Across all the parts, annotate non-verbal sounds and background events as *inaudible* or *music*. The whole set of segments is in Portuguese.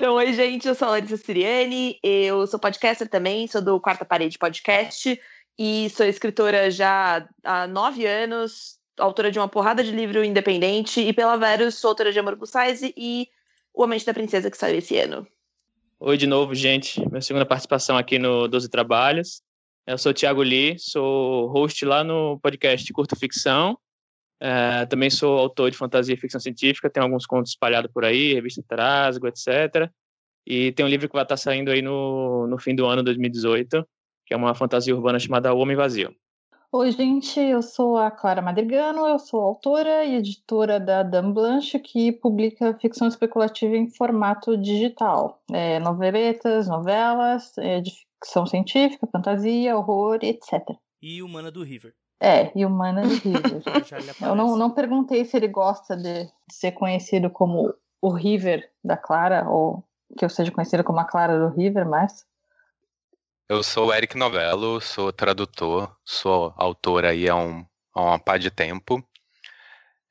Então, oi, gente, eu sou a Larissa Siriani, eu sou podcaster também, sou do Quarta Parede Podcast e sou escritora já há nove anos, autora de uma porrada de livro independente e pela Verus sou autora de Amor Plus Size e O Amante da Princesa que saiu esse ano. Oi de novo, gente. Minha segunda participação aqui no Doze Trabalhos. Eu sou o Thiago Lee, sou host lá no podcast Curto Ficção. É, também sou autor de fantasia e ficção científica, tenho alguns contos espalhados por aí, revista Trasgo, etc. E tem um livro que vai estar saindo aí no, no fim do ano 2018, que é uma fantasia urbana chamada O Homem Vazio. Oi, gente, eu sou a Clara Madrigano, eu sou autora e editora da Dame Blanche, que publica ficção especulativa em formato digital. É, noveletas, novelas, é, de ficção científica, fantasia, horror, etc. E Humana do River. É, e Humana do River. eu não, não perguntei se ele gosta de, de ser conhecido como o River da Clara, ou que eu seja conhecida como a Clara do River, mas eu sou o Eric Novello, sou tradutor, sou autor aí há, um, há uma pá de tempo.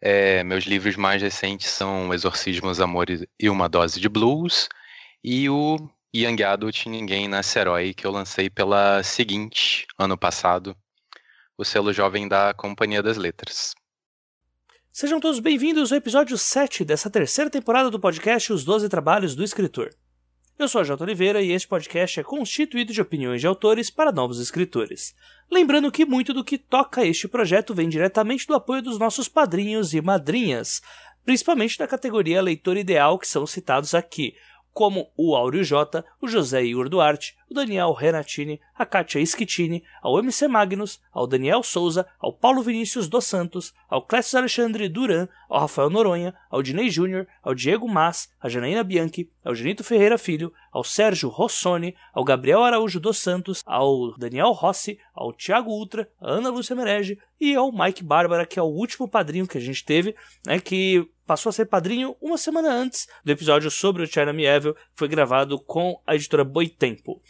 É, meus livros mais recentes são Exorcismos, Amores e Uma Dose de Blues e o Young Adult Ninguém Nasce Herói, que eu lancei pela seguinte, ano passado, o selo jovem da Companhia das Letras. Sejam todos bem-vindos ao episódio 7 dessa terceira temporada do podcast Os Doze Trabalhos do Escritor. Eu sou a Jota Oliveira e este podcast é constituído de opiniões de autores para novos escritores. Lembrando que muito do que toca este projeto vem diretamente do apoio dos nossos padrinhos e madrinhas, principalmente da categoria Leitor Ideal que são citados aqui, como o Áureo J, o José Igor Duarte, o Daniel Renatini, a Kátia Schittini, ao MC Magnus, ao Daniel Souza, ao Paulo Vinícius dos Santos, ao Clécio Alexandre Duran, ao Rafael Noronha, ao Dinei Júnior, ao Diego Mas, a Janaína Bianchi, ao Genito Ferreira Filho, ao Sérgio Rossoni, ao Gabriel Araújo dos Santos, ao Daniel Rossi, ao Thiago Ultra, a Ana Lúcia Merege e ao Mike Bárbara, que é o último padrinho que a gente teve, né, que passou a ser padrinho uma semana antes do episódio sobre o China Evil, que foi gravado com a editora Boitempo.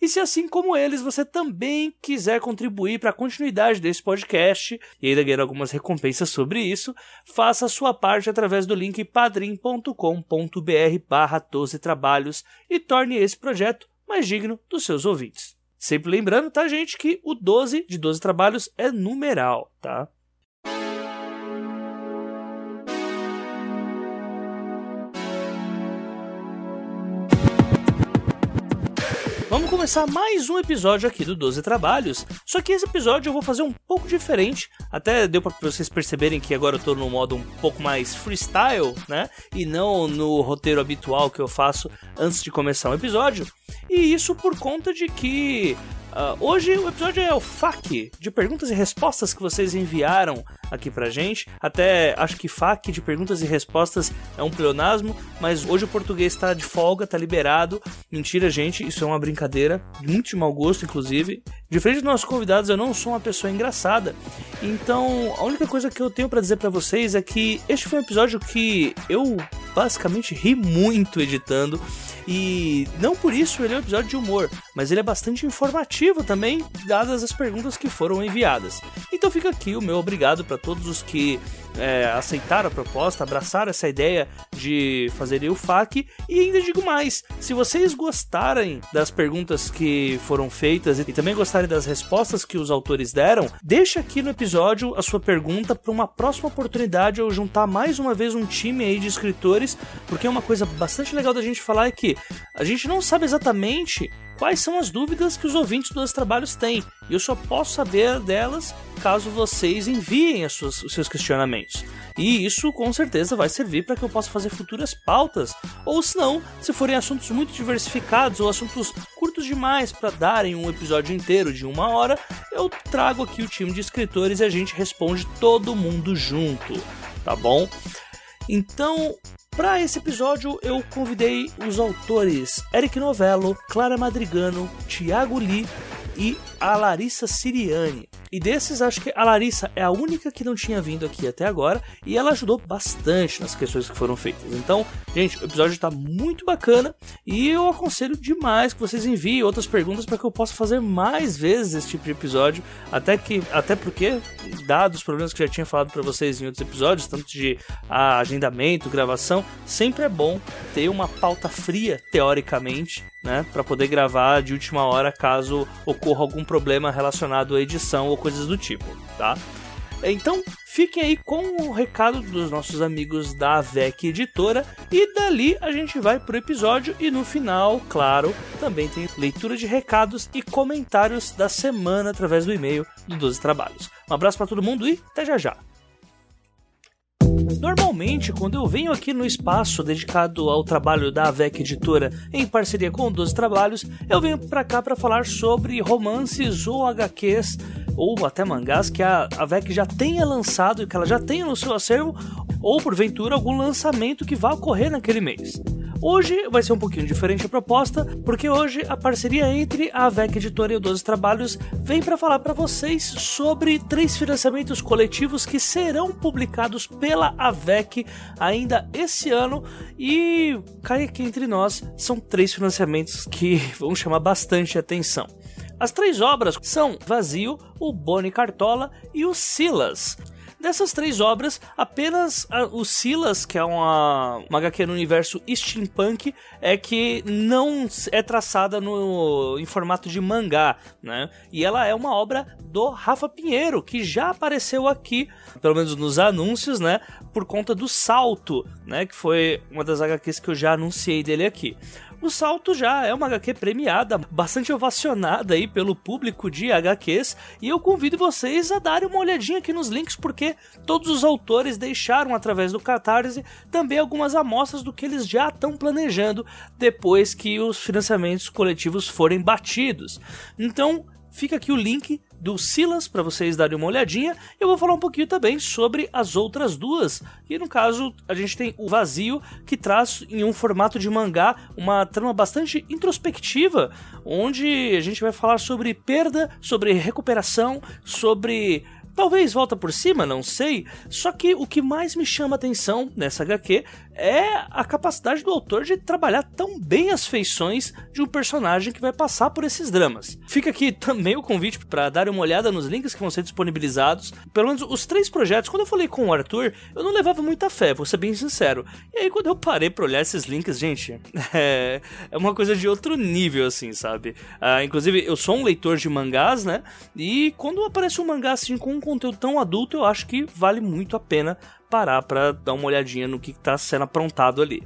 E se assim como eles você também quiser contribuir para a continuidade desse podcast e ainda ganhar algumas recompensas sobre isso, faça a sua parte através do link padrim.com.br barra 12 trabalhos e torne esse projeto mais digno dos seus ouvintes. Sempre lembrando, tá, gente, que o 12 de 12 trabalhos é numeral, tá? Vamos começar mais um episódio aqui do 12 Trabalhos. Só que esse episódio eu vou fazer um pouco diferente. Até deu para vocês perceberem que agora eu tô no modo um pouco mais freestyle, né? E não no roteiro habitual que eu faço antes de começar um episódio. E isso por conta de que Uh, hoje o episódio é o FAQ, de perguntas e respostas que vocês enviaram aqui pra gente. Até acho que FAQ de perguntas e respostas é um pleonasmo, mas hoje o português tá de folga, tá liberado. Mentira, gente, isso é uma brincadeira, muito de mau gosto, inclusive. Diferente dos nossos convidados, eu não sou uma pessoa engraçada. Então, a única coisa que eu tenho para dizer para vocês é que este foi um episódio que eu basicamente ri muito editando. E não por isso ele é um episódio de humor, mas ele é bastante informativo também, dadas as perguntas que foram enviadas. Então fica aqui o meu obrigado para todos os que é, aceitaram a proposta, abraçaram essa ideia de fazer o FAQ. E ainda digo mais: se vocês gostarem das perguntas que foram feitas e também gostarem das respostas que os autores deram, deixa aqui no episódio a sua pergunta para uma próxima oportunidade eu juntar mais uma vez um time aí de escritores, porque uma coisa bastante legal da gente falar é que a gente não sabe exatamente quais são as dúvidas que os ouvintes dos trabalhos têm. E eu só posso saber delas caso vocês enviem suas, os seus questionamentos. E isso com certeza vai servir para que eu possa fazer futuras pautas, ou se não, se forem assuntos muito diversificados ou assuntos curtos demais para darem um episódio inteiro de uma hora, eu trago aqui o time de escritores e a gente responde todo mundo junto, tá bom? Então, para esse episódio, eu convidei os autores Eric Novello, Clara Madrigano, Thiago Lee, e a Larissa Siriani. E desses, acho que a Larissa é a única que não tinha vindo aqui até agora e ela ajudou bastante nas questões que foram feitas. Então, gente, o episódio está muito bacana e eu aconselho demais que vocês enviem outras perguntas para que eu possa fazer mais vezes esse tipo de episódio, até que até porque dados os problemas que já tinha falado para vocês em outros episódios, tanto de ah, agendamento, gravação, sempre é bom ter uma pauta fria teoricamente né, para poder gravar de última hora caso ocorra algum problema relacionado à edição ou coisas do tipo, tá? Então, fiquem aí com o recado dos nossos amigos da AVEC Editora e dali a gente vai pro episódio e no final, claro, também tem leitura de recados e comentários da semana através do e-mail do 12 Trabalhos. Um abraço para todo mundo e até já já. Normalmente, quando eu venho aqui no espaço dedicado ao trabalho da AVEC Editora em parceria com 12 Trabalhos, eu venho para cá para falar sobre romances ou HQs ou até mangás que a AVEC já tenha lançado e que ela já tenha no seu acervo, ou porventura algum lançamento que vá ocorrer naquele mês. Hoje vai ser um pouquinho diferente a proposta, porque hoje a parceria entre a AVEC Editora e o 12 Trabalhos vem para falar para vocês sobre três financiamentos coletivos que serão publicados pela AVEC ainda esse ano e cai aqui entre nós, são três financiamentos que vão chamar bastante atenção. As três obras são Vazio, o Boni Cartola e o Silas. Dessas três obras, apenas a, o Silas, que é uma, uma HQ no universo steampunk, é que não é traçada no, em formato de mangá, né? E ela é uma obra do Rafa Pinheiro, que já apareceu aqui, pelo menos nos anúncios, né? Por conta do Salto, né? Que foi uma das HQs que eu já anunciei dele aqui. O Salto já é uma HQ premiada, bastante ovacionada aí pelo público de HQs, e eu convido vocês a darem uma olhadinha aqui nos links, porque todos os autores deixaram através do Catarse também algumas amostras do que eles já estão planejando depois que os financiamentos coletivos forem batidos. Então, fica aqui o link do Silas para vocês darem uma olhadinha. Eu vou falar um pouquinho também sobre as outras duas. E no caso, a gente tem o Vazio, que traz em um formato de mangá uma trama bastante introspectiva, onde a gente vai falar sobre perda, sobre recuperação, sobre Talvez volta por cima, não sei. Só que o que mais me chama atenção nessa HQ é a capacidade do autor de trabalhar tão bem as feições de um personagem que vai passar por esses dramas. Fica aqui também o convite para dar uma olhada nos links que vão ser disponibilizados. Pelo menos os três projetos. Quando eu falei com o Arthur, eu não levava muita fé, vou ser bem sincero. E aí, quando eu parei pra olhar esses links, gente, *laughs* é, é uma coisa de outro nível, assim, sabe? Ah, inclusive, eu sou um leitor de mangás, né? E quando aparece um mangá assim com um conteúdo tão adulto, eu acho que vale muito a pena parar para dar uma olhadinha no que está sendo aprontado ali.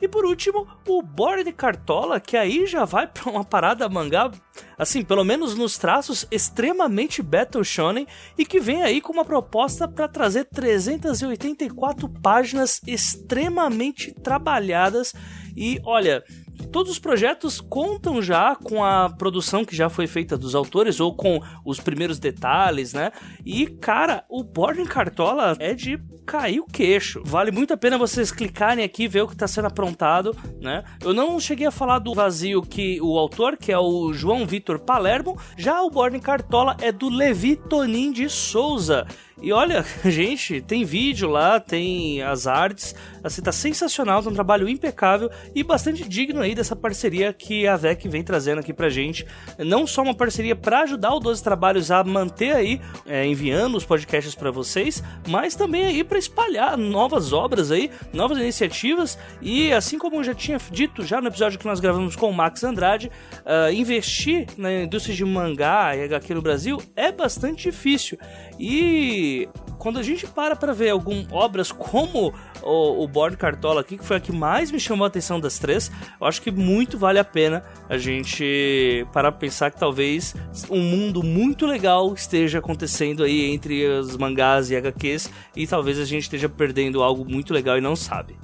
E por último, o Board Cartola, que aí já vai para uma parada mangá, assim, pelo menos nos traços, extremamente Battle Shonen, e que vem aí com uma proposta para trazer 384 páginas extremamente trabalhadas. E olha, todos os projetos contam já com a produção que já foi feita dos autores ou com os primeiros detalhes, né? E cara, o Boarding Cartola é de cair o queixo. Vale muito a pena vocês clicarem aqui e ver o que está sendo aprontado, né? Eu não cheguei a falar do vazio que o autor, que é o João Vitor Palermo, já o Boarding Cartola é do Levi Tonin de Souza. E olha, *laughs* gente, tem vídeo lá, tem as artes, assim, tá sensacional, tá um trabalho impecável e bastante digno aí dessa parceria que a VEC vem trazendo aqui pra gente. Não só uma parceria para ajudar o 12 Trabalhos a manter aí, é, enviando os podcasts para vocês, mas também aí para espalhar novas obras aí, novas iniciativas e assim como eu já tinha dito já no episódio que nós gravamos com o Max Andrade, uh, investir na indústria de mangá e HQ no Brasil é bastante difícil. E quando a gente para para ver algumas obras como o, o Board Cartola aqui, que foi a que mais me chamou a atenção das três, eu acho que muito vale a pena a gente parar pra pensar que talvez um mundo muito legal esteja acontecendo aí entre os mangás e HQs e talvez a gente esteja perdendo algo muito legal e não sabe.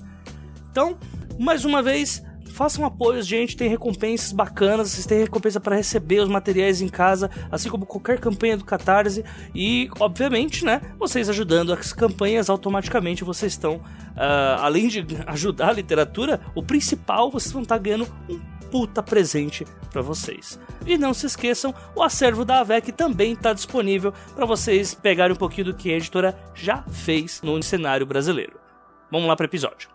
Então, mais uma vez, façam apoios, gente, tem recompensas bacanas, vocês têm recompensa para receber os materiais em casa, assim como qualquer campanha do Catarse e, obviamente, né, vocês ajudando as campanhas automaticamente vocês estão, uh, além de *laughs* ajudar a literatura, o principal, vocês vão estar ganhando um puta presente para vocês. E não se esqueçam, o acervo da AVEC também está disponível para vocês pegarem um pouquinho do que a editora já fez no cenário brasileiro. Vamos lá para o episódio.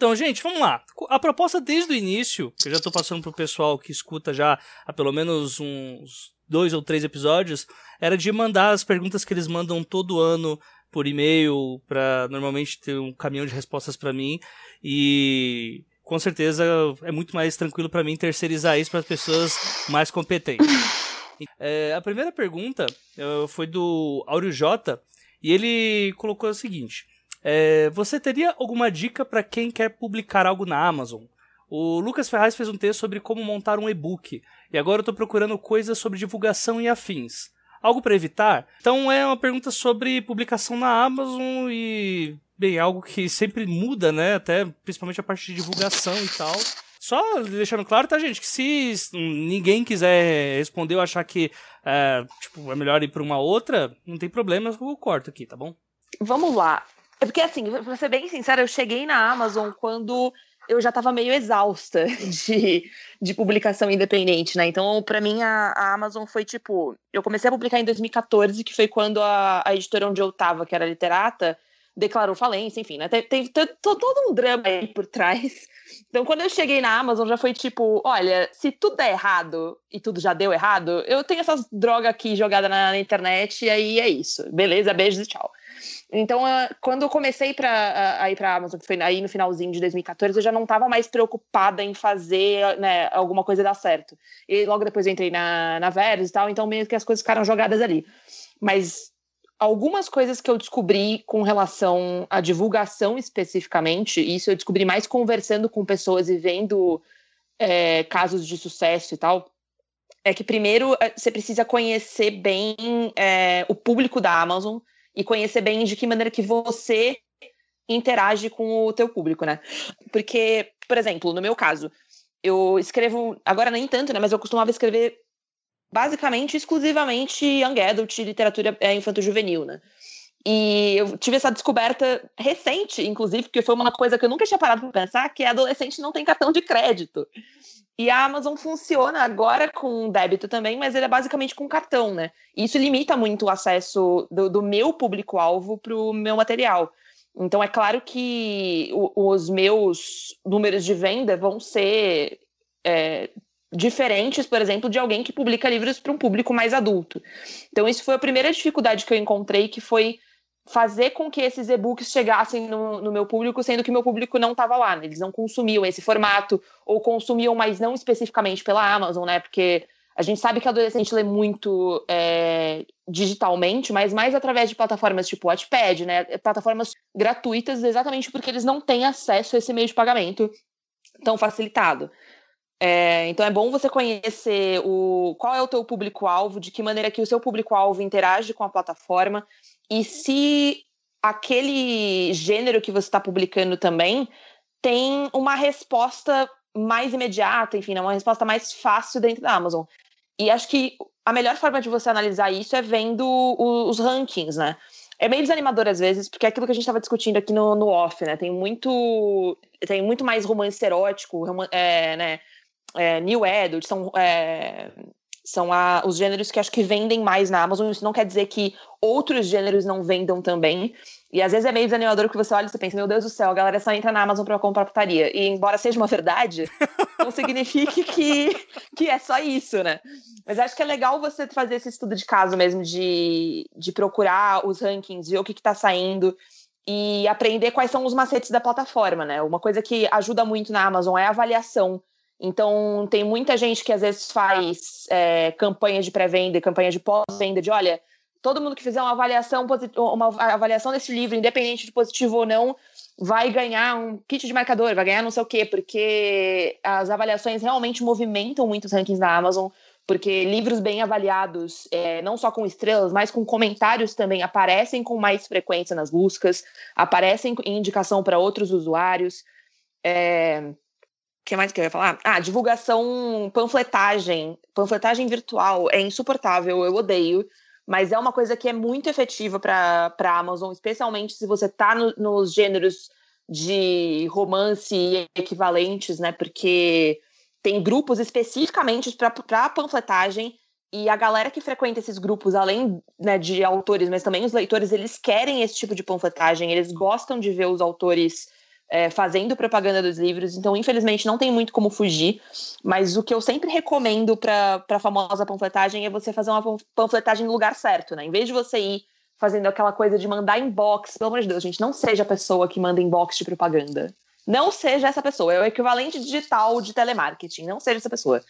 Então, gente, vamos lá. A proposta desde o início, que eu já estou passando pro pessoal que escuta já há pelo menos uns dois ou três episódios, era de mandar as perguntas que eles mandam todo ano por e-mail, para normalmente ter um caminhão de respostas para mim. E com certeza é muito mais tranquilo para mim terceirizar isso para pessoas mais competentes. *coughs* É, a primeira pergunta uh, foi do Áureo J, e ele colocou o seguinte: é, você teria alguma dica para quem quer publicar algo na Amazon? O Lucas Ferraz fez um texto sobre como montar um e-book e agora eu estou procurando coisas sobre divulgação e afins. Algo para evitar? Então é uma pergunta sobre publicação na Amazon e, bem, algo que sempre muda, né? Até principalmente a parte de divulgação e tal. Só deixando claro, tá, gente, que se ninguém quiser responder ou achar que é, tipo, é melhor ir para uma outra, não tem problema, eu corto aqui, tá bom? Vamos lá. É porque, assim, pra ser bem sincera, eu cheguei na Amazon quando eu já estava meio exausta *laughs* de, de publicação independente, né? Então, para mim, a, a, Amazon foi tipo. Eu comecei a publicar em 2014, que foi quando a, a editora onde eu estava, que era literata, declarou falência, enfim, né? Teve, todo um drama aí por trás. Então, quando eu cheguei na Amazon, já foi tipo: olha, se tudo der errado e tudo já deu errado, eu tenho essas drogas aqui jogadas na, na internet e aí é isso. Beleza, beijos e tchau. Então, quando eu comecei pra, a ir para a Amazon, que foi aí no finalzinho de 2014, eu já não estava mais preocupada em fazer né, alguma coisa dar certo. E logo depois eu entrei na, na Verus e tal, então meio que as coisas ficaram jogadas ali. Mas algumas coisas que eu descobri com relação à divulgação especificamente, isso eu descobri mais conversando com pessoas e vendo é, casos de sucesso e tal, é que primeiro é, você precisa conhecer bem é, o público da Amazon e conhecer bem de que maneira que você interage com o teu público, né? Porque, por exemplo, no meu caso, eu escrevo, agora nem tanto, né, mas eu costumava escrever basicamente, exclusivamente young adult, literatura é, infanto-juvenil, né? E eu tive essa descoberta recente, inclusive, porque foi uma coisa que eu nunca tinha parado para pensar, que adolescente não tem cartão de crédito. E a Amazon funciona agora com débito também, mas ele é basicamente com cartão, né? E isso limita muito o acesso do, do meu público-alvo para o meu material. Então, é claro que os meus números de venda vão ser é, diferentes, por exemplo, de alguém que publica livros para um público mais adulto. Então, isso foi a primeira dificuldade que eu encontrei, que foi fazer com que esses e-books chegassem no, no, meu público, sendo que meu público não estava lá, né? eles não consumiam esse formato, ou consumiam, mas não especificamente pela Amazon, né? Porque a gente sabe que adolescente lê muito é, digitalmente, mas mais através de plataformas tipo Wattpad, né? Plataformas gratuitas, exatamente porque eles não têm acesso a esse meio de pagamento tão facilitado. É, então é bom você conhecer o qual é o teu público-alvo, de que maneira que o seu público-alvo interage com a plataforma e se aquele gênero que você está publicando também tem uma resposta mais imediata, enfim, né, uma resposta mais fácil dentro da Amazon. E acho que a melhor forma de você analisar isso é vendo os rankings, né? É meio desanimador às vezes, porque é aquilo que a gente estava discutindo aqui no, no off, né? Tem muito, tem muito mais romance erótico, é, né? É, new adult, são é, são a, os gêneros que acho que vendem mais na Amazon. Isso não quer dizer que outros gêneros não vendam também. E às vezes é meio desanimador que você olha e você pensa, meu Deus do céu, a galera só entra na Amazon para comprar putaria. E embora seja uma verdade, *laughs* não signifique que, que é só isso, né? Mas acho que é legal você fazer esse estudo de caso mesmo, de, de procurar os rankings, ver o que está saindo e aprender quais são os macetes da plataforma, né? Uma coisa que ajuda muito na Amazon é a avaliação então, tem muita gente que às vezes faz é, campanhas de pré-venda, campanhas de pós-venda, de olha, todo mundo que fizer uma avaliação, uma avaliação desse livro, independente de positivo ou não, vai ganhar um kit de marcador, vai ganhar não sei o quê, porque as avaliações realmente movimentam muito os rankings da Amazon, porque livros bem avaliados, é, não só com estrelas, mas com comentários também, aparecem com mais frequência nas buscas, aparecem em indicação para outros usuários. É, que mais que eu ia falar? Ah, divulgação, panfletagem, panfletagem virtual é insuportável, eu odeio, mas é uma coisa que é muito efetiva para a Amazon, especialmente se você está no, nos gêneros de romance e equivalentes, né? Porque tem grupos especificamente para panfletagem e a galera que frequenta esses grupos, além né, de autores, mas também os leitores, eles querem esse tipo de panfletagem, eles gostam de ver os autores é, fazendo propaganda dos livros, então infelizmente não tem muito como fugir, mas o que eu sempre recomendo para a famosa panfletagem é você fazer uma panfletagem no lugar certo, né? Em vez de você ir fazendo aquela coisa de mandar inbox, pelo amor de Deus, gente, não seja a pessoa que manda inbox de propaganda. Não seja essa pessoa, é o equivalente digital de telemarketing, não seja essa pessoa.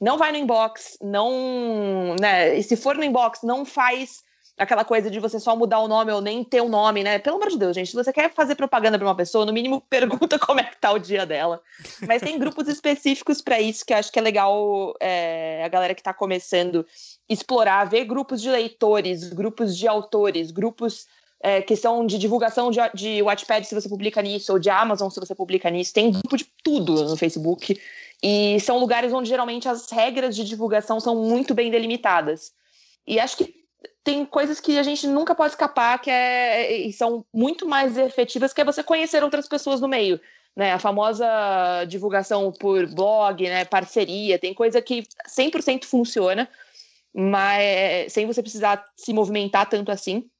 Não vai no inbox, não. Né, e se for no inbox, não faz aquela coisa de você só mudar o nome ou nem ter o um nome, né? Pelo amor de Deus, gente, se você quer fazer propaganda para uma pessoa, no mínimo *laughs* pergunta como é que tá o dia dela. Mas tem grupos específicos para isso que eu acho que é legal é, a galera que está começando explorar, ver grupos de leitores, grupos de autores, grupos é, que são de divulgação de, de Wattpad se você publica nisso, ou de Amazon se você publica nisso. Tem grupo de tudo no Facebook. E são lugares onde geralmente as regras de divulgação são muito bem delimitadas. E acho que tem coisas que a gente nunca pode escapar, que é, e são muito mais efetivas, que é você conhecer outras pessoas no meio. Né, a famosa divulgação por blog, né, parceria, tem coisa que 100% funciona, mas sem você precisar se movimentar tanto assim.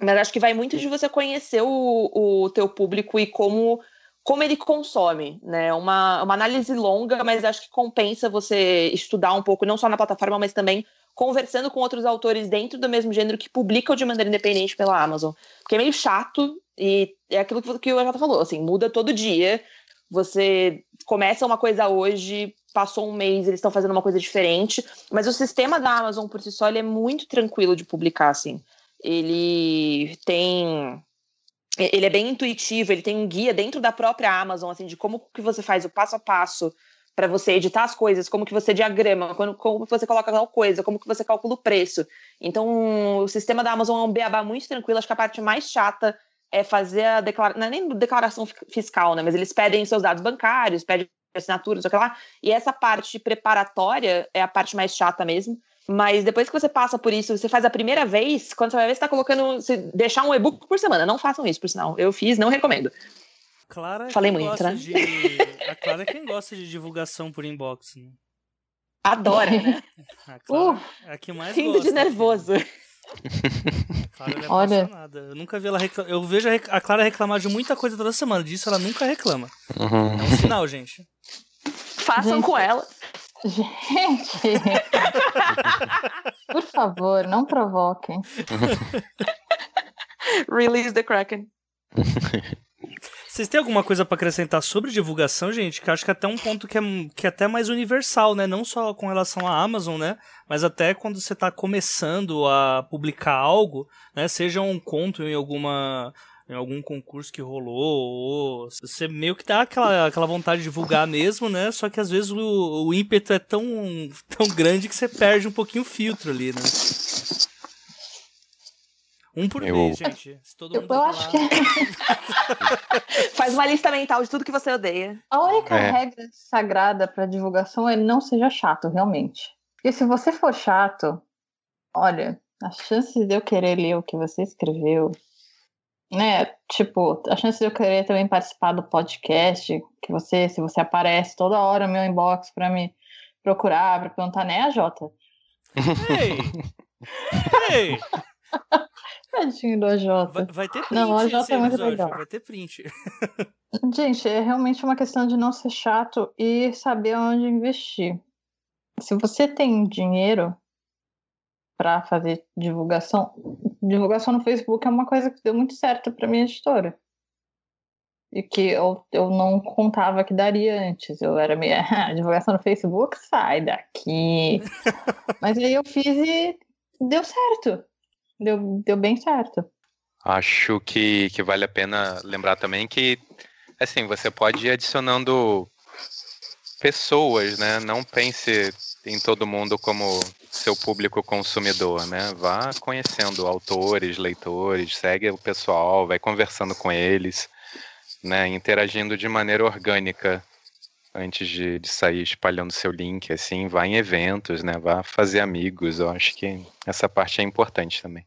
Mas acho que vai muito de você conhecer o, o teu público e como como ele consome, né? Uma, uma análise longa, mas acho que compensa você estudar um pouco, não só na plataforma, mas também conversando com outros autores dentro do mesmo gênero que publicam de maneira independente pela Amazon. Porque é meio chato e é aquilo que o Jota falou, assim, muda todo dia. Você começa uma coisa hoje, passou um mês, eles estão fazendo uma coisa diferente, mas o sistema da Amazon por si só ele é muito tranquilo de publicar, assim. Ele tem ele é bem intuitivo, ele tem um guia dentro da própria Amazon, assim, de como que você faz o passo a passo para você editar as coisas, como que você diagrama, como, como você coloca tal coisa, como que você calcula o preço. Então, o sistema da Amazon é um beabá muito tranquilo, acho que a parte mais chata é fazer a declaração, não é nem declaração fiscal, né, mas eles pedem seus dados bancários, pedem assinaturas, sei lá, e essa parte preparatória é a parte mais chata mesmo, mas depois que você passa por isso, você faz a primeira vez, quando você vai ver, você tá colocando. Você deixar um e-book por semana. Não façam isso, por sinal. Eu fiz, não recomendo. Clara é Falei muito, né? De... A Clara é quem gosta de divulgação por inbox, né? Adora, né? A Clara uh, é a que mais gosta. de nervoso. A Clara é Olha... apaixonada. Eu nunca vi ela reclamar. Eu vejo a Clara reclamar de muita coisa toda semana. Disso ela nunca reclama. Uhum. É um sinal, gente. Façam gente, com ela. Gente! Por favor, não provoquem. *laughs* *laughs* Release the Kraken. *laughs* Vocês têm alguma coisa para acrescentar sobre divulgação, gente? Que acho que até um ponto que é, que é até mais universal, né? Não só com relação à Amazon, né? Mas até quando você está começando a publicar algo, né? Seja um conto em alguma em algum concurso que rolou, ou você meio que dá aquela, aquela vontade de divulgar mesmo, né? Só que às vezes o, o ímpeto é tão, tão grande que você perde um pouquinho o filtro ali, né? Um por eu... vez, gente. Se todo eu, mundo eu acho que é. *laughs* Faz uma lista mental de tudo que você odeia. A única é. regra sagrada para divulgação é não seja chato, realmente. Porque se você for chato, olha, as chances de eu querer ler o que você escreveu né, tipo, a chance de eu querer também participar do podcast, que você, se você aparece toda hora no meu inbox para me procurar, para perguntar, né, a Jota? Ei! *laughs* Ei! *laughs* Tadinho do AJ. Vai, vai ter print. Não, o AJ é muito episódio, legal. Vai ter print. *laughs* Gente, é realmente uma questão de não ser chato e saber onde investir. Se você tem dinheiro, para fazer divulgação. Divulgação no Facebook é uma coisa que deu muito certo para minha editora. E que eu, eu não contava que daria antes. Eu era meio. *laughs* divulgação no Facebook, sai daqui. Mas aí eu fiz e deu certo. Deu, deu bem certo. Acho que, que vale a pena lembrar também que, assim, você pode ir adicionando pessoas, né? Não pense em todo mundo como seu público consumidor, né? Vá conhecendo autores, leitores, segue o pessoal, vai conversando com eles, né? Interagindo de maneira orgânica antes de, de sair espalhando seu link, assim, vá em eventos, né? Vá fazer amigos. Eu acho que essa parte é importante também.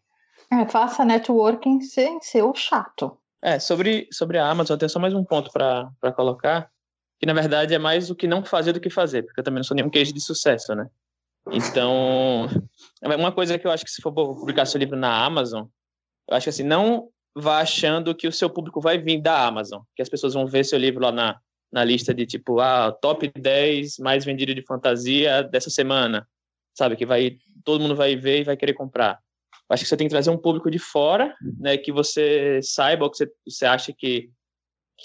É, faça networking sem ser o chato. É, sobre, sobre a Amazon, tem só mais um ponto para colocar, que na verdade é mais o que não fazer do que fazer, porque eu também não sou nenhum queijo de sucesso, né? Então, *laughs* uma coisa que eu acho que se for publicar seu livro na Amazon, eu acho que assim, não vá achando que o seu público vai vir da Amazon, que as pessoas vão ver seu livro lá na, na lista de tipo, ah, top 10 mais vendido de fantasia dessa semana, sabe? Que vai, todo mundo vai ver e vai querer comprar. Acho que você tem que trazer um público de fora, né, que você saiba ou que você, você acha que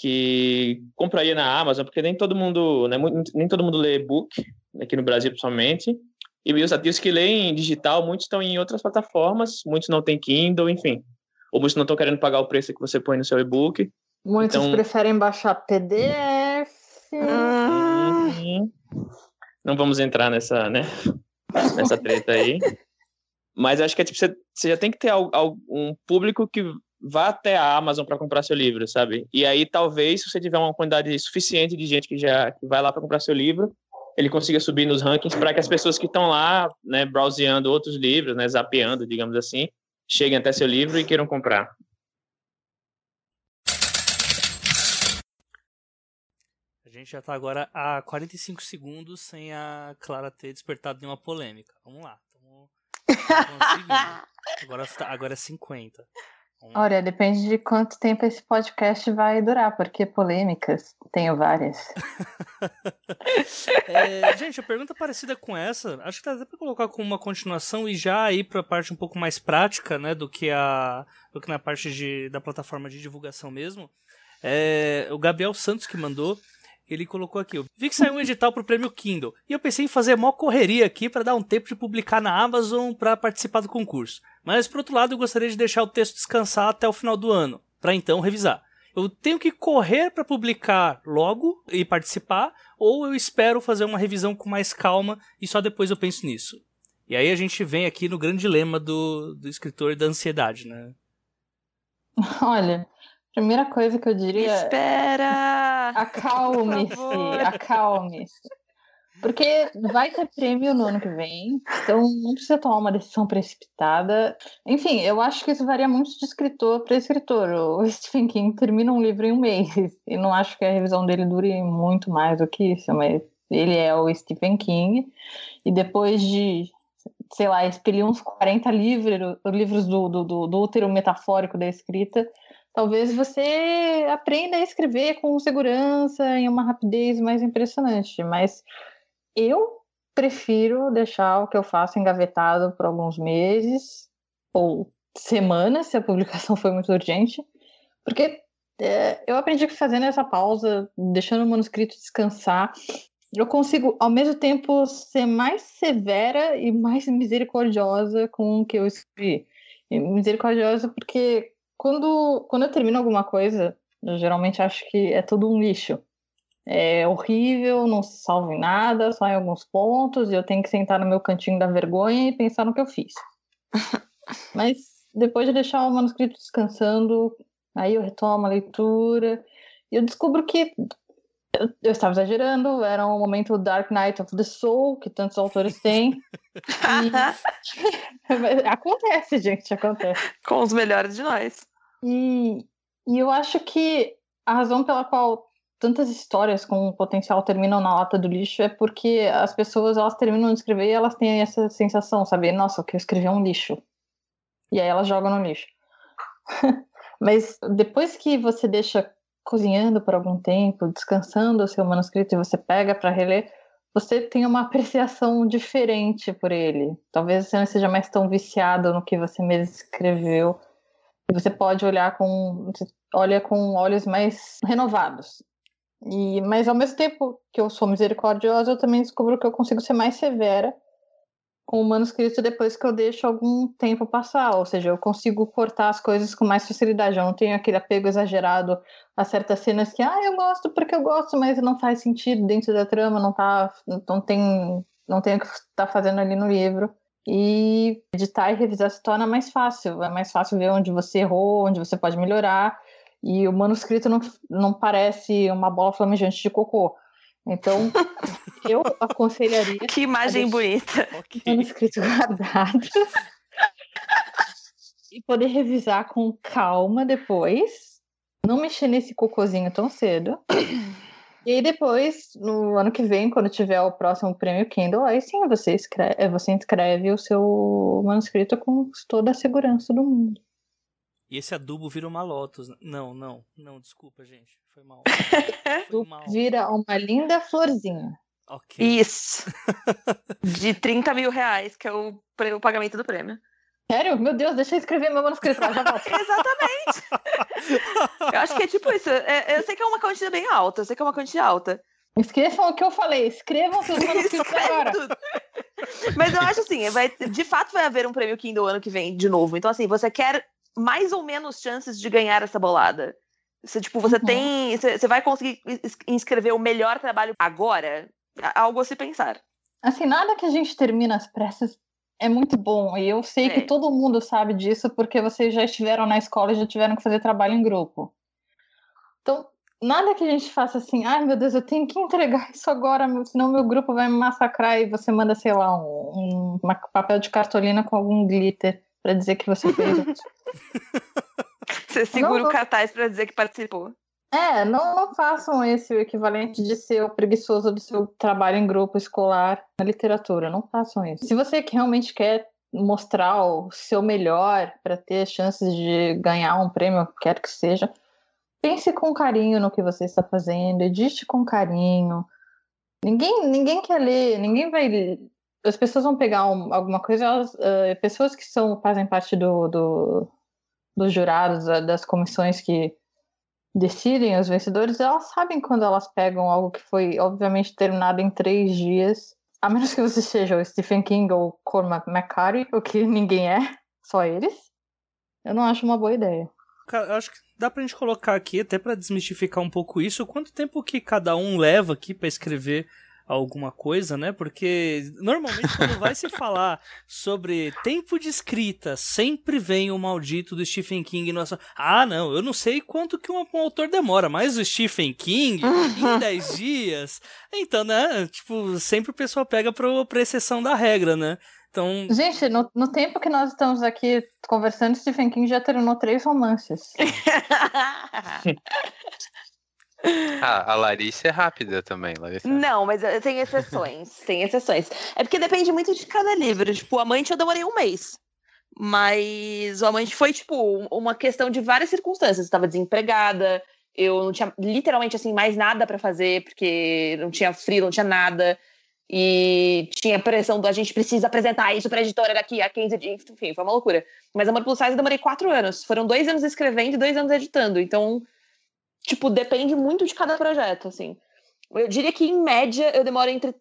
que compraria na Amazon, porque nem todo mundo, né, nem todo mundo lê e-book, aqui no Brasil principalmente, e os ativos que leem digital, muitos estão em outras plataformas, muitos não têm Kindle, enfim. Ou muitos não estão querendo pagar o preço que você põe no seu e-book. Muitos então... preferem baixar PDF. Uhum. Não vamos entrar nessa, né? nessa treta aí. Mas acho que é, tipo, você, você já tem que ter um público que vá até a Amazon para comprar seu livro, sabe? E aí talvez se você tiver uma quantidade suficiente de gente que já que vai lá para comprar seu livro, ele consiga subir nos rankings para que as pessoas que estão lá, né, browseando outros livros, né, zapeando, digamos assim, cheguem até seu livro e queiram comprar. A gente já está agora a 45 segundos sem a Clara ter despertado nenhuma polêmica. Vamos lá. Agora, tá, agora é 50. Olha, depende de quanto tempo esse podcast vai durar, porque polêmicas tenho várias. *laughs* é, gente, a pergunta parecida com essa, acho que dá até para colocar como uma continuação e já ir para a parte um pouco mais prática, né, do que a do que na parte de, da plataforma de divulgação mesmo. É, o Gabriel Santos que mandou ele colocou aqui, vi que saiu um edital pro prêmio Kindle, e eu pensei em fazer mó correria aqui para dar um tempo de publicar na Amazon para participar do concurso. Mas por outro lado, eu gostaria de deixar o texto descansar até o final do ano, para então revisar. Eu tenho que correr para publicar logo e participar, ou eu espero fazer uma revisão com mais calma e só depois eu penso nisso. E aí a gente vem aqui no grande dilema do, do escritor da ansiedade, né? *laughs* Olha, Primeira coisa que eu diria. Espera! Acalme-se, acalme-se. Porque vai ter prêmio no ano que vem, então não precisa tomar uma decisão precipitada. Enfim, eu acho que isso varia muito de escritor para escritor. O Stephen King termina um livro em um mês, e não acho que a revisão dele dure muito mais do que isso, mas ele é o Stephen King, e depois de, sei lá, expelir uns 40 livros, livros do, do, do, do útero metafórico da escrita, talvez você aprenda a escrever com segurança em uma rapidez mais impressionante, mas eu prefiro deixar o que eu faço engavetado por alguns meses ou semanas, se a publicação foi muito urgente, porque é, eu aprendi que fazendo essa pausa, deixando o manuscrito descansar, eu consigo, ao mesmo tempo, ser mais severa e mais misericordiosa com o que eu escrevi. misericordiosa porque quando, quando eu termino alguma coisa, eu geralmente acho que é tudo um lixo. É horrível, não se salva em nada, só em alguns pontos, e eu tenho que sentar no meu cantinho da vergonha e pensar no que eu fiz. *laughs* Mas depois de deixar o manuscrito descansando, aí eu retomo a leitura e eu descubro que eu, eu, estava exagerando, era um momento Dark Knight of the Soul, que tantos autores têm. *laughs* E... *laughs* acontece, gente, acontece. Com os melhores de nós. E, e eu acho que a razão pela qual tantas histórias com potencial terminam na lata do lixo é porque as pessoas elas terminam de escrever e elas têm essa sensação, sabe? Nossa, o que eu escrevi é um lixo. E aí elas jogam no lixo. *laughs* Mas depois que você deixa cozinhando por algum tempo, descansando o seu manuscrito e você pega para reler, você tem uma apreciação diferente por ele. Talvez você não seja mais tão viciado no que você mesmo escreveu você pode olhar com olha com olhos mais renovados. E, mas ao mesmo tempo que eu sou misericordiosa, eu também descubro que eu consigo ser mais severa o manuscrito depois que eu deixo algum tempo passar, ou seja, eu consigo cortar as coisas com mais facilidade. Eu não tenho aquele apego exagerado a certas cenas que, ah, eu gosto porque eu gosto, mas não faz sentido dentro da trama, não tá, não tem, não tem o que está fazendo ali no livro. E editar e revisar se torna mais fácil. É mais fácil ver onde você errou, onde você pode melhorar. E o manuscrito não, não parece uma bola flamejante de cocô. Então, eu aconselharia. Que imagem bonita. Manuscrito guardado. *laughs* e poder revisar com calma depois. não mexer nesse cocôzinho tão cedo. E aí depois, no ano que vem, quando tiver o próximo prêmio Kindle, aí sim você escreve, você inscreve o seu manuscrito com toda a segurança do mundo. E esse adubo vira uma Lotus. Não, não, não, desculpa, gente. Foi mal. *laughs* Foi mal. Vira uma linda florzinha. Okay. Isso. *laughs* De 30 mil reais, que é o, o pagamento do prêmio. Sério? Meu Deus, deixa eu escrever meu manuscrito. *laughs* Exatamente. eu acho que é tipo isso. É, eu sei que é uma quantia bem alta, eu sei que é uma quantia alta. Escrevam o que eu falei, escrevam seus manuscritos agora. Tudo. Mas eu acho assim, vai, de fato vai haver um prêmio Kindle ano que vem, de novo. Então, assim, você quer mais ou menos chances de ganhar essa bolada. Se, tipo, você uhum. tem. Você vai conseguir inscrever o melhor trabalho agora? Algo a se pensar. Assim, nada que a gente termina as pressas é muito bom. E eu sei é. que todo mundo sabe disso porque vocês já estiveram na escola e já tiveram que fazer trabalho em grupo. Então, nada que a gente faça assim, ai meu Deus, eu tenho que entregar isso agora, senão meu grupo vai me massacrar e você manda, sei lá, um, um papel de cartolina com algum glitter para dizer que você fez. *laughs* você segura não, o cartaz para dizer que participou. É, não, não façam esse o equivalente de ser o preguiçoso do seu trabalho em grupo escolar na literatura. Não façam isso. Se você realmente quer mostrar o seu melhor para ter chances de ganhar um prêmio, quer que seja, pense com carinho no que você está fazendo, edite com carinho. Ninguém, ninguém quer ler, ninguém vai. As pessoas vão pegar um, alguma coisa, elas, uh, pessoas que são, fazem parte do, do, dos jurados, das comissões que decidem os vencedores, elas sabem quando elas pegam algo que foi, obviamente, terminado em três dias. A menos que você seja o Stephen King ou Cormac McCarthy, o que ninguém é, só eles. Eu não acho uma boa ideia. Cara, eu acho que dá pra gente colocar aqui, até para desmistificar um pouco isso, quanto tempo que cada um leva aqui para escrever alguma coisa, né? Porque normalmente quando vai se falar sobre tempo de escrita, sempre vem o maldito do Stephen King nossa. Ah, não, eu não sei quanto que um, um autor demora, mas o Stephen King em *laughs* 10 dias. Então, né? Tipo, sempre o pessoal pega pro, pra exceção da regra, né? Então... Gente, no, no tempo que nós estamos aqui conversando, Stephen King já terminou três romances. *laughs* *laughs* Ah, a Larissa é rápida também, Larissa. Não, mas eh, tem exceções, *laughs* tem exceções. É porque depende muito de cada livro. Tipo, o Amante eu demorei um mês. Mas o Amante foi, tipo, uma questão de várias circunstâncias. Eu estava desempregada, eu não tinha literalmente, assim, mais nada para fazer, porque não tinha frio, não tinha nada. E tinha pressão do a gente precisa apresentar isso pra editora daqui a 15 dias. Enfim, foi uma loucura. Mas Amor Plus Size eu demorei quatro anos. Foram dois anos escrevendo e dois anos editando. Então tipo, depende muito de cada projeto, assim. Eu diria que, em média, eu demoro entre,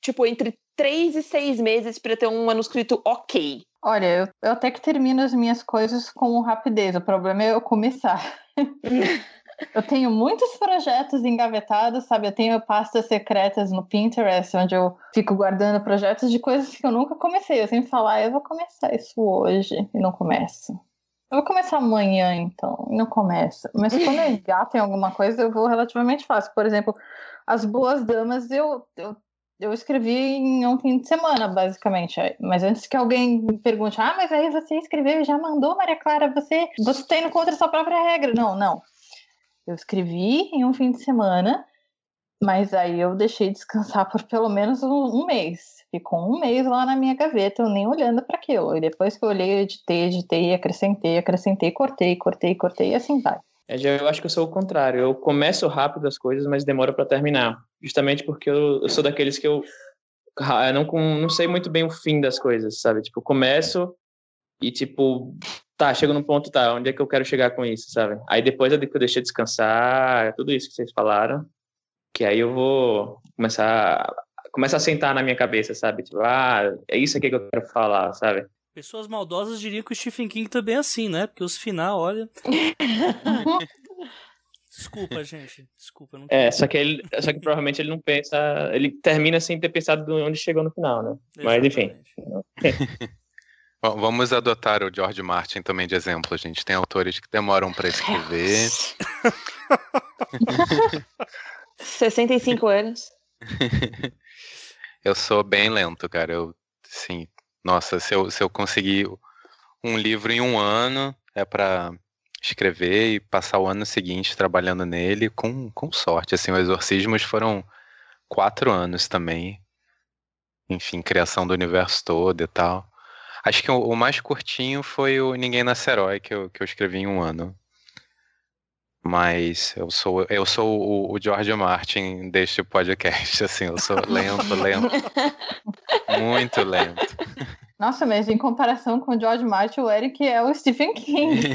tipo, entre três e seis meses para ter um manuscrito ok. Olha, eu, eu, até que termino as minhas coisas com rapidez. O problema é eu começar. *laughs* eu tenho muitos projetos engavetados, sabe? Eu tenho pastas secretas no Pinterest, onde eu fico guardando projetos de coisas que eu nunca comecei. Eu sempre falo, ah, eu vou começar isso hoje, e não começo. Eu vou começar amanhã, então, não começa. Mas quando eu engato em alguma coisa, eu vou relativamente fácil. Por exemplo, As Boas Damas, eu, eu, eu escrevi em um fim de semana, basicamente. Mas antes que alguém me pergunte, ah, mas aí você escreveu e já mandou, Maria Clara, você, você está indo contra a sua própria regra. Não, não. Eu escrevi em um fim de semana, mas aí eu deixei descansar por pelo menos um, um mês ficou um mês lá na minha gaveta, eu nem olhando para aquilo. E depois que eu olhei, eu editei, editei, acrescentei, acrescentei, cortei, cortei, cortei, e assim vai. É, eu acho que eu sou o contrário. Eu começo rápido as coisas, mas demora para terminar. Justamente porque eu, eu, sou daqueles que eu, eu não, não sei muito bem o fim das coisas, sabe? Tipo, começo e, tipo, tá, chego no ponto, tá, onde é que eu quero chegar com isso, sabe? Aí depois eu deixei descansar, tudo isso que vocês falaram, que aí eu vou começar começa a sentar na minha cabeça, sabe? Tipo, ah, é isso aqui que eu quero falar, sabe? Pessoas maldosas diriam que o Stephen King também é assim, né? Porque os final, olha. *laughs* Desculpa, gente. Desculpa. Não é, só que, ele, só que provavelmente ele não pensa. Ele termina sem ter pensado onde chegou no final, né? Mas enfim. Bom, *laughs* vamos adotar o George Martin também de exemplo, gente. Tem autores que demoram para escrever. *laughs* 65 anos. Eu sou bem lento, cara. Eu, sim, nossa, se eu, se eu conseguir um livro em um ano, é para escrever e passar o ano seguinte trabalhando nele com, com sorte. Assim, os Exorcismos foram quatro anos também. Enfim, criação do universo todo e tal. Acho que o, o mais curtinho foi o Ninguém Nasce Herói, que eu, que eu escrevi em um ano. Mas eu sou, eu sou o, o George Martin deste podcast, *laughs* assim, eu sou lento, lento. muito lento. Nossa, mas em comparação com o George Martin, o Eric é o Stephen King. *laughs*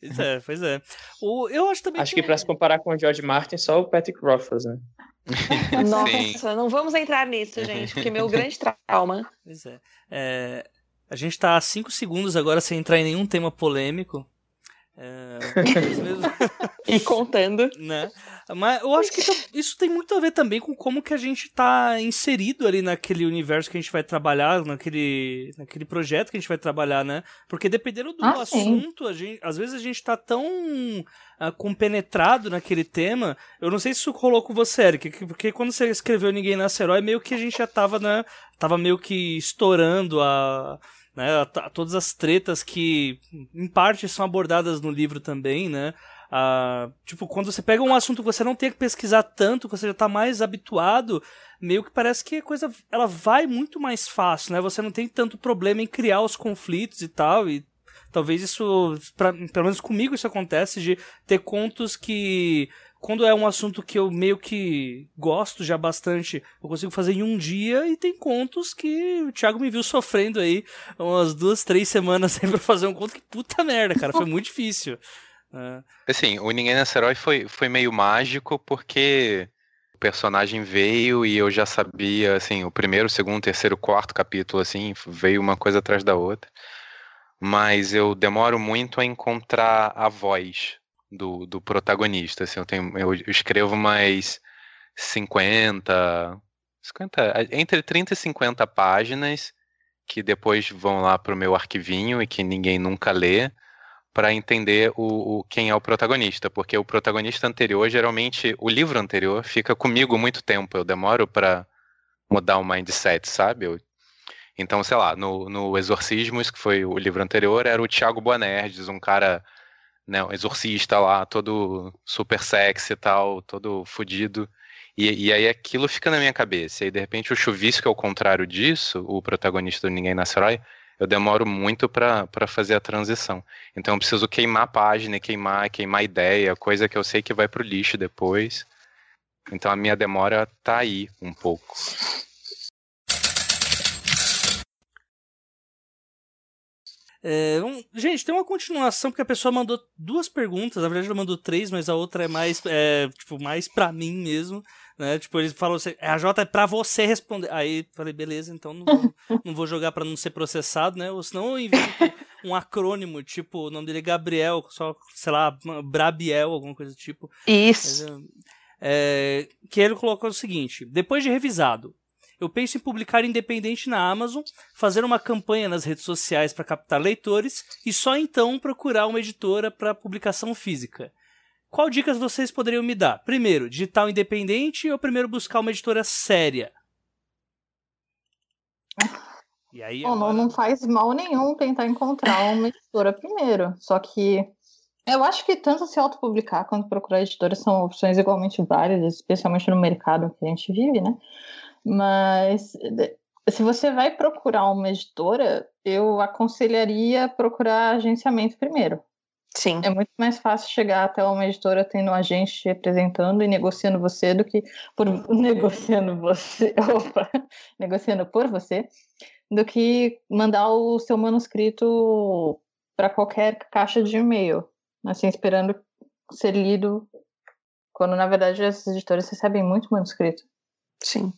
pois é, pois é. O, eu acho também Acho que, que para se comparar com o George Martin, só o Patrick Rothfuss, né? *laughs* Nossa, Sim. não vamos entrar nisso, gente, porque meu grande trauma. Pois é. é a gente está há cinco segundos agora sem entrar em nenhum tema polêmico. É, *laughs* e contando. Né? Mas eu acho que isso tem muito a ver também com como que a gente está inserido ali naquele universo que a gente vai trabalhar, naquele, naquele projeto que a gente vai trabalhar, né? Porque dependendo do ah, assunto, a gente, às vezes a gente está tão uh, compenetrado naquele tema. Eu não sei se isso rolou com você, Eric, porque quando você escreveu Ninguém Nasce Herói, meio que a gente já estava né? Tava meio que estourando a né? Todas as tretas que, em parte, são abordadas no livro também, né? Ah, tipo, quando você pega um assunto que você não tem que pesquisar tanto, que você já está mais habituado, meio que parece que a coisa ela vai muito mais fácil, né? Você não tem tanto problema em criar os conflitos e tal, e talvez isso, pra, pelo menos comigo isso acontece, de ter contos que quando é um assunto que eu meio que gosto já bastante, eu consigo fazer em um dia e tem contos que o Thiago me viu sofrendo aí umas duas, três semanas *laughs* sempre pra fazer um conto que puta merda, cara, foi muito difícil. É. Assim, o Ninguém Nesse Herói foi, foi meio mágico porque o personagem veio e eu já sabia, assim, o primeiro, o segundo, o terceiro, o quarto capítulo, assim, veio uma coisa atrás da outra. Mas eu demoro muito a encontrar a voz do, do protagonista. Assim, eu, tenho, eu escrevo mais 50, 50, entre 30 e 50 páginas que depois vão lá para o meu arquivinho e que ninguém nunca lê para entender o, o, quem é o protagonista, porque o protagonista anterior, geralmente, o livro anterior fica comigo muito tempo, eu demoro para mudar o mindset, sabe? Eu, então, sei lá, no, no Exorcismos, que foi o livro anterior, era o Tiago Boanerges, um cara né, um exorcista lá, todo super sexy e tal, todo fodido. E, e, aí aquilo fica na minha cabeça. E aí, de repente, o Chuvisco é o contrário disso, o protagonista do Ninguém Nasce Herói, eu demoro muito para fazer a transição. Então eu preciso queimar a página, queimar, queimar ideia, coisa que eu sei que vai pro lixo depois. Então a minha demora tá aí um pouco. É, um, gente, tem uma continuação, porque a pessoa mandou duas perguntas, na verdade ela mandou três, mas a outra é mais, é, tipo, mais pra mim mesmo, né? Tipo, eles falam assim, a J é pra você responder. Aí falei, beleza, então não vou, *laughs* não vou jogar pra não ser processado, né? Ou senão eu invento um acrônimo, tipo, o nome dele é Gabriel, só, sei lá, Brabiel, alguma coisa do tipo. Isso. Mas, é, que ele colocou o seguinte, depois de revisado, eu penso em publicar independente na Amazon, fazer uma campanha nas redes sociais para captar leitores e só então procurar uma editora para publicação física. Qual dicas vocês poderiam me dar? Primeiro, digital independente ou primeiro buscar uma editora séria? E aí, Bom, agora... não faz mal nenhum tentar encontrar uma editora primeiro. Só que eu acho que tanto se autopublicar quanto procurar editora são opções igualmente válidas, especialmente no mercado que a gente vive, né? Mas se você vai procurar uma editora, eu aconselharia procurar agenciamento primeiro. Sim. É muito mais fácil chegar até uma editora tendo um agente te representando e negociando você do que por *laughs* negociando você, *laughs* opa, negociando por você, do que mandar o seu manuscrito para qualquer caixa de e-mail, assim esperando ser lido, quando na verdade essas editoras recebem muito manuscrito. Sim.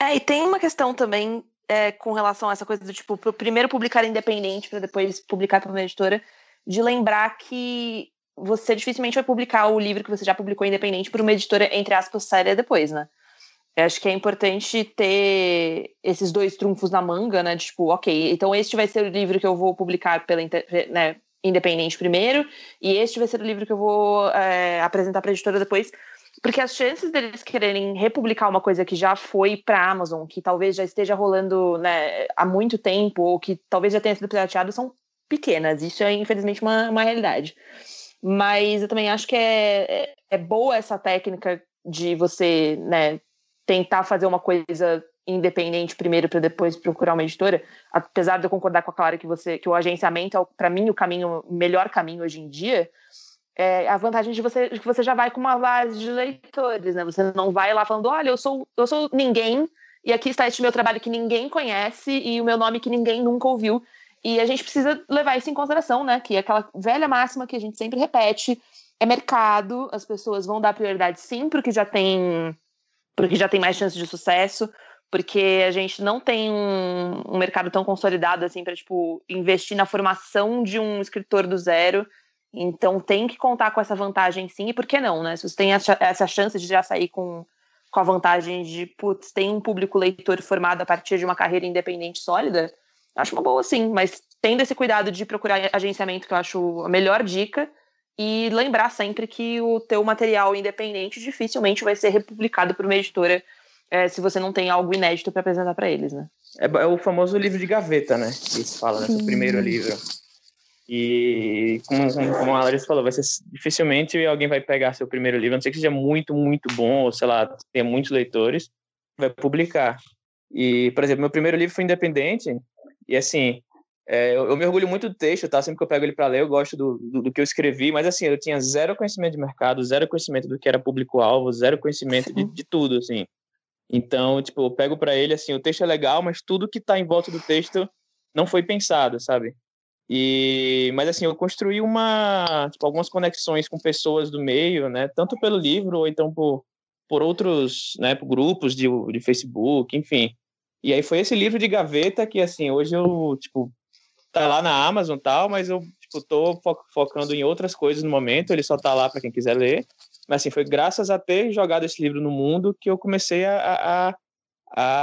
É, e tem uma questão também é, com relação a essa coisa do tipo, primeiro publicar independente para depois publicar para uma editora, de lembrar que você dificilmente vai publicar o livro que você já publicou independente por uma editora, entre aspas, séria depois, né? Eu acho que é importante ter esses dois trunfos na manga, né? Tipo, ok, então este vai ser o livro que eu vou publicar pela né, independente primeiro, e este vai ser o livro que eu vou é, apresentar para a editora depois, porque as chances deles quererem republicar uma coisa que já foi para a Amazon, que talvez já esteja rolando né, há muito tempo, ou que talvez já tenha sido pirateado, são pequenas. Isso é, infelizmente, uma, uma realidade. Mas eu também acho que é, é, é boa essa técnica de você né, tentar fazer uma coisa independente primeiro para depois procurar uma editora. Apesar de eu concordar com a Clara que você que o agenciamento é para mim o caminho melhor caminho hoje em dia, é a vantagem de você que você já vai com uma base de leitores, né? Você não vai lá falando, olha, eu sou eu sou ninguém e aqui está este meu trabalho que ninguém conhece e o meu nome que ninguém nunca ouviu. E a gente precisa levar isso em consideração, né? Que é aquela velha máxima que a gente sempre repete, é mercado, as pessoas vão dar prioridade sim porque já tem porque já tem mais chance de sucesso, porque a gente não tem um, um mercado tão consolidado assim para tipo investir na formação de um escritor do zero. Então tem que contar com essa vantagem sim, e por que não, né? Se você tem essa, chance de já sair com, com a vantagem de, putz, tem um público leitor formado a partir de uma carreira independente sólida, acho uma boa sim, mas tendo esse cuidado de procurar agenciamento, que eu acho a melhor dica, e lembrar sempre que o teu material independente dificilmente vai ser republicado por uma editora é, se você não tem algo inédito para apresentar para eles, né? É, é, o famoso livro de gaveta, né? Que se fala, né? O primeiro livro. E como, como a Larissa falou, vai ser dificilmente alguém vai pegar seu primeiro livro, a não ser que seja muito, muito bom, ou sei lá, tenha muitos leitores, vai publicar. E, por exemplo, meu primeiro livro foi independente, e assim, é, eu, eu, me orgulho muito do texto, tá? Sempre que eu pego ele para ler, eu gosto do, do, do, que eu escrevi, mas assim, eu tinha zero conhecimento de mercado, zero conhecimento do que era público-alvo, zero conhecimento de, de tudo, assim. Então, tipo, eu pego para ele assim, o texto é legal, mas tudo que está em volta do texto não foi pensado, sabe? E, mas assim, eu construí uma, tipo, algumas conexões com pessoas do meio, né? Tanto pelo livro ou então por, por outros, né? Por grupos de, de Facebook, enfim. E aí foi esse livro de gaveta que, assim, hoje eu, tipo, tá lá na Amazon tal, mas eu, tipo, tô focando em outras coisas no momento. Ele só tá lá para quem quiser ler. Mas assim, foi graças a ter jogado esse livro no mundo que eu comecei a, a, a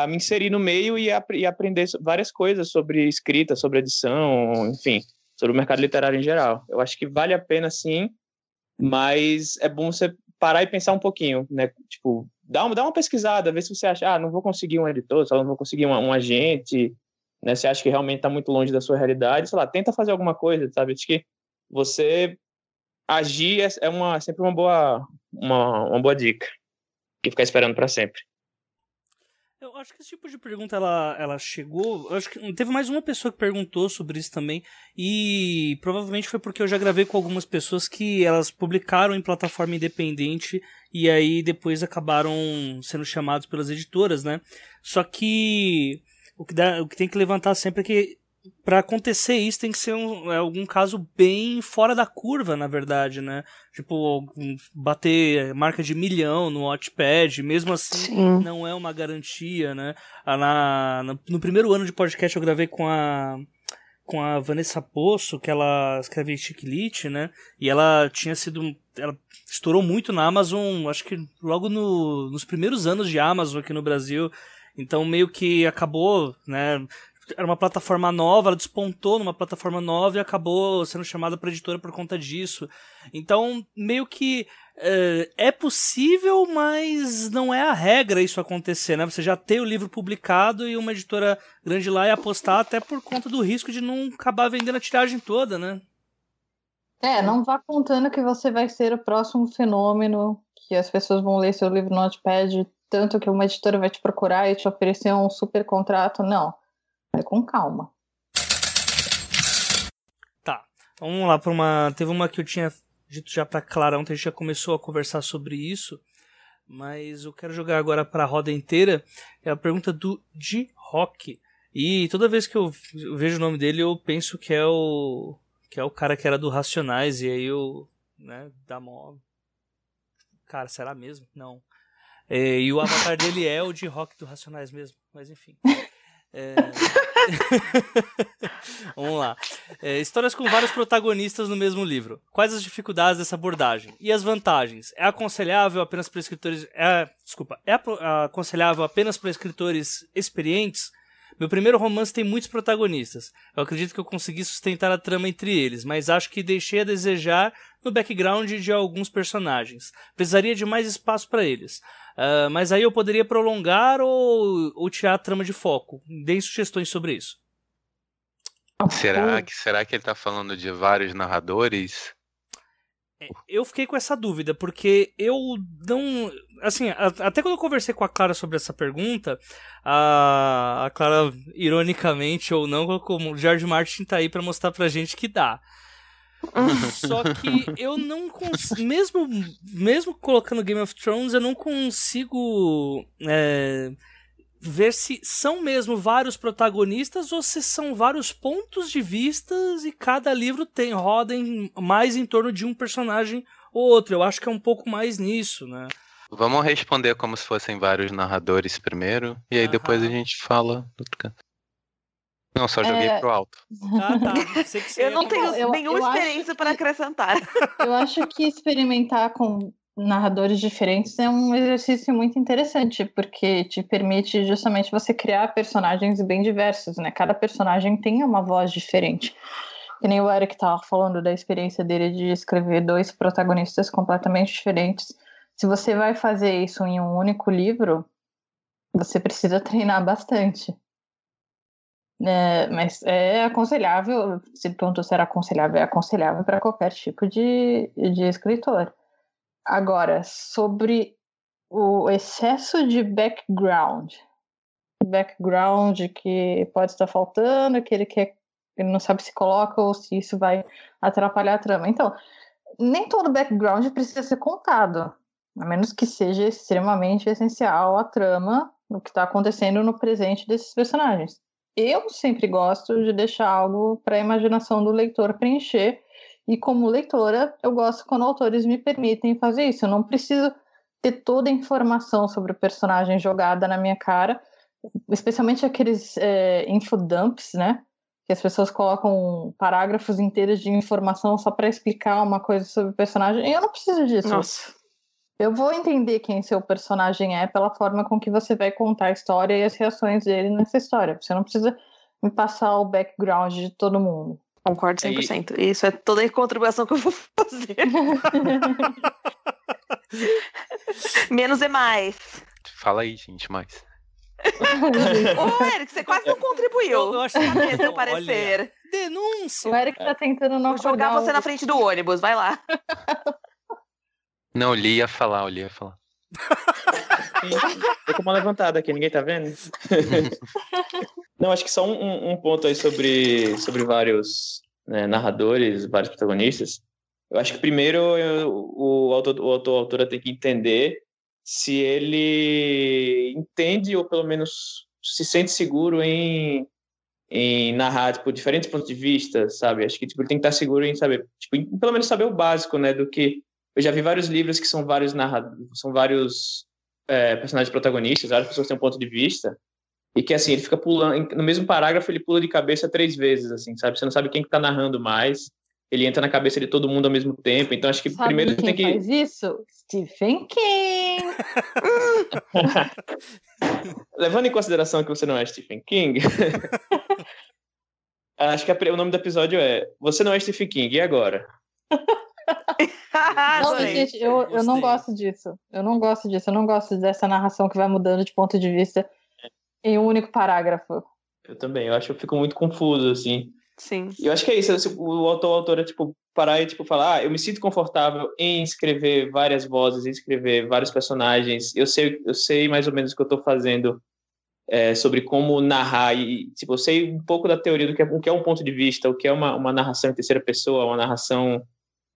me inserir no meio e, a, e aprender várias coisas sobre escrita, sobre edição, enfim, sobre o mercado literário em geral. Eu acho que vale a pena sim, mas é bom você parar e pensar um pouquinho, né? Tipo, dá uma, dá uma pesquisada, ver se você acha, ah, não vou conseguir um editor, só não vou conseguir um, um agente, né? Você acha que realmente está muito longe da sua realidade, sei lá, tenta fazer alguma coisa, sabe? Acho que você agir é, é uma, sempre uma boa, uma, uma boa dica. E ficar esperando para sempre. Eu acho que esse tipo de pergunta ela, ela chegou. Acho que teve mais uma pessoa que perguntou sobre isso também. E provavelmente foi porque eu já gravei com algumas pessoas que elas publicaram em plataforma independente e aí depois acabaram sendo chamados pelas editoras, né? Só que o que, dá, o que tem que levantar sempre é que para acontecer isso tem que ser um, é, algum caso bem fora da curva, na verdade, né? Tipo, bater marca de milhão no Watchpad, mesmo assim Sim. não é uma garantia, né? Ah, na, na, no primeiro ano de podcast eu gravei com a com a Vanessa Poço, que ela escreve Chiquilite, né? E ela tinha sido. Ela estourou muito na Amazon, acho que logo no, nos primeiros anos de Amazon aqui no Brasil. Então meio que acabou, né? Era uma plataforma nova, ela despontou numa plataforma nova e acabou sendo chamada para editora por conta disso. Então, meio que é, é, possível, mas não é a regra isso acontecer, né? Você já ter o livro publicado e uma editora grande lá e apostar até por conta do risco de não acabar vendendo a tiragem toda, né? É, não vá contando que você vai ser o próximo fenômeno, que as pessoas vão ler seu livro no Notepad, tanto que uma editora vai te procurar e te oferecer um super contrato. Não Vai com calma. Tá. Vamos lá para uma. Teve uma que eu tinha dito já para Clara ontem, a gente já começou a conversar sobre isso. Mas eu quero jogar agora para a roda inteira. É a pergunta do G Rock. E toda vez que eu vejo o nome dele, eu penso que é o que é o cara que era do Racionais e aí eu, né, dá mó Cara, será mesmo? Não. É, e o avatar dele é o de rock do Racionais mesmo, mas enfim. É... *laughs* *laughs* Vamos lá. É, histórias com vários protagonistas no mesmo livro. Quais as dificuldades dessa abordagem? E as vantagens? É aconselhável apenas para escritores. É, desculpa. É aconselhável apenas para escritores experientes? Meu primeiro romance tem muitos protagonistas. Eu acredito que eu consegui sustentar a trama entre eles, mas acho que deixei a desejar no background de alguns personagens. Precisaria de mais espaço para eles. Uh, mas aí eu poderia prolongar ou, ou tirar a trama de foco. Deem sugestões sobre isso. Será que, será que ele tá falando de vários narradores? É, eu fiquei com essa dúvida, porque eu não. Assim, até quando eu conversei com a Clara sobre essa pergunta, a, a Clara, ironicamente ou não, colocou o George Martin tá aí para mostrar pra gente que dá. *laughs* Só que eu não consigo. Mesmo, mesmo colocando Game of Thrones, eu não consigo. É, ver se são mesmo vários protagonistas ou se são vários pontos de vistas e cada livro tem roda em, mais em torno de um personagem ou outro. Eu acho que é um pouco mais nisso, né? Vamos responder como se fossem vários narradores primeiro e aí Aham. depois a gente fala do outro canto. Não, só joguei é... pro alto. Ah, tá. eu não tenho eu, nenhuma eu experiência para acrescentar. Eu acho que experimentar com narradores diferentes é um exercício muito interessante, porque te permite justamente você criar personagens bem diversos, né? Cada personagem tem uma voz diferente. Que nem o Eric estava falando da experiência dele de escrever dois protagonistas completamente diferentes. Se você vai fazer isso em um único livro, você precisa treinar bastante. É, mas é aconselhável, se perguntou se era aconselhável, é aconselhável para qualquer tipo de, de escritor. Agora, sobre o excesso de background. Background que pode estar faltando, que ele quer, ele não sabe se coloca ou se isso vai atrapalhar a trama. Então, nem todo background precisa ser contado, a menos que seja extremamente essencial à trama, o que está acontecendo no presente desses personagens. Eu sempre gosto de deixar algo para a imaginação do leitor preencher e como leitora, eu gosto quando autores me permitem fazer isso. Eu não preciso ter toda a informação sobre o personagem jogada na minha cara, especialmente aqueles é, infodumps, né? Que as pessoas colocam parágrafos inteiros de informação só para explicar uma coisa sobre o personagem. Eu não preciso disso. Nossa. Eu vou entender quem seu personagem é pela forma com que você vai contar a história e as reações dele nessa história. Você não precisa me passar o background de todo mundo. Concordo 100%. E... Isso é toda a contribuição que eu vou fazer. *laughs* Menos é mais. Fala aí, gente, mais. *laughs* Ô, Eric, você quase não contribuiu. Eu, eu acho que seu parecer. Olha, denúncia. O Eric tá tentando não Vou jogar você o... na frente do ônibus, vai lá. Não, Li ia falar, Li ia falar. Tô com uma levantada aqui, ninguém tá vendo? *laughs* Não, acho que só um, um ponto aí sobre, sobre vários né, narradores, vários protagonistas. Eu acho que primeiro eu, o autor, o autor, a autora tem que entender se ele entende ou pelo menos se sente seguro em, em narrar tipo, diferentes pontos de vista, sabe? Acho que tipo, ele tem que estar seguro em saber, tipo, em, pelo menos saber o básico, né, do que eu já vi vários livros que são vários narradores, são vários é, personagens protagonistas, várias pessoas têm um ponto de vista, e que assim, ele fica pulando, no mesmo parágrafo ele pula de cabeça três vezes, assim, sabe? Você não sabe quem que tá narrando mais, ele entra na cabeça de todo mundo ao mesmo tempo, então acho que sabe primeiro você tem que... faz isso? Stephen King! *laughs* Levando em consideração que você não é Stephen King, *laughs* acho que o nome do episódio é Você não é Stephen King, e agora? *laughs* não, gente, eu, eu não gosto disso. Eu não gosto disso. Eu não gosto dessa narração que vai mudando de ponto de vista em um único parágrafo. Eu também. Eu acho que eu fico muito confuso, assim. Sim. E eu acho que é isso. O autor, o autor é, tipo, parar e, tipo, falar, ah, eu me sinto confortável em escrever várias vozes, em escrever vários personagens. Eu sei, eu sei mais ou menos o que eu estou fazendo é, sobre como narrar e, tipo, eu sei um pouco da teoria do que é, o que é um ponto de vista, o que é uma, uma narração em terceira pessoa, uma narração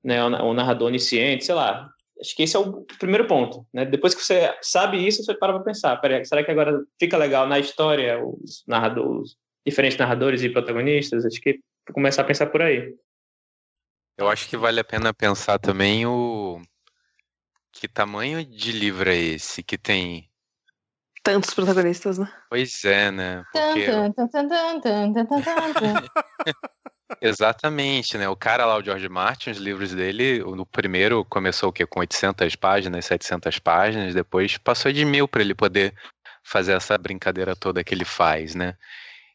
né, o narrador onisciente, sei lá. Acho que esse é o primeiro ponto. Né? Depois que você sabe isso, você para para pensar: peraí, será que agora fica legal na história os narradores, os diferentes narradores e protagonistas? Acho que começar a pensar por aí. Eu acho que vale a pena pensar também o que tamanho de livro é esse que tem tantos protagonistas, né? Pois é, né? Porque... Exatamente, né? O cara lá, o George Martin, os livros dele, no primeiro começou o quê? Com 800 páginas, 700 páginas, depois passou de mil para ele poder fazer essa brincadeira toda que ele faz, né?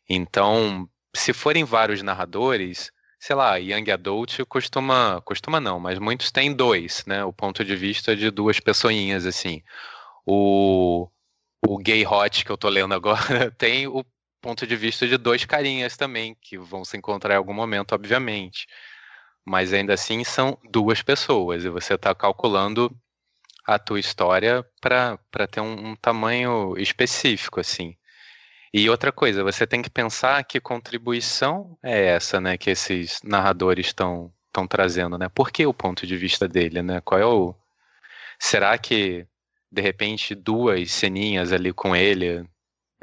Então, se forem vários narradores, sei lá, Young Adult costuma, costuma não, mas muitos têm dois, né? O ponto de vista de duas pessoinhas, assim. O, o Gay Hot que eu tô lendo agora *laughs* tem o ponto de vista de dois carinhas também, que vão se encontrar em algum momento, obviamente. Mas ainda assim são duas pessoas, e você está calculando a tua história para ter um, um tamanho específico, assim. E outra coisa, você tem que pensar que contribuição é essa, né, que esses narradores estão estão trazendo, né? Por que o ponto de vista dele, né? Qual é o Será que de repente duas ceninhas ali com ele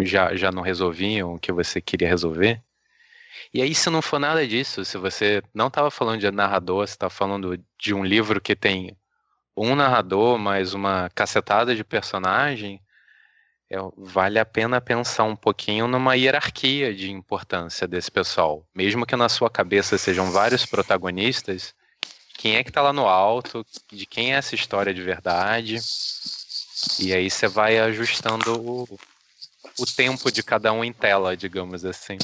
já já não resolviam o que você queria resolver? E aí, se não for nada disso, se você não estava falando de narrador, você está falando de um livro que tem um narrador mais uma cacetada de personagem, é, vale a pena pensar um pouquinho numa hierarquia de importância desse pessoal. Mesmo que na sua cabeça sejam vários protagonistas, quem é que está lá no alto, de quem é essa história de verdade, e aí você vai ajustando o, o tempo de cada um em tela, digamos assim.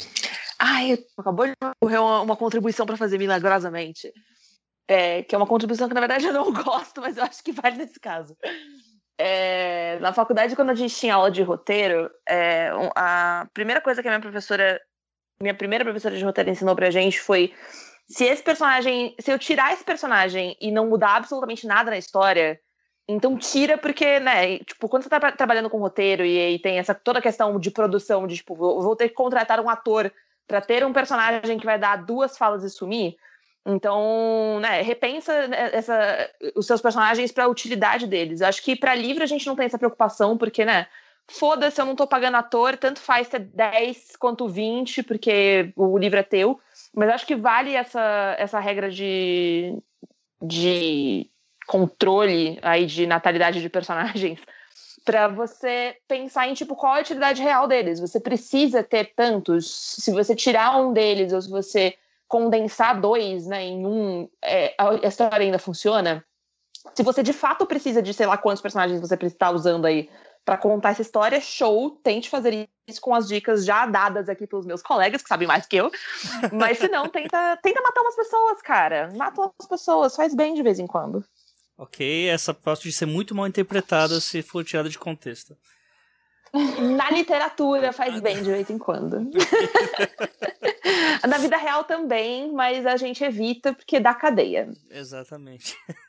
Ai, acabou de ocorrer uma, uma contribuição para fazer milagrosamente. É, que é uma contribuição que, na verdade, eu não *laughs* gosto, mas eu acho que vale nesse caso. É, na faculdade, quando a gente tinha aula de roteiro, é, a primeira coisa que a minha professora, minha primeira professora de roteiro ensinou pra gente foi se esse personagem, se eu tirar esse personagem e não mudar absolutamente nada na história, então tira porque, né, tipo, quando você tá trabalhando com roteiro e aí tem essa toda a questão de produção, de tipo, vou ter que contratar um ator para ter um personagem que vai dar duas falas e sumir, então, né, repensa né, essa, os seus personagens para a utilidade deles. Acho que para livro a gente não tem essa preocupação, porque, né, foda-se, eu não tô pagando ator, tanto faz ter 10 quanto 20, porque o livro é teu. Mas acho que vale essa, essa regra de, de controle aí de natalidade de personagens *laughs* para você pensar em tipo qual é a utilidade real deles. Você precisa ter tantos. Se você tirar um deles ou se você condensar dois né, em um, é, a história ainda funciona. Se você de fato precisa de sei lá quantos personagens você está usando aí para contar essa história, show, tente fazer isso com as dicas já dadas aqui pelos meus colegas, que sabem mais que eu. *laughs* Mas se não, tenta, tenta matar umas pessoas, cara. Mata umas pessoas, faz bem de vez em quando. Ok, essa pode ser muito mal interpretada se for tirada de contexto. Na literatura faz bem de vez em quando. *laughs* Na vida real também, mas a gente evita porque dá cadeia. Exatamente. *laughs*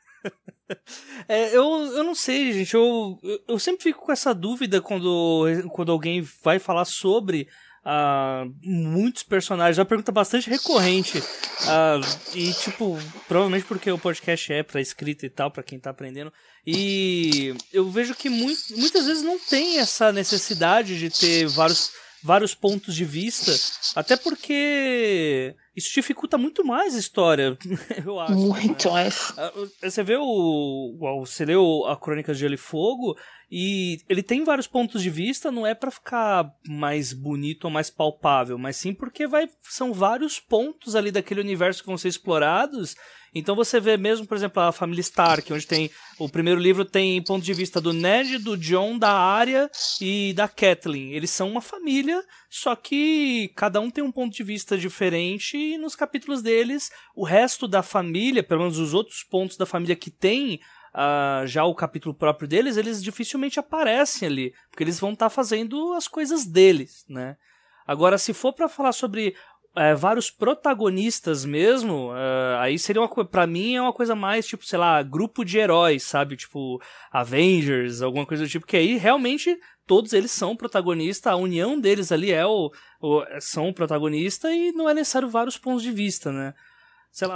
É, eu, eu não sei, gente. Eu, eu sempre fico com essa dúvida quando, quando alguém vai falar sobre uh, muitos personagens. É uma pergunta bastante recorrente. Uh, e, tipo, provavelmente porque o podcast é pra escrita e tal, para quem tá aprendendo. E eu vejo que muitas vezes não tem essa necessidade de ter vários, vários pontos de vista, até porque isso dificulta muito mais a história, *laughs* eu acho. Muito né? mais. Ah, você vê o. Você leu a Crônica de Gelo e Fogo e ele tem vários pontos de vista, não é para ficar mais bonito ou mais palpável, mas sim porque vai, são vários pontos ali daquele universo que vão ser explorados então você vê mesmo, por exemplo, a família Stark, onde tem o primeiro livro tem ponto de vista do Ned, do John, da Arya e da Kathleen. Eles são uma família, só que cada um tem um ponto de vista diferente e nos capítulos deles, o resto da família, pelo menos os outros pontos da família que tem Uh, já o capítulo próprio deles, eles dificilmente aparecem ali, porque eles vão estar tá fazendo as coisas deles, né? Agora, se for para falar sobre é, vários protagonistas mesmo, é, aí seria uma coisa, pra mim é uma coisa mais tipo, sei lá, grupo de heróis, sabe? Tipo, Avengers, alguma coisa do tipo, que aí realmente todos eles são protagonistas, a união deles ali é o, o são o protagonista e não é necessário vários pontos de vista, né?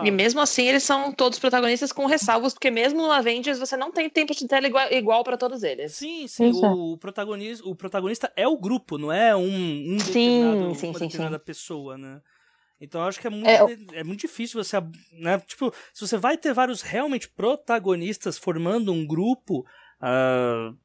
E mesmo assim, eles são todos protagonistas com ressalvos, porque mesmo no Avengers você não tem tempo de tela igual, igual para todos eles. Sim, sim. O, protagonista, o protagonista é o grupo, não é um, um determinado, sim, uma sim, determinada sim. pessoa, né? Então eu acho que é muito, é, é muito difícil você, né? Tipo, se você vai ter vários realmente protagonistas formando um grupo, uh,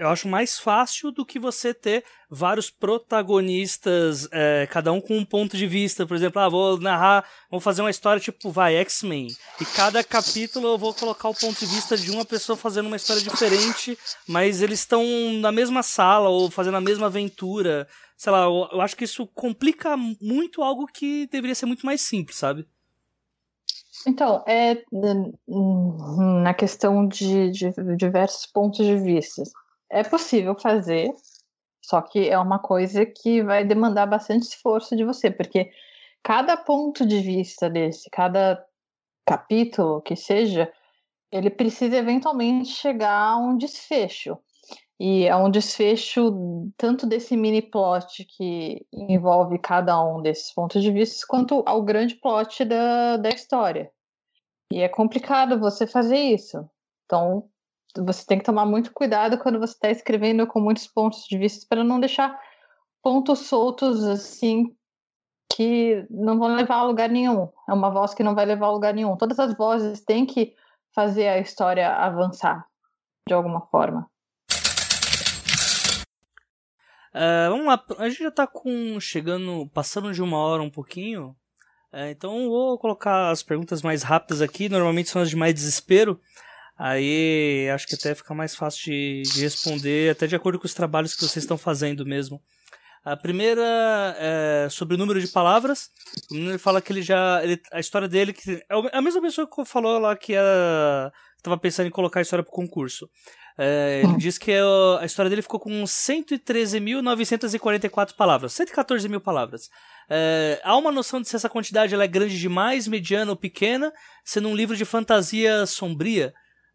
eu acho mais fácil do que você ter vários protagonistas, é, cada um com um ponto de vista. Por exemplo, ah, vou narrar, vou fazer uma história tipo, vai, X-Men. E cada capítulo eu vou colocar o ponto de vista de uma pessoa fazendo uma história diferente, mas eles estão na mesma sala ou fazendo a mesma aventura. Sei lá, eu, eu acho que isso complica muito algo que deveria ser muito mais simples, sabe? Então, é na questão de, de diversos pontos de vista é possível fazer, Só que é uma coisa que vai demandar bastante esforço de você, porque cada ponto de vista desse, cada capítulo que seja, ele precisa eventualmente chegar a um desfecho. E é um desfecho tanto desse mini plot que envolve cada um desses pontos de vista, quanto ao grande plot da, da história. E é complicado você fazer isso. Então, você tem que tomar muito cuidado quando você está escrevendo com muitos pontos de vista para não deixar pontos soltos assim que não vão levar a lugar nenhum. É uma voz que não vai levar a lugar nenhum. Todas as vozes têm que fazer a história avançar de alguma forma. Uh, vamos lá, a gente já está com chegando, passando de uma hora um pouquinho. Uh, então vou colocar as perguntas mais rápidas aqui. Normalmente são as de mais desespero. Aí acho que até fica mais fácil de, de responder, até de acordo com os trabalhos que vocês estão fazendo mesmo. A primeira é sobre o número de palavras. Ele fala que ele já. Ele, a história dele. Que, é a mesma pessoa que falou lá que estava pensando em colocar a história para o concurso. É, ele hum. diz que a história dele ficou com 113.944 palavras, 114 mil palavras. É, há uma noção de se essa quantidade ela é grande demais, mediana ou pequena, sendo um livro de fantasia sombria.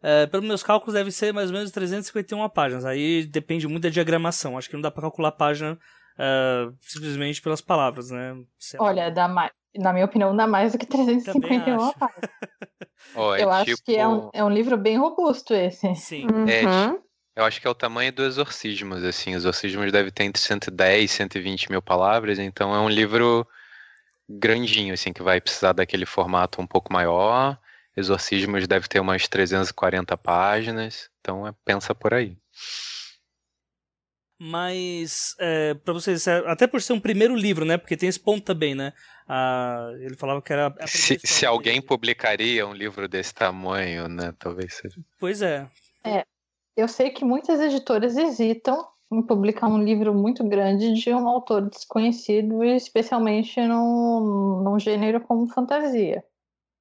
É, pelos meus cálculos, deve ser mais ou menos 351 páginas. Aí depende muito da diagramação. Acho que não dá para calcular a página é, simplesmente pelas palavras, né? Olha, dá mais, na minha opinião, dá mais do que 351 páginas. *laughs* oh, é Eu tipo... acho que é um, é um livro bem robusto esse. Sim. Uhum. É, eu acho que é o tamanho do Exorcismos, assim. Os Exorcismos deve ter entre 110 e 120 mil palavras, então é um livro grandinho, assim, que vai precisar daquele formato um pouco maior. Exorcismos deve ter umas 340 páginas, então é, pensa por aí. Mas, é, para vocês, é, até por ser um primeiro livro, né? Porque tem esse ponto também, né? Ah, ele falava que era. Se, se alguém publicaria um livro desse tamanho, né? Talvez seja. Pois é. É. Eu sei que muitas editoras hesitam em publicar um livro muito grande de um autor desconhecido, especialmente num, num gênero como fantasia.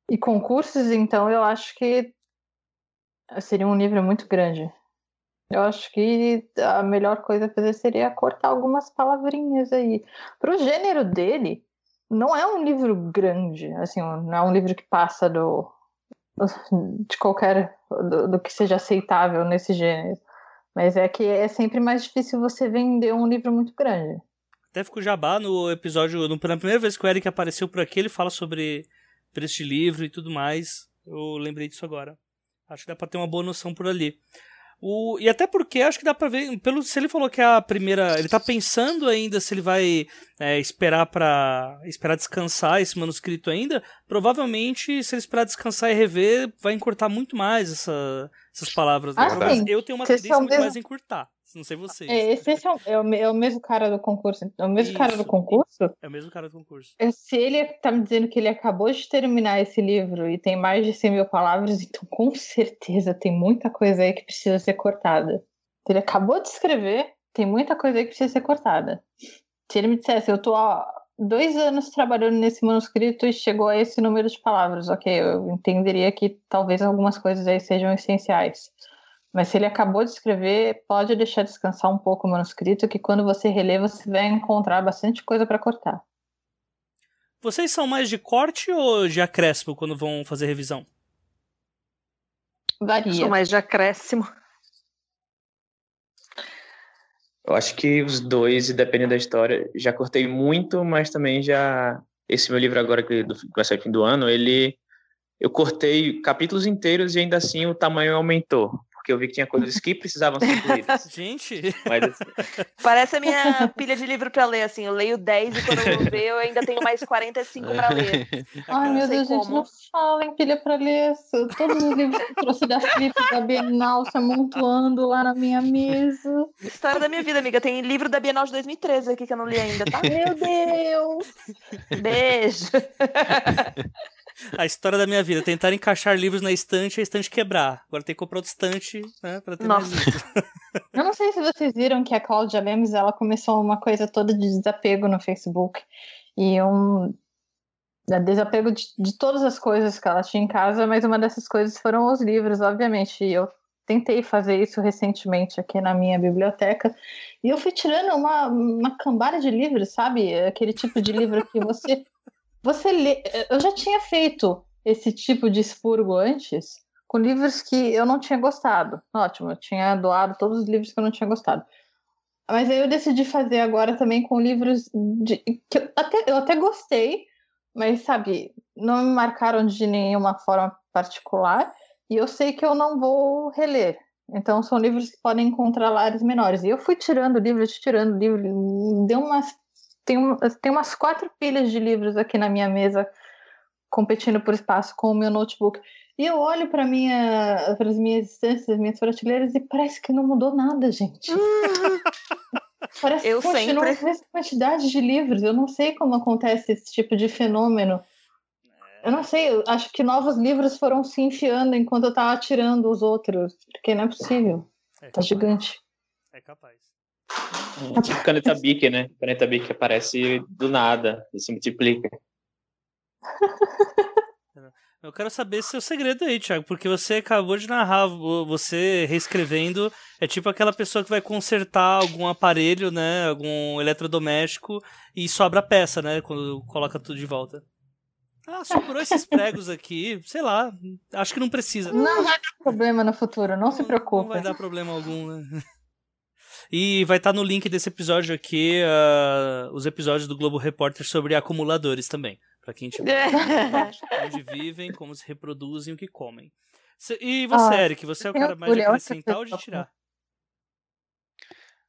E concursos, então, eu acho que seria um livro muito grande. Eu acho que a melhor coisa a fazer seria cortar algumas palavrinhas aí. Pro gênero dele, não é um livro grande, assim, não é um livro que passa do de qualquer do, do que seja aceitável nesse gênero. Mas é que é sempre mais difícil você vender um livro muito grande. Até ficou jabá no episódio, no, na primeira vez que o Eric apareceu por aqui, ele fala sobre preço de livro e tudo mais. Eu lembrei disso agora. Acho que dá pra ter uma boa noção por ali. O, e até porque acho que dá pra ver, pelo se ele falou que é a primeira, ele tá pensando ainda se ele vai é, esperar para esperar descansar esse manuscrito ainda, provavelmente se ele esperar descansar e rever, vai encurtar muito mais essa, essas palavras. Ah, né? Eu tenho uma tendência muito mais em encurtar. Não sei vocês. É, esse, esse é, o, é, o, é, o, mesmo cara do concurso. É o mesmo Isso. cara do concurso? É o mesmo cara do concurso. Se ele tá me dizendo que ele acabou de terminar esse livro e tem mais de 100 mil palavras, então com certeza tem muita coisa aí que precisa ser cortada. Se ele acabou de escrever, tem muita coisa aí que precisa ser cortada. Se ele me dissesse, eu tô há dois anos trabalhando nesse manuscrito e chegou a esse número de palavras, ok, eu entenderia que talvez algumas coisas aí sejam essenciais. Mas se ele acabou de escrever, pode deixar descansar um pouco o manuscrito, que quando você relê, você vai encontrar bastante coisa para cortar. Vocês são mais de corte ou de acréscimo quando vão fazer revisão? Varia. Eu sou mais de acréscimo. Eu acho que os dois, dependendo da história, já cortei muito, mas também já. Esse meu livro agora, que vai sair fim do ano, ele. Eu cortei capítulos inteiros e ainda assim o tamanho aumentou porque eu vi que tinha coisas que precisavam ser incluídas. *laughs* Gente! Mas, assim... Parece a minha pilha de livro para ler, assim, eu leio 10 e quando eu vou ver eu ainda tenho mais 45 para ler. *laughs* Ai, meu Deus, como. gente, não fala em pilha para ler. Todos os livros que eu trouxe da Flip, da Bienal, se amontoando lá na minha mesa. História da minha vida, amiga. Tem livro da Bienal de 2013 aqui que eu não li ainda, tá? Meu Deus! Beijo! *laughs* *laughs* a história da minha vida. Tentar encaixar livros na estante e a estante quebrar. Agora tem que comprar outra estante, né? Pra ter Nossa. mais livros. *laughs* Eu não sei se vocês viram que a Cláudia Lemes, ela começou uma coisa toda de desapego no Facebook. E um desapego de, de todas as coisas que ela tinha em casa, mas uma dessas coisas foram os livros, obviamente. E eu tentei fazer isso recentemente aqui na minha biblioteca. E eu fui tirando uma, uma cambada de livros, sabe? Aquele tipo de livro que você. *laughs* Você lê. Eu já tinha feito esse tipo de expurgo antes, com livros que eu não tinha gostado. Ótimo, eu tinha doado todos os livros que eu não tinha gostado. Mas aí eu decidi fazer agora também com livros de, que eu até, eu até gostei, mas sabe, não me marcaram de nenhuma forma particular. E eu sei que eu não vou reler. Então são livros que podem encontrar lares menores. E eu fui tirando livros, tirando livros, deu umas tem, um, tem umas quatro pilhas de livros aqui na minha mesa competindo por espaço com o meu notebook. E eu olho para minha, as minhas estantes, as minhas prateleiras e parece que não mudou nada, gente. *laughs* parece Eu que continua sempre- a mesma quantidade de livros. Eu não sei como acontece esse tipo de fenômeno. Eu não sei, eu acho que novos livros foram se enfiando enquanto eu tava tirando os outros, porque não é possível. É Tá capaz. gigante. É capaz. É tipo caneta Bic, né? Caneta Bic aparece do nada e se multiplica. Eu quero saber seu segredo aí, Thiago, porque você acabou de narrar, vo- você reescrevendo, é tipo aquela pessoa que vai consertar algum aparelho, né, algum eletrodoméstico e sobra a peça, né, quando coloca tudo de volta. Ah, sobrou esses *laughs* pregos aqui, sei lá, acho que não precisa. Não vai dar problema no futuro, não, se Não preocupe. vai dar problema algum, né? E vai estar no link desse episódio aqui, ah, os episódios do Globo Repórter sobre acumuladores também. Pra quem tiver *laughs* onde vivem, como se reproduzem, o que comem. E você, Ah, Eric, você é o cara mais de é acrescentar ou de tirar?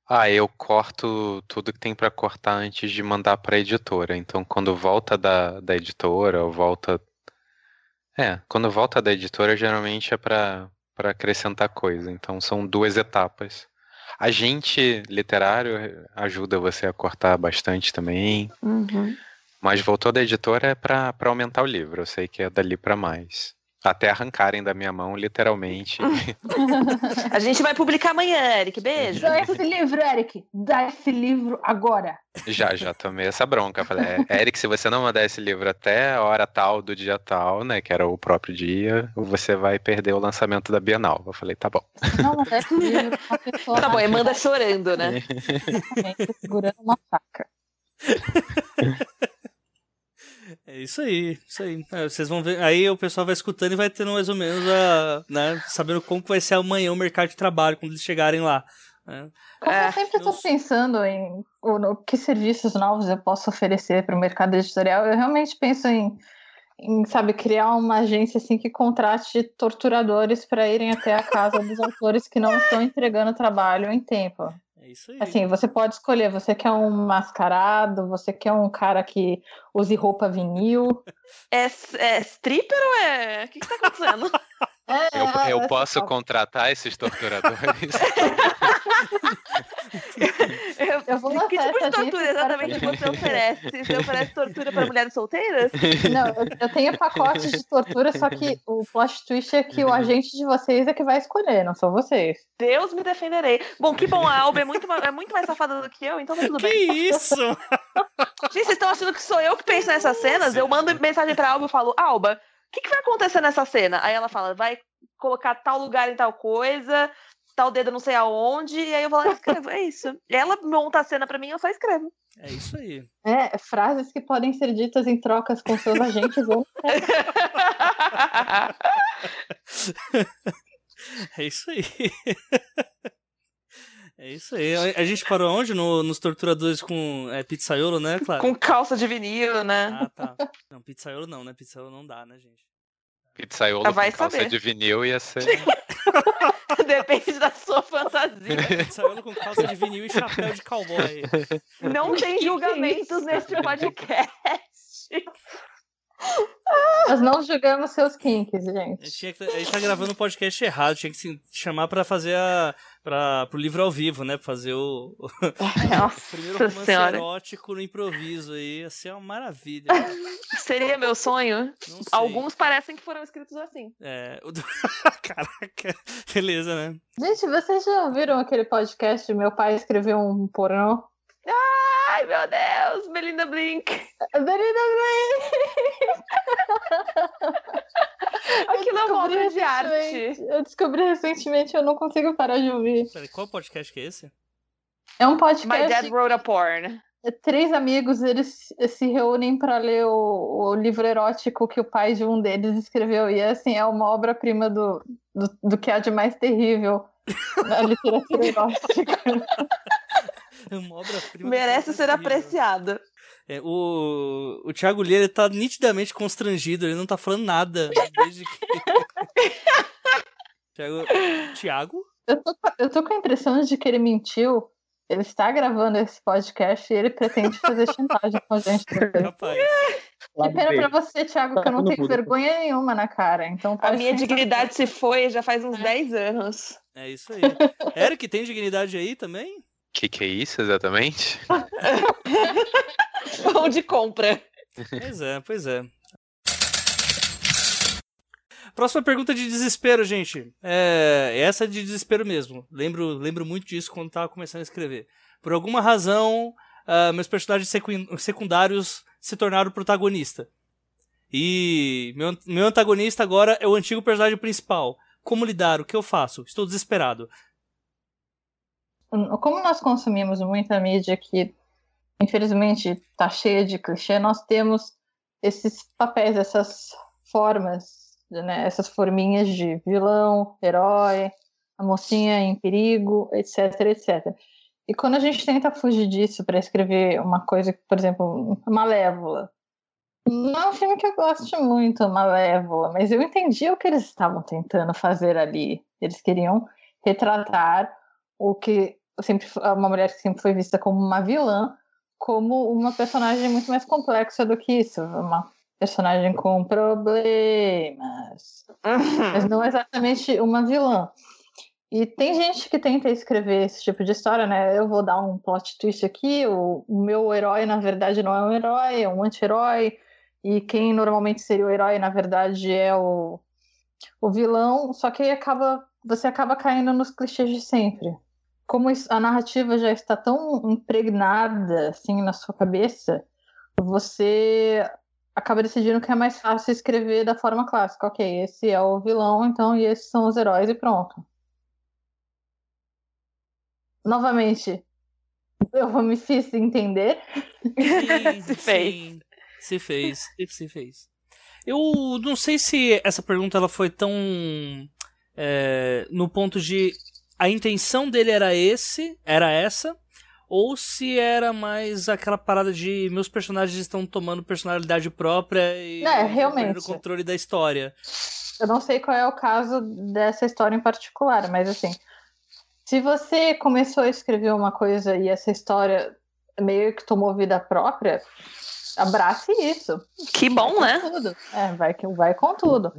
Ah, eu corto tudo que tem pra cortar antes de mandar pra editora. Então, quando volta da, da editora, ou volta. É, quando volta da editora, geralmente é pra para acrescentar coisa. Então, são duas etapas. Agente literário ajuda você a cortar bastante também. Uhum. Mas voltou da editora é pra aumentar o livro. Eu sei que é dali pra mais. Até arrancarem da minha mão, literalmente. *laughs* A gente vai publicar amanhã, Eric. Beijo. Dá esse livro, Eric. Dá esse livro agora. Já, já tomei essa bronca. Falei, é, Eric, se você não mandar esse livro até a hora tal do dia tal, né, que era o próprio dia, você vai perder o lançamento da Bienal. Eu falei, tá bom. Não, dá esse livro. Tá bom, é na manda chorando, né? Exatamente, segurando uma faca. *laughs* É isso aí, isso aí. É, vocês vão ver. Aí o pessoal vai escutando e vai tendo mais ou menos a. Né, sabendo como vai ser amanhã o mercado de trabalho quando eles chegarem lá. né? Como É, eu sempre estou pensando em o- no que serviços novos eu posso oferecer para o mercado editorial, eu realmente penso em, em, sabe, criar uma agência assim que contrate torturadores para irem até a casa dos *laughs* autores que não estão entregando trabalho em tempo. É isso aí. Assim, você pode escolher, você quer um mascarado, você quer um cara que use roupa vinil. É, é stripper ou é. O que, que tá acontecendo? *laughs* É, Eu, é, eu é, posso é, contratar esses torturadores? *laughs* Eu, Eu vou que tipo de tortura para exatamente você oferece? Você oferece tortura para mulheres solteiras? *laughs* Não, eu, eu tenho pacotes de tortura, só que o plot twist é que o agente de vocês é que vai escolher, não são vocês. Deus me defenderei. Bom, que bom, a Alba é muito, é muito mais safada do que eu, então tá tudo Que bem. isso? Gente, vocês estão achando que sou eu que penso nessas cenas? Eu mando mensagem pra Alba e falo, Alba, que, que vai acontecer nessa cena? Aí ela fala, vai colocar tal lugar em tal coisa, tal dedo não sei aonde, e aí eu vou lá e escrevo. É isso. Ela monta a cena pra mim, eu só escrevo. É isso aí. É, frases que podem ser ditas em trocas com seus agentes ou *laughs* *laughs* É isso aí. *laughs* É isso aí. A- A gente parou onde? No- nos torturadores com é, pizzaiolo, né, claro? Com calça de vinil, né? Ah, tá. Não, pizzaiolo não, né? Pizzaiolo não dá, né, gente? Pizzaiolo Ah, vai com calça saber. de vinil ia ser. *laughs* *laughs* Depende da sua fantasia. Pizzaiolo com calça de vinil e chapéu de cowboy. Não tem julgamentos neste podcast. *laughs* Nós não julgamos seus kinks, gente. que- a gente tá gravando um podcast errado, tinha que se chamar pra fazer a. Pra, pro livro ao vivo, né? Pra fazer o, o *laughs* *laughs* primeiro Nossa romance senhora. erótico no improviso aí. Ia ser uma maravilha. *laughs* Seria meu sonho? Não sei. Alguns parecem que foram escritos assim. É, o Caraca, beleza, né? Gente, vocês já ouviram aquele podcast Meu Pai Escreveu um Pornô? Ai, meu Deus! Belinda Blink. Belinda Blink! *laughs* Aquilo é uma obra de arte. Eu descobri recentemente, eu não consigo parar de ouvir. Peraí, qual podcast que é esse? É um podcast. My Dad Wrote a Porn. É três amigos, eles se reúnem para ler o, o, livro erótico que o pai de um deles escreveu. E assim, é uma obra-prima do, do, do, que há de mais terrível na literatura *laughs* erótica. É uma obra-prima. Merece ser apreciada. É, o, o Thiago Lira tá nitidamente constrangido, ele não tá falando nada desde que. *laughs* Thiago. Thiago? Eu tô, eu tô com a impressão de que ele mentiu ele está gravando esse podcast e ele pretende fazer chantagem com a gente. Rapaz. Que pena pra você, Thiago, que eu não tenho vergonha nenhuma na cara. Então a minha dignidade se foi já faz uns é. 10 anos. É isso aí. Eric, tem dignidade aí também? O que, que é isso exatamente? *laughs* Pão de compra. Pois é, pois é. Próxima pergunta de desespero, gente. É essa é de desespero mesmo. Lembro, lembro muito disso quando estava começando a escrever. Por alguma razão, uh, meus personagens secundários se tornaram protagonista. E meu, meu antagonista agora é o antigo personagem principal. Como lidar? O que eu faço? Estou desesperado. Como nós consumimos muita mídia que, infelizmente, está cheia de clichê, nós temos esses papéis, essas formas né, essas forminhas de vilão, herói, a mocinha em perigo, etc, etc. E quando a gente tenta fugir disso para escrever uma coisa, por exemplo, Malévola, não é um filme que eu gosto muito, Malévola, mas eu entendi o que eles estavam tentando fazer ali. Eles queriam retratar o que sempre uma mulher que sempre foi vista como uma vilã, como uma personagem muito mais complexa do que isso, uma personagem com problemas, uhum. mas não exatamente uma vilã. E tem gente que tenta escrever esse tipo de história, né? Eu vou dar um plot twist aqui, o, o meu herói na verdade não é um herói, é um anti-herói, e quem normalmente seria o herói na verdade é o, o vilão, só que acaba, você acaba caindo nos clichês de sempre. Como a narrativa já está tão impregnada assim na sua cabeça, você acaba decidindo que é mais fácil escrever da forma clássica. Ok, esse é o vilão, então, e esses são os heróis, e pronto. Novamente, eu me fiz entender. Sim, *laughs* se fez. Sim, se fez, se fez. Eu não sei se essa pergunta ela foi tão é, no ponto de a intenção dele era esse, era essa, ou se era mais aquela parada de meus personagens estão tomando personalidade própria e é, realmente. o controle da história. Eu não sei qual é o caso dessa história em particular, mas assim, se você começou a escrever uma coisa e essa história meio que tomou vida própria, abrace isso. Que bom, né? Tudo. É, vai, vai com tudo.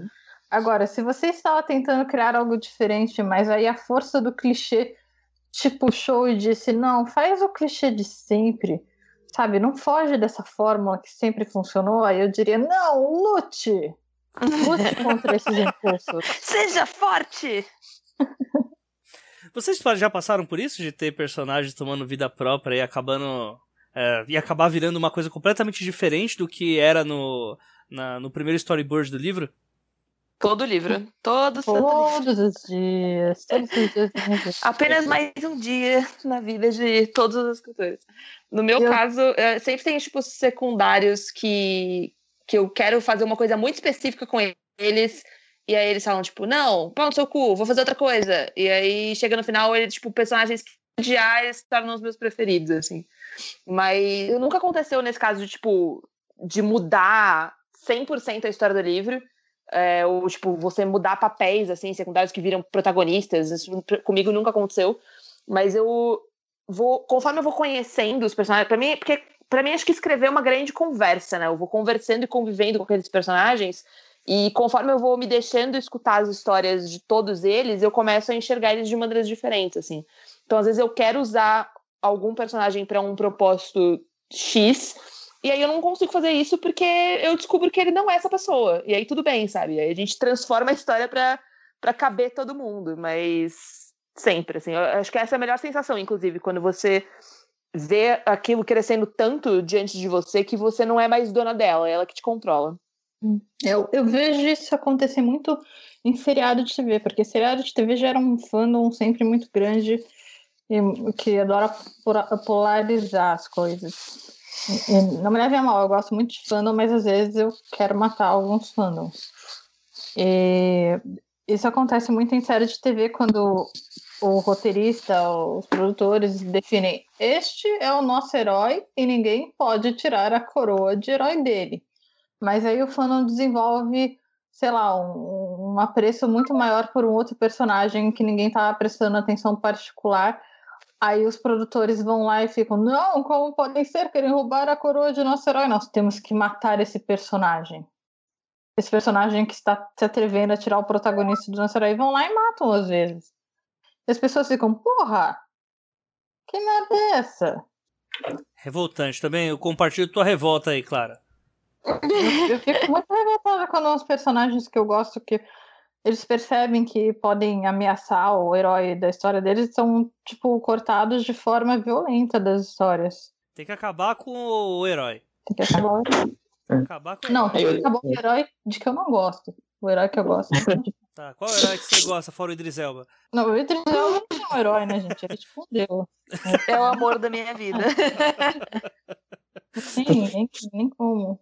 Agora, se você estava tentando criar algo diferente, mas aí a força do clichê te puxou e disse: não, faz o clichê de sempre, sabe? Não foge dessa fórmula que sempre funcionou. Aí eu diria: não, lute! Lute *laughs* contra esses impulsos. Seja forte! Vocês já passaram por isso de ter personagens tomando vida própria e acabando. É, e acabar virando uma coisa completamente diferente do que era no, na, no primeiro storyboard do livro? Todo livro. Todo Todos os dias. Todos os dias. Apenas mais um dia na vida de todos os escritores. No meu eu... caso, sempre tem, tipo, secundários que, que eu quero fazer uma coisa muito específica com eles. E aí eles falam, tipo, não, pau no seu cu, vou fazer outra coisa. E aí chega no final, ele, tipo, personagens se tornam os meus preferidos, assim. Mas nunca aconteceu nesse caso de, tipo, de mudar 100% a história do livro é, ou tipo você mudar papéis assim secundários que viram protagonistas isso comigo nunca aconteceu mas eu vou conforme eu vou conhecendo os personagens para mim porque para mim acho que escrever é uma grande conversa né? Eu vou conversando e convivendo com aqueles personagens e conforme eu vou me deixando escutar as histórias de todos eles eu começo a enxergar eles de maneiras diferentes assim. Então às vezes eu quero usar algum personagem para um propósito X e aí eu não consigo fazer isso porque eu descubro que ele não é essa pessoa. E aí tudo bem, sabe? Aí a gente transforma a história pra, pra caber todo mundo. Mas sempre, assim. Eu acho que essa é a melhor sensação, inclusive, quando você ver aquilo crescendo tanto diante de você que você não é mais dona dela, é ela que te controla. Eu, eu vejo isso acontecer muito em seriado de TV, porque seriado de TV gera um fandom sempre muito grande e, que adora polarizar as coisas. Não me leve a mal, eu gosto muito de fandom, mas às vezes eu quero matar alguns fandoms. E isso acontece muito em série de TV quando o roteirista, os produtores definem este é o nosso herói e ninguém pode tirar a coroa de herói dele. Mas aí o fandom desenvolve, sei lá, um, um apreço muito maior por um outro personagem que ninguém tá prestando atenção particular. Aí os produtores vão lá e ficam, não, como podem ser? Querem roubar a coroa de nosso herói. Nós temos que matar esse personagem. Esse personagem que está se atrevendo a tirar o protagonista do nosso herói. Vão lá e matam às vezes. E as pessoas ficam, porra, que merda é essa? Revoltante também. Eu compartilho tua revolta aí, Clara. Eu, eu fico muito revoltada quando os personagens que eu gosto que eles percebem que podem ameaçar o herói da história deles são, tipo, cortados de forma violenta das histórias. Tem que acabar com o herói. Tem que acabar, acabar com Não, tem que acabar com o herói de que eu não gosto. O herói que eu gosto. *laughs* Tá, qual herói que você gosta, fora o Idris Elba? Não, o Idris Elba não é um herói, né, gente? Ele te fudeu. É o amor da minha vida. *laughs* Sim, nem, nem como.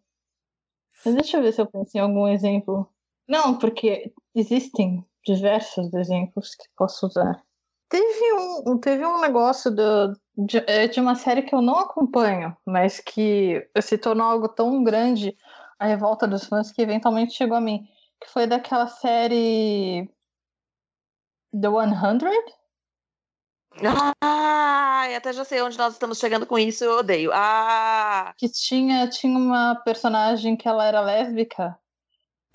Mas deixa eu ver se eu penso em algum exemplo. Não, porque existem diversos exemplos que posso usar. Teve um, teve um negócio do, de, é, de uma série que eu não acompanho, mas que se tornou algo tão grande, a revolta dos fãs, que eventualmente chegou a mim. Que foi daquela série The 100? Ah, até já sei onde nós estamos chegando com isso, eu odeio. Ah! Que tinha, tinha uma personagem que ela era lésbica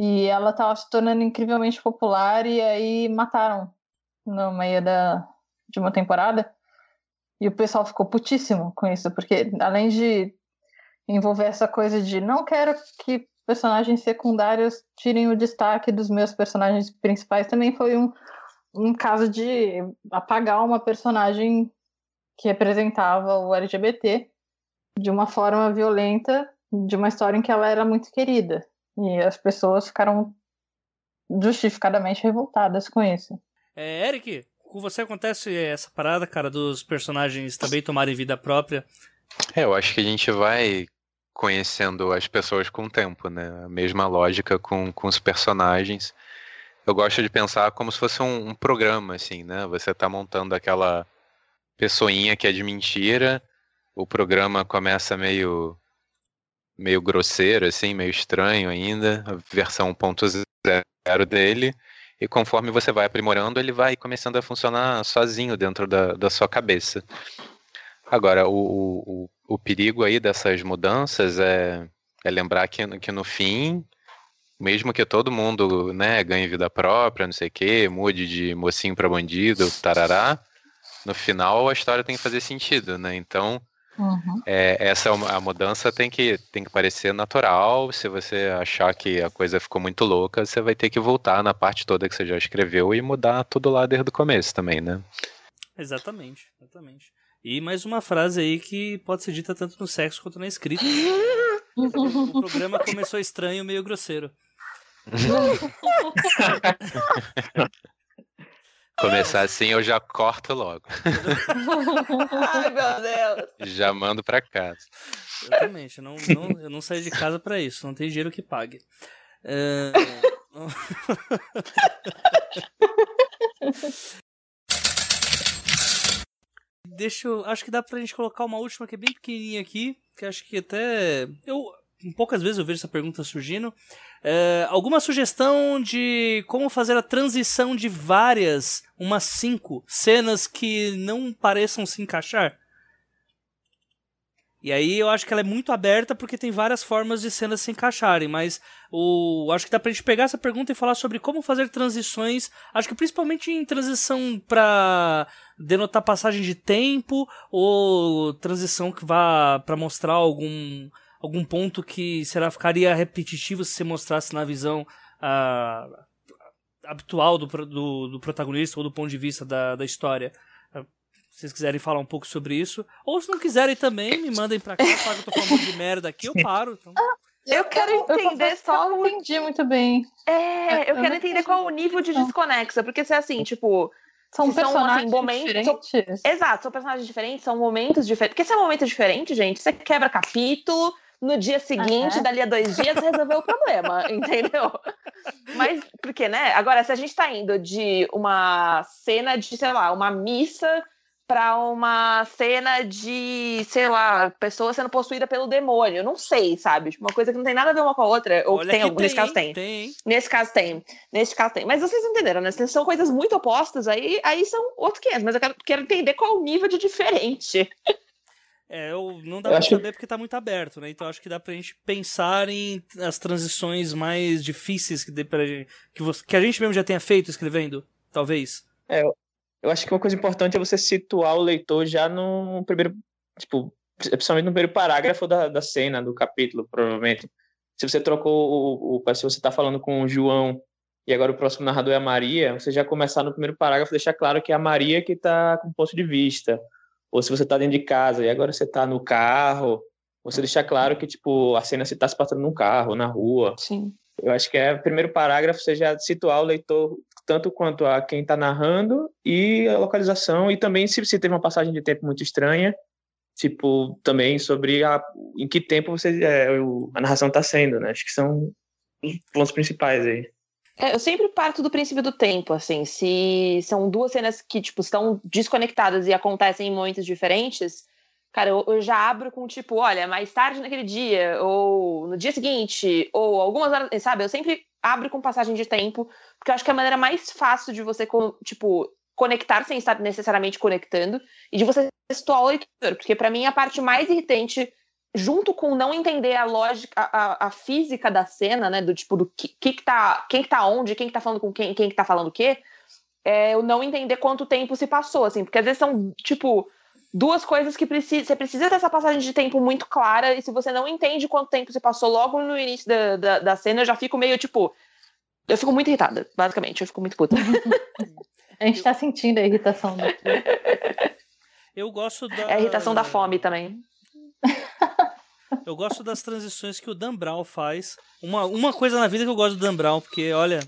e ela estava se tornando incrivelmente popular e aí mataram no meio da, de uma temporada. E o pessoal ficou putíssimo com isso, porque além de envolver essa coisa de não quero que personagens secundários tirem o destaque dos meus personagens principais, também foi um um caso de apagar uma personagem que representava o LGBT de uma forma violenta, de uma história em que ela era muito querida. E as pessoas ficaram justificadamente revoltadas com isso. É, Eric, com você acontece essa parada, cara, dos personagens também tomarem vida própria? É, eu acho que a gente vai conhecendo as pessoas com o tempo, né? A mesma lógica com, com os personagens eu gosto de pensar como se fosse um, um programa, assim, né? Você está montando aquela pessoinha que é de mentira, o programa começa meio meio grosseiro, assim, meio estranho ainda, a versão 1.0 dele, e conforme você vai aprimorando, ele vai começando a funcionar sozinho dentro da, da sua cabeça. Agora, o, o, o perigo aí dessas mudanças é, é lembrar que, que no fim mesmo que todo mundo, né, ganhe vida própria, não sei o quê, mude de mocinho para bandido, tarará, no final a história tem que fazer sentido, né? Então, uhum. é, essa é a mudança tem que, tem que parecer natural. Se você achar que a coisa ficou muito louca, você vai ter que voltar na parte toda que você já escreveu e mudar tudo lá desde o começo também, né? Exatamente, exatamente. E mais uma frase aí que pode ser dita tanto no sexo quanto na escrita. *laughs* o programa começou estranho, meio grosseiro. *laughs* Começar assim, eu já corto logo. *laughs* Ai, meu Deus. Já mando pra casa. Exatamente, eu não, não, eu não saí de casa para isso, não tem dinheiro que pague. É... *laughs* Deixa eu. Acho que dá pra gente colocar uma última que é bem pequenininha aqui, que acho que até. Eu poucas vezes eu vejo essa pergunta surgindo. É, alguma sugestão de como fazer a transição de várias, umas cinco, cenas que não pareçam se encaixar? E aí eu acho que ela é muito aberta porque tem várias formas de cenas se encaixarem, mas o acho que dá pra gente pegar essa pergunta e falar sobre como fazer transições, acho que principalmente em transição para denotar passagem de tempo ou transição que vá para mostrar algum algum ponto que será ficaria repetitivo se você mostrasse na visão uh, habitual do, do, do, protagonista ou do ponto de vista da, da história. Uh, Se vocês quiserem falar um pouco sobre isso. Ou se não quiserem também, me mandem pra cá, falam que eu tô falando de merda aqui, eu paro. Então... Eu quero entender eu só não o. entendi muito bem. É, eu Eu quero não entender qual o nível de Não. desconexa. Porque se é assim, tipo. São Se são, assim, personagens momentos- são- diferentes. Exato, são personagens diferentes, são momentos diferentes. Porque se é um momento diferente, gente, você quebra capítulo, no dia seguinte, Aham. dali a dois dias, resolveu o problema, *laughs* entendeu? Mas, porque, né? Agora, se a gente tá indo de uma cena de, sei lá, uma missa pra uma cena de, sei lá, pessoa sendo possuída pelo demônio, eu não sei, sabe? Tipo, Uma coisa que não tem nada a ver uma com a outra, ou que Olha tem, que algum- nesse caso tem. Tem. Nesse caso tem. Nesse caso tem. Mas vocês entenderam, né? Se são coisas muito opostas, aí, aí são outros 500. Mas eu quero, quero entender qual o nível de diferente. É, eu, não dá Eu pra saber porque tá muito aberto, né? Então acho que dá pra gente pensar em as transições mais difíceis que, dê pra gente, que, você- que a gente mesmo já tenha feito escrevendo, talvez. Eu acho que uma coisa importante é você situar o leitor já no primeiro, tipo, principalmente no primeiro parágrafo da, da cena, do capítulo, provavelmente. Se você trocou o, o se você está falando com o João e agora o próximo narrador é a Maria, você já começar no primeiro parágrafo deixar claro que é a Maria que está com ponto de vista. Ou se você está dentro de casa e agora você está no carro, você deixar claro que tipo a cena se está se passando num carro, na rua. Sim. Eu acho que é o primeiro parágrafo, você já situar o leitor tanto quanto a quem está narrando e a localização, e também se você teve uma passagem de tempo muito estranha, tipo, também sobre a, em que tempo você, é, o- a narração está sendo, né? Acho que são os pontos principais aí. É, eu sempre parto do princípio do tempo, assim. Se são duas cenas que, tipo, estão desconectadas e acontecem em momentos diferentes, cara, eu, eu já abro com, tipo, olha, mais tarde naquele dia, ou no dia seguinte, ou algumas horas, sabe? Eu sempre abro com passagem de tempo, porque eu acho que é a maneira mais fácil de você, tipo, conectar sem estar necessariamente conectando, e de você situar o leitor, porque pra mim a parte mais irritante junto com não entender a lógica, a, a- a física da cena, né? Do tipo, do que, que, que tá. Quem que tá onde, quem que tá falando com quem, quem que tá falando o quê, é eu não entender quanto tempo se passou, assim, porque às vezes são, tipo, duas coisas que precisa, você precisa ter essa passagem de tempo muito clara, e se você não entende quanto tempo se passou logo no início da, da, da cena, eu já fico meio, tipo. Eu fico muito irritada, basicamente, eu fico muito puta. *laughs* A gente tá sentindo a irritação do *laughs* Eu gosto da. É a irritação da fome também. *laughs* Eu gosto das transições que o Dan Brown faz. Uma, uma coisa na vida que eu gosto do Dan Brown, porque, olha,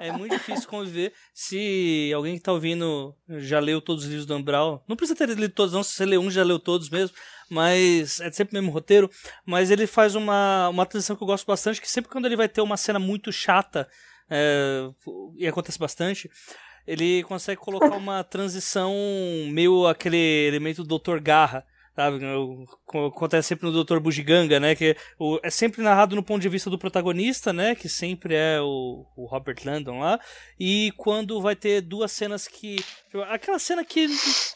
é, é muito difícil conviver. Se alguém que tá ouvindo já leu todos os livros do Dan Brown, não precisa ter lido todos, não. Se você leu um, já leu todos mesmo. Mas é sempre o mesmo roteiro. Mas ele faz uma, uma transição que eu gosto bastante, que sempre quando ele vai ter uma cena muito chata, é, e acontece bastante, ele consegue colocar uma transição meio aquele elemento do Dr. Garra. Sabe? Acontece sempre no Dr. Bugiganga, né? Que o- é sempre narrado no ponto de vista do protagonista, né? Que sempre é o, o Robert Landon lá. E quando vai ter duas cenas que. tipo, Aquela cena que,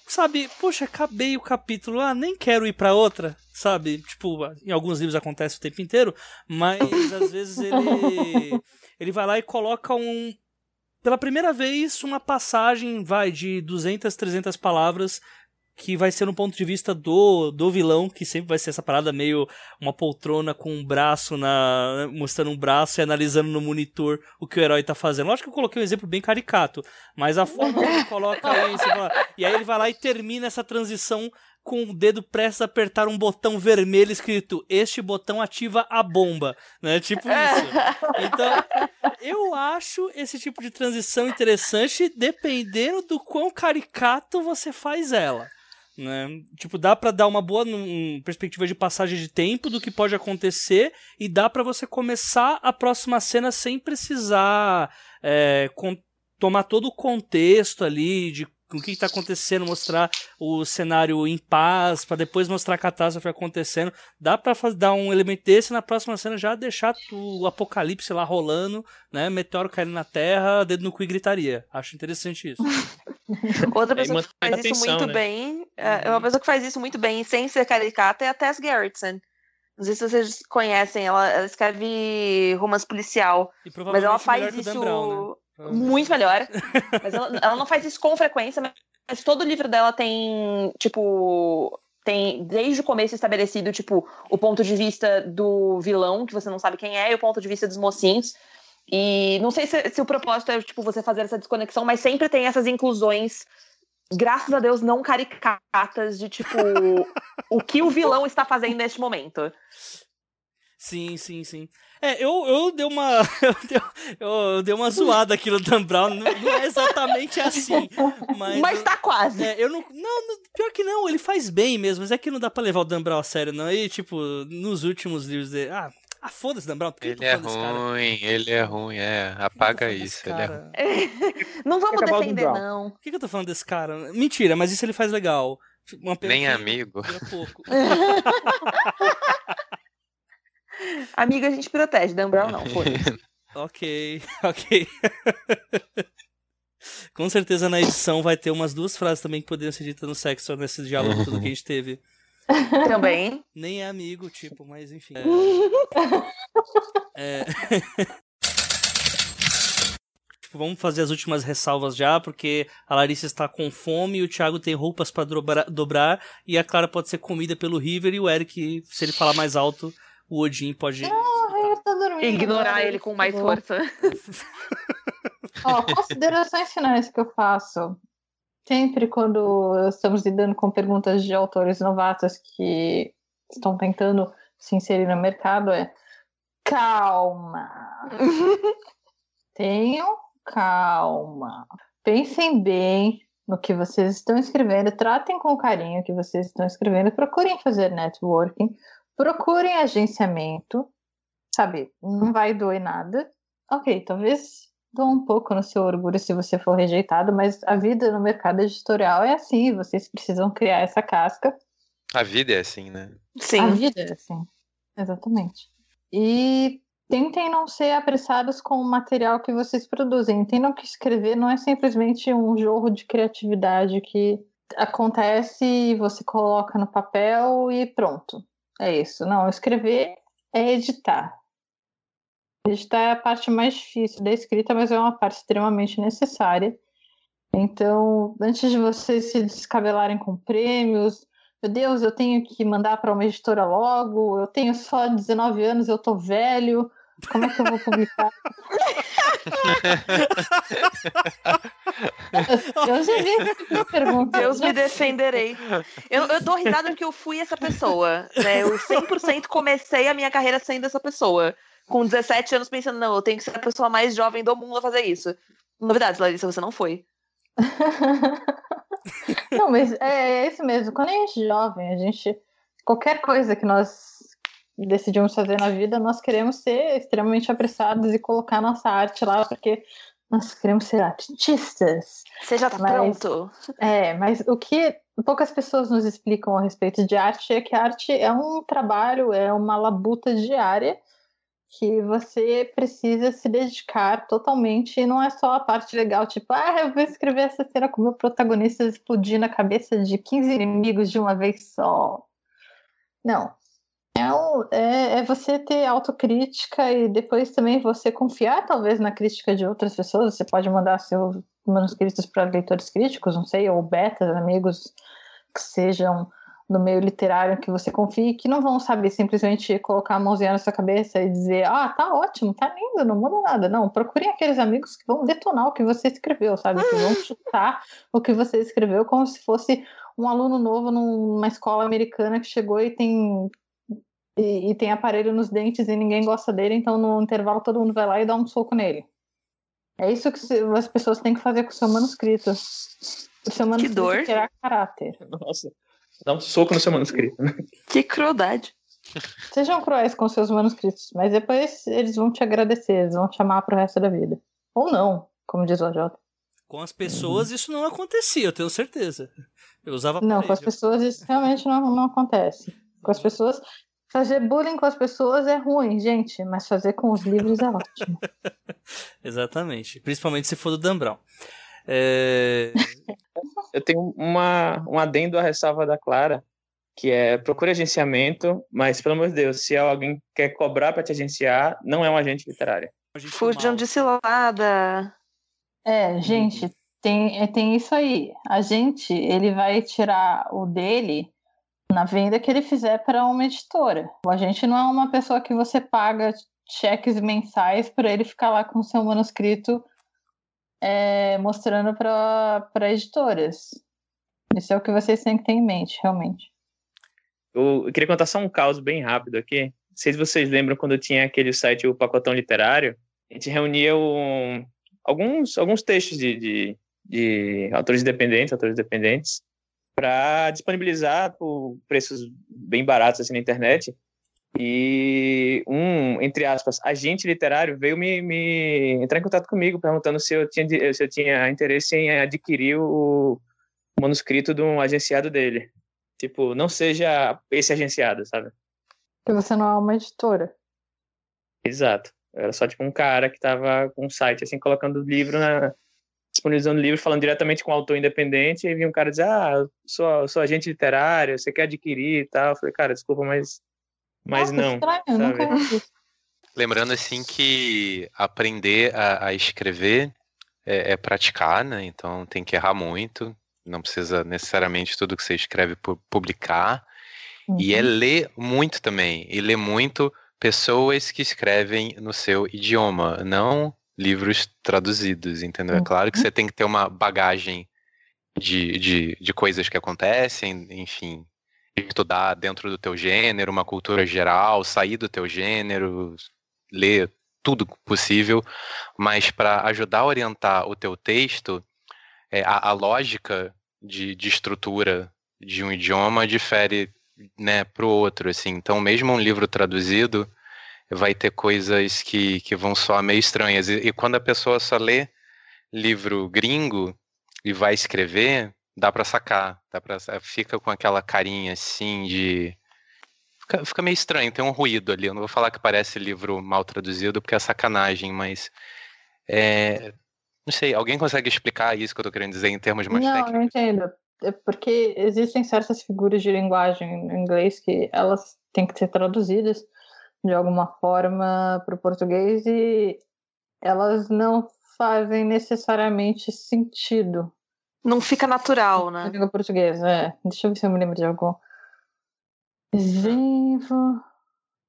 sabe, poxa, acabei o capítulo, ah, nem quero ir pra outra, sabe? Tipo, em alguns livros acontece o tempo inteiro, mas às vezes ele. *laughs* Ele vai lá e coloca um. Pela primeira vez, uma passagem, vai, de 200, 300 palavras que vai ser no ponto de vista do, do vilão, que sempre vai ser essa parada meio uma poltrona com um braço na. mostrando um braço e analisando no monitor o que o herói tá fazendo. Lógico que eu coloquei um exemplo bem caricato, mas a forma que ele *laughs* coloca isso. fala- E aí ele vai lá e termina essa transição com o dedo prestes a apertar um botão vermelho escrito: Este botão ativa a bomba. Né? Tipo isso. Então, eu acho esse tipo de transição interessante dependendo do quão caricato você faz ela. Né? Tipo, dá pra dar uma boa perspectiva de passagem de tempo do que pode acontecer e dá pra você começar a próxima cena sem precisar é, tomar todo o contexto ali de o que está acontecendo, mostrar o cenário em paz, pra depois mostrar a catástrofe acontecendo. Dá pra faz- dar um elemento desse na próxima cena já deixar o apocalipse lá rolando, né? Meteoro caindo na Terra, dedo no cu e gritaria. Acho interessante isso. *laughs* Outra pessoa que faz isso atenção, muito né? bem, é uma pessoa que faz isso muito bem, sem ser caricata, é a Tess Gerritsen. Não sei se vocês conhecem, ela, ela escreve romance policial, E mas provavelmente ela faz que o Dan isso Brown, né? Muito melhor. Mas ela, ela não faz isso com frequência, mas, todo livro dela tem, tipo, tem desde o começo estabelecido, tipo, o ponto de vista do vilão, que você não sabe quem é, e o ponto de vista dos mocinhos. E não sei se, se o propósito é, tipo, você fazer essa desconexão, mas sempre tem essas inclusões graças a Deus, não caricatas de tipo *laughs* o que o vilão está fazendo neste momento. Sim, sim, sim. É, eu, eu dei uma. *laughs* Eu dei, eu dei uma zoada aqui no Dan Brown. Não, não é exatamente assim. Mas, mas tá quase. É, eu não, não. Pior que não, ele faz bem mesmo, mas é que não dá pra levar o Dan Brown a sério, não. E, tipo, nos últimos livros dele. Ah, ah foda-se, Dan Brown. Ele é ruim, ele é ruim, é. Apaga isso. Ele é ruim. *laughs* não vamos defender, não. Por que, que eu tô falando desse cara? Mentira, mas isso ele faz legal. Nem amigo. Pouco. *laughs* Amiga, a gente protege, Dan Brown não, foi. *laughs* ok, ok. *laughs* Com certeza na edição vai ter umas duas frases também que poderiam ser ditas no sexo nesse diálogo todo que a gente teve. *laughs* Também. Nem é amigo, tipo, mas enfim. É... é... tipo, vamos fazer as últimas ressalvas já, porque a Larissa está com fome, o Thiago tem roupas para dobrar, dobrar, e a Clara pode ser comida pelo River, e o Eric, se ele falar mais alto, o Odin pode. Ah, tá dormindo, Ignorar agora, ele com mais força. *laughs* Ó, considerações finais que eu faço. Sempre quando estamos lidando com perguntas de autores novatos que estão tentando se inserir no mercado é calma. *laughs* Tenham calma. Pensem bem no que vocês estão escrevendo, tratem com carinho o que vocês estão escrevendo, procurem fazer networking, procurem agenciamento, sabe? Não vai doer nada. Ok, talvez doa um pouco no seu orgulho se você for rejeitado, mas a vida no mercado editorial é assim, vocês precisam criar essa casca. A vida é assim, né? Sim. A vida é assim, exatamente. E tentem não ser apressados com o material que vocês produzem. Entendam que escrever não é simplesmente um jorro de criatividade que acontece e você coloca no papel e pronto. É isso. Não, escrever é editar. Editar é a parte mais difícil da escrita, mas é uma parte extremamente necessária. Então, antes de vocês se descabelarem com prêmios, meu Deus, eu tenho que mandar para uma editora logo, eu tenho só 19 anos, eu tô velho, como é que eu vou publicar? *laughs* eu já vi essa pergunta. Deus me defenderei. Eu, eu dou risada porque eu fui essa pessoa. Né? Eu 100% comecei a minha carreira sendo essa pessoa. Com 17 anos pensando, não, eu tenho que ser a pessoa mais jovem do mundo a fazer isso. Novidades, Larissa, você não foi. *laughs* não, mas é, é isso mesmo. Quando a gente é jovem, a gente. Qualquer coisa que nós decidimos fazer na vida, nós queremos ser extremamente apressados e colocar nossa arte lá, porque nós queremos ser artistas. Seja mas, pronto. É, mas o que poucas pessoas nos explicam a respeito de arte é que a arte é um trabalho, é uma labuta diária que você precisa se dedicar totalmente e não é só a parte legal, tipo, ah, eu vou escrever essa cena com o meu protagonista explodindo a cabeça de 15 inimigos de uma vez só. Não, é, é, é, você ter autocrítica e depois também você confiar, talvez, na crítica de outras pessoas. Você pode mandar seus manuscritos para leitores críticos, não sei, ou betas, amigos que sejam no meio literário que você confie, que não vão saber simplesmente colocar a mãozinha na sua cabeça e dizer, ah, tá ótimo, tá lindo, não muda nada. Não, procurem aqueles amigos que vão detonar o que você escreveu, sabe? Que vão chutar o que você escreveu como se fosse um aluno novo numa escola americana que chegou e tem e, e, tem aparelho nos dentes e ninguém gosta dele, então no intervalo todo mundo vai lá e dá um soco nele. É isso que as pessoas têm que fazer com o seu manuscrito. O seu manuscrito que dor. terá caráter. Nossa, dá um soco no seu manuscrito. Que crueldade. Sejam cruéis com seus manuscritos, mas depois eles vão te agradecer, eles vão te amar pro resto da vida. Ou não, como diz o Jota. Com as pessoas isso não acontecia, eu tenho certeza. Eu usava Não, com as pessoas isso realmente não, não acontece. Com as pessoas, Fazer bullying com as pessoas é ruim, gente, mas fazer com os livros é ótimo. *laughs* Exatamente. Principalmente se for do Dan Brown. É... *laughs* Eu tenho uma, um adendo à ressalva da Clara, que é procure agenciamento, mas pelo amor de Deus, se alguém quer cobrar para te agenciar, não é um agente literário. Fujam de cilada. É, gente, tem, tem isso aí. A gente, ele vai tirar o dele na venda que ele fizer para uma editora. A gente não é uma pessoa que você paga cheques mensais para ele ficar lá com o seu manuscrito é, mostrando para editoras. Isso é o que vocês têm que ter em mente, realmente. Eu, eu queria contar só um caos bem rápido aqui. Não sei se vocês lembram quando tinha aquele site, o Pacotão Literário, a gente reunia um, alguns, alguns textos de, de, de autores independentes, autores independentes, para disponibilizar por preços bem baratos assim na internet. E um, entre aspas, agente literário veio me, me entrar em contato comigo, perguntando se eu tinha, se eu tinha interesse em adquirir o manuscrito de um agenciado dele. Tipo, não seja esse agenciado, sabe? Porque você não é uma editora. Exato. Era só tipo um cara que tava com um site, assim, colocando livro na. Disponibilizando livro, falando diretamente com o autor independente, e vinha um cara dizer, ah, sou, sou agente literário, você quer adquirir e tal. Eu falei, cara, desculpa, mas. Mas Nossa, não. Estranho, sabe? nunca. Lembrando assim que aprender a, a escrever é, é praticar, né? Então tem que errar muito. Não precisa necessariamente tudo que você escreve pu- publicar. E é Uhum. ler muito também. E ler muito pessoas que escrevem no seu idioma, não livros traduzidos, entendeu? É claro que Uhum. você tem que ter uma bagagem de, de, de coisas que acontecem, enfim, estudar dentro do teu gênero, uma cultura geral, sair do teu gênero, ler tudo possível, mas para ajudar a orientar o teu texto, é, a, a lógica de, de estrutura de um idioma difere né, para o outro, assim. Então, mesmo um livro traduzido vai ter coisas que, que vão soar meio estranhas. E, e quando a pessoa só lê livro gringo e vai escrever, dá para sacar, dá para fica com aquela carinha assim de fica, fica meio estranho, tem um ruído ali. Eu não vou falar que parece livro mal traduzido porque é sacanagem, mas é, não sei, alguém consegue explicar isso que eu tô querendo dizer em termos mais Não, eu técnicos? entendo. É porque existem certas figuras de linguagem no inglês que elas têm que ser traduzidas de alguma forma para o português e elas não fazem necessariamente sentido Não fica natural, na né? língua portuguesa. É. Deixa eu ver se eu me lembro de algum exemplo.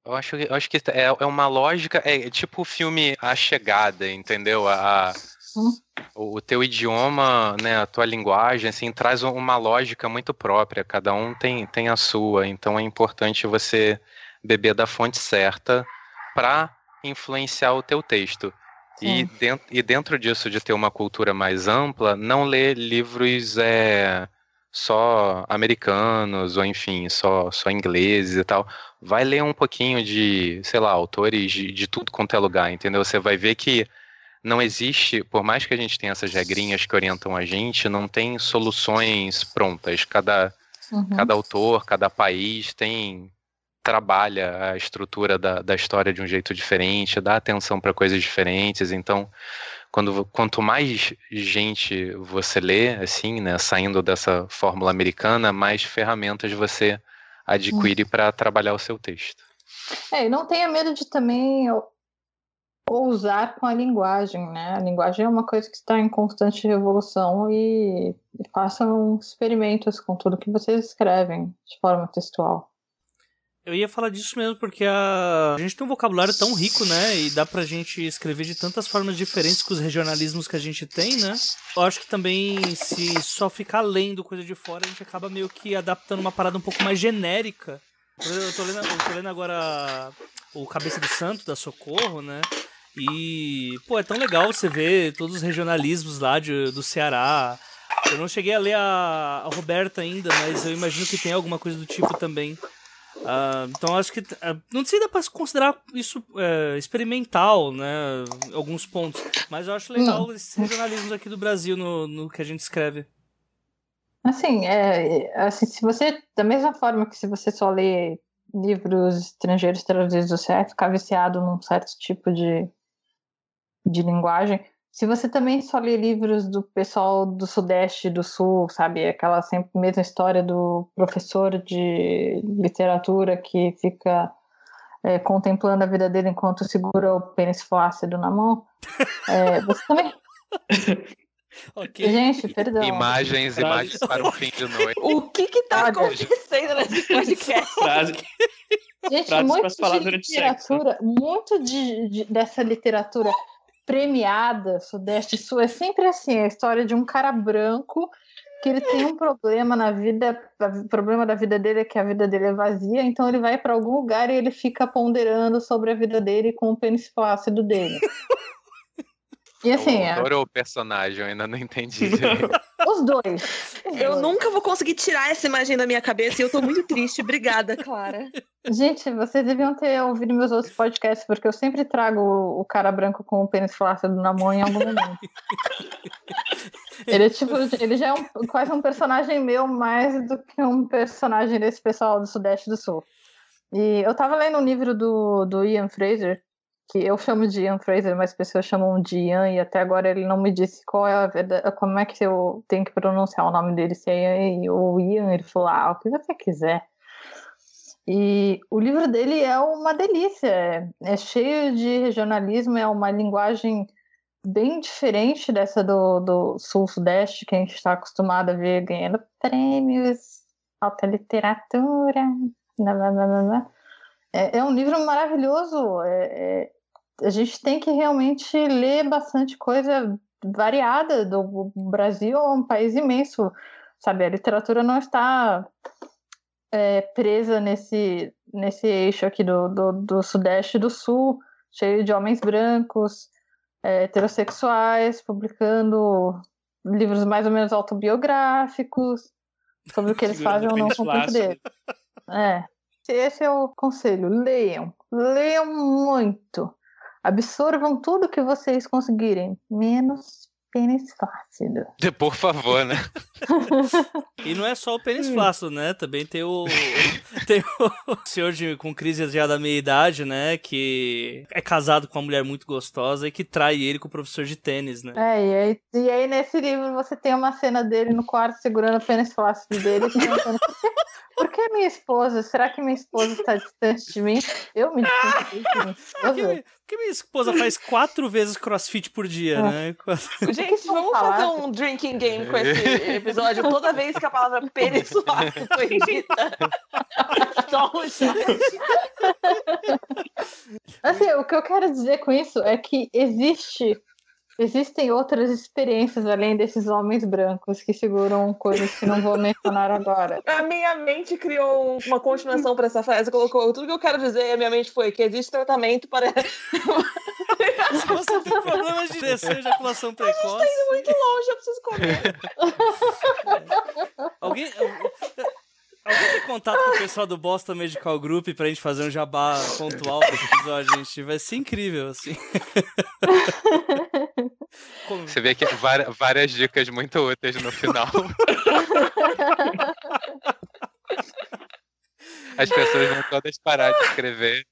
Eu acho, que- eu acho que é, é uma lógica, é tipo o filme A Chegada, entendeu? A, Hum. o, teu idioma, né, a tua linguagem, assim, traz um- uma lógica muito própria, cada um tem, tem a sua, então é importante você beber da fonte certa para influenciar o teu texto. E, Sim. dentro, e dentro disso, de ter uma cultura mais ampla, não ler livros é, só americanos, ou enfim, só, só ingleses e tal. Vai ler um pouquinho de, sei lá, autores de, de tudo quanto é lugar, entendeu? Você vai ver que não existe, por mais que a gente tenha essas regrinhas que orientam a gente, não tem soluções prontas. Cada, Uhum. cada autor, cada país tem trabalha a estrutura da, da história de um jeito diferente, dá atenção para coisas diferentes. Então, quando, quanto mais gente você lê, assim, né, saindo dessa fórmula americana, mais ferramentas você adquire para trabalhar o seu texto. É, e não tenha medo de também ou- ousar com a linguagem, né? A linguagem é uma coisa que está em constante revolução e façam experimentos com tudo que vocês escrevem de forma textual. Eu ia falar disso mesmo porque a... a gente tem um vocabulário tão rico, né? E dá pra gente escrever de tantas formas diferentes com os regionalismos que a gente tem, né? Eu acho que também, se só ficar lendo coisa de fora, a gente acaba meio que adaptando uma parada um pouco mais genérica. Eu tô lendo, eu tô lendo agora o Cabeça do Santo, da Socorro, né? E, pô, é tão legal você ver todos os regionalismos lá de, do Ceará. Eu não cheguei a ler a, a Roberta ainda, mas eu imagino que tem alguma coisa do tipo também. Ah, então acho que ah, não sei se dá pra considerar isso é, experimental, né? Alguns pontos. Mas eu acho legal esses regionalismos aqui do Brasil no, no que a gente escreve. Assim, é, assim, se você, da mesma forma que se você só lê livros estrangeiros traduzidos, você vai ficar viciado num certo tipo de, de linguagem. Se você também só lê livros do pessoal do Sudeste e do Sul, sabe? Aquela sempre mesma história do professor de literatura que fica é, contemplando a vida dele enquanto segura o pênis flácido na mão. É, você também. *laughs* Ok. Gente, perdão. Imagens, Frase. imagens para o fim de noite. O que que tá acontecendo nesse podcast? Frase. Gente, Frases muito de o sexo. literatura, muito de, de- dessa literatura premiada, Sudeste e Sul, é sempre assim, a história de um cara branco que ele tem um problema na vida, o problema da vida dele é que a vida dele é vazia, então ele vai para algum lugar e ele fica ponderando sobre a vida dele com o pênis flácido dele. E assim, o autor é... o personagem? Eu ainda não entendi. *laughs* Os dois. eu nunca vou conseguir tirar essa imagem da minha cabeça e eu tô muito triste. Obrigada, Clara. Gente, vocês deviam ter ouvido meus outros podcasts, porque eu sempre trago o cara branco com o pênis flácido na mão em algum momento. ele é tipo, ele já é um, quase um personagem meu mais do que um personagem desse pessoal do Sudeste do Sul. E eu tava lendo um livro do, do Ian Fraser, que eu chamo de Ian Fraser, mas pessoas chamam de Ian, e até agora ele não me disse qual é a verdade, como é que eu tenho que pronunciar o nome dele, se é Ian ou Ian, ele falou, ah, o que você quiser. E o livro dele é uma delícia, é, é cheio de regionalismo, é uma linguagem bem diferente dessa do, do sul-sudeste, que a gente está acostumado a ver ganhando prêmios, alta literatura, blá, blá, blá, blá. É, é um livro maravilhoso, é, é a gente tem que realmente ler bastante coisa variada. Do o Brasil é um país imenso, sabe? A literatura não está é, presa nesse, nesse eixo aqui do, do, do, Sudeste e do Sul, cheio de homens brancos, é, heterossexuais, publicando livros mais ou menos autobiográficos sobre o que eles fazem ou não com o tempo dele. É. Esse é o conselho. Leiam. Leiam muito. Absorvam tudo que vocês conseguirem, menos pênis flácido. Por favor, né? *laughs* e não é só o pênis flácido, né? Também tem o *laughs* tem o senhor de, com crise já da meia idade, né? Que é casado com uma mulher muito gostosa e que trai ele com o professor de tênis, né? É, e aí, e aí nesse livro você tem uma cena dele no quarto segurando o pênis flácido dele, pensando, por que minha esposa? Será que minha esposa está distante de mim? Eu me distanciei *laughs* de minha esposa. Porque minha esposa faz quatro vezes crossfit por dia, é. né? Gente, vamos fazer um drinking game com esse *laughs* episódio. Toda vez que a palavra pênis foi dita. Só um Assim, o que eu quero dizer com isso é que existe Existem outras experiências além desses homens brancos que seguram coisas que não vou mencionar agora. *laughs* A minha mente criou uma continuação para essa frase, colocou tudo que eu quero dizer, a minha mente foi que existe tratamento para. *laughs* Se você tem problemas de descer ejaculação precoce. A gente tá indo muito longe, eu preciso comer. *laughs* Alguém. Alguém tem contato com o pessoal do Boston Medical Group pra gente fazer um jabá pontual desse episódio, gente? Vai ser incrível, assim. *laughs* Como... Você vê que várias, várias dicas muito úteis no final. *laughs* As pessoas vão todas parar de escrever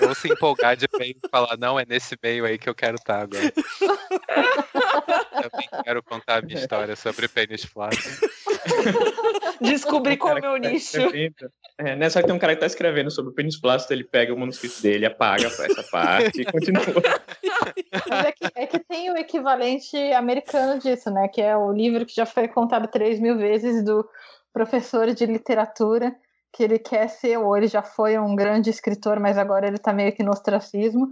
ou se empolgar de bem e falar, não, é nesse meio aí que eu quero estar agora. *laughs* Também quero contar a minha história sobre pênis flácido. Descobri qual é o meu tá nicho. É, né, só que tem um cara que tá escrevendo sobre o pênis flácido, ele pega o manuscrito dele, apaga essa parte e *laughs* continua. Mas é que, é que tem o equivalente americano disso, né? Que é o livro que já foi contado três mil vezes do professor de literatura que ele quer ser, ou ele já foi um grande escritor, mas agora ele está meio que no ostracismo,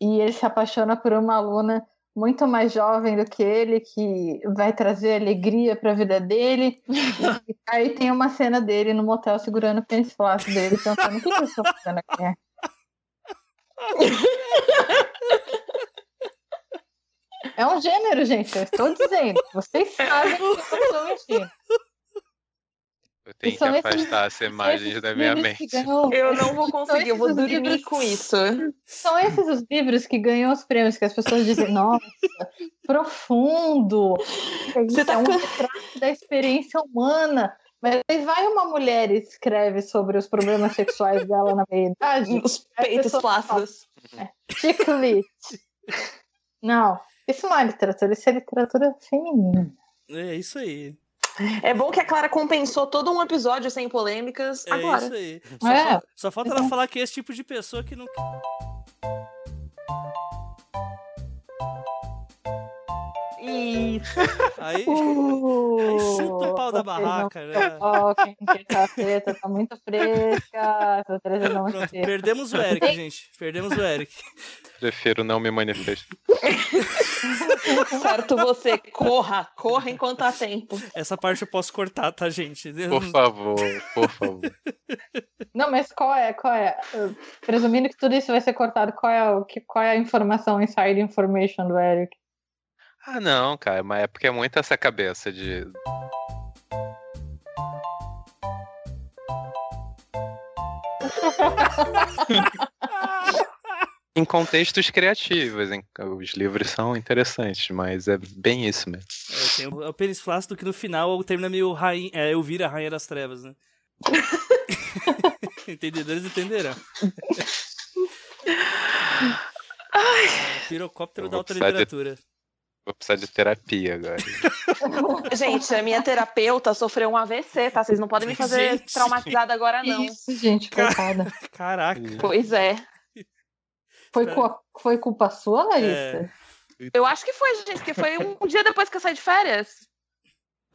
e ele se apaixona por uma aluna muito mais jovem do que ele, que vai trazer alegria para a vida dele. *laughs* e aí tem uma cena dele no motel segurando o pênis flácido dele, pensando: o que, que eu estou fazendo aqui? É um gênero, gente, eu estou dizendo. Vocês sabem que eu estou mentindo. Eu tenho que afastar *laughs* essas imagens da minha mente. Ganham... Eu não vou conseguir, eu vou dormir livros... com isso. São esses os livros que ganham os prêmios, que as pessoas dizem, nossa, profundo. Você tá é um retrato da experiência humana. Mas aí vai uma mulher e escreve sobre os problemas sexuais dela na meia-idade. Os peitos flácidos. É, chiclete. Não, isso não é literatura, isso é literatura feminina. É isso aí. É bom que a Clara compensou todo um episódio sem polêmicas é agora. Isso aí. Só, é. falta, só falta ela falar que é esse tipo de pessoa que não. Isso. Aí, Uh, *laughs* aí chuta o pau da barraca, não né? toquem, quinta-feira tá muito fresca. Pronto, perdemos o Eric, gente. Perdemos o Eric. Prefiro não me manifestar. *laughs* Certo você, corra, corra enquanto há tempo. Essa parte eu posso cortar, tá, gente? Por favor, por favor. Não, mas qual é? Qual é? Presumindo que tudo isso vai ser cortado, qual é, o, que, qual é a informação, inside information do Eric? Ah, não, cara, mas é porque é muito essa cabeça de. Em contextos criativos, em- os livros são interessantes, mas é bem isso mesmo. É, tem o, é o pênis flácido que no final termina meio rainha, é, eu vira a rainha das trevas, né? *laughs* Entendedores entenderão. Pirocóptero Eu da alta literatura. Vou precisar de terapia agora. *laughs* Gente, a minha terapeuta sofreu um AVC, tá? Vocês não podem me fazer Gente. traumatizada agora, não. Isso, gente, coitada. Caraca. Pois é. Foi, cu- foi culpa sua, Larissa? Eu acho que foi, gente, porque foi um dia depois que eu saí de férias.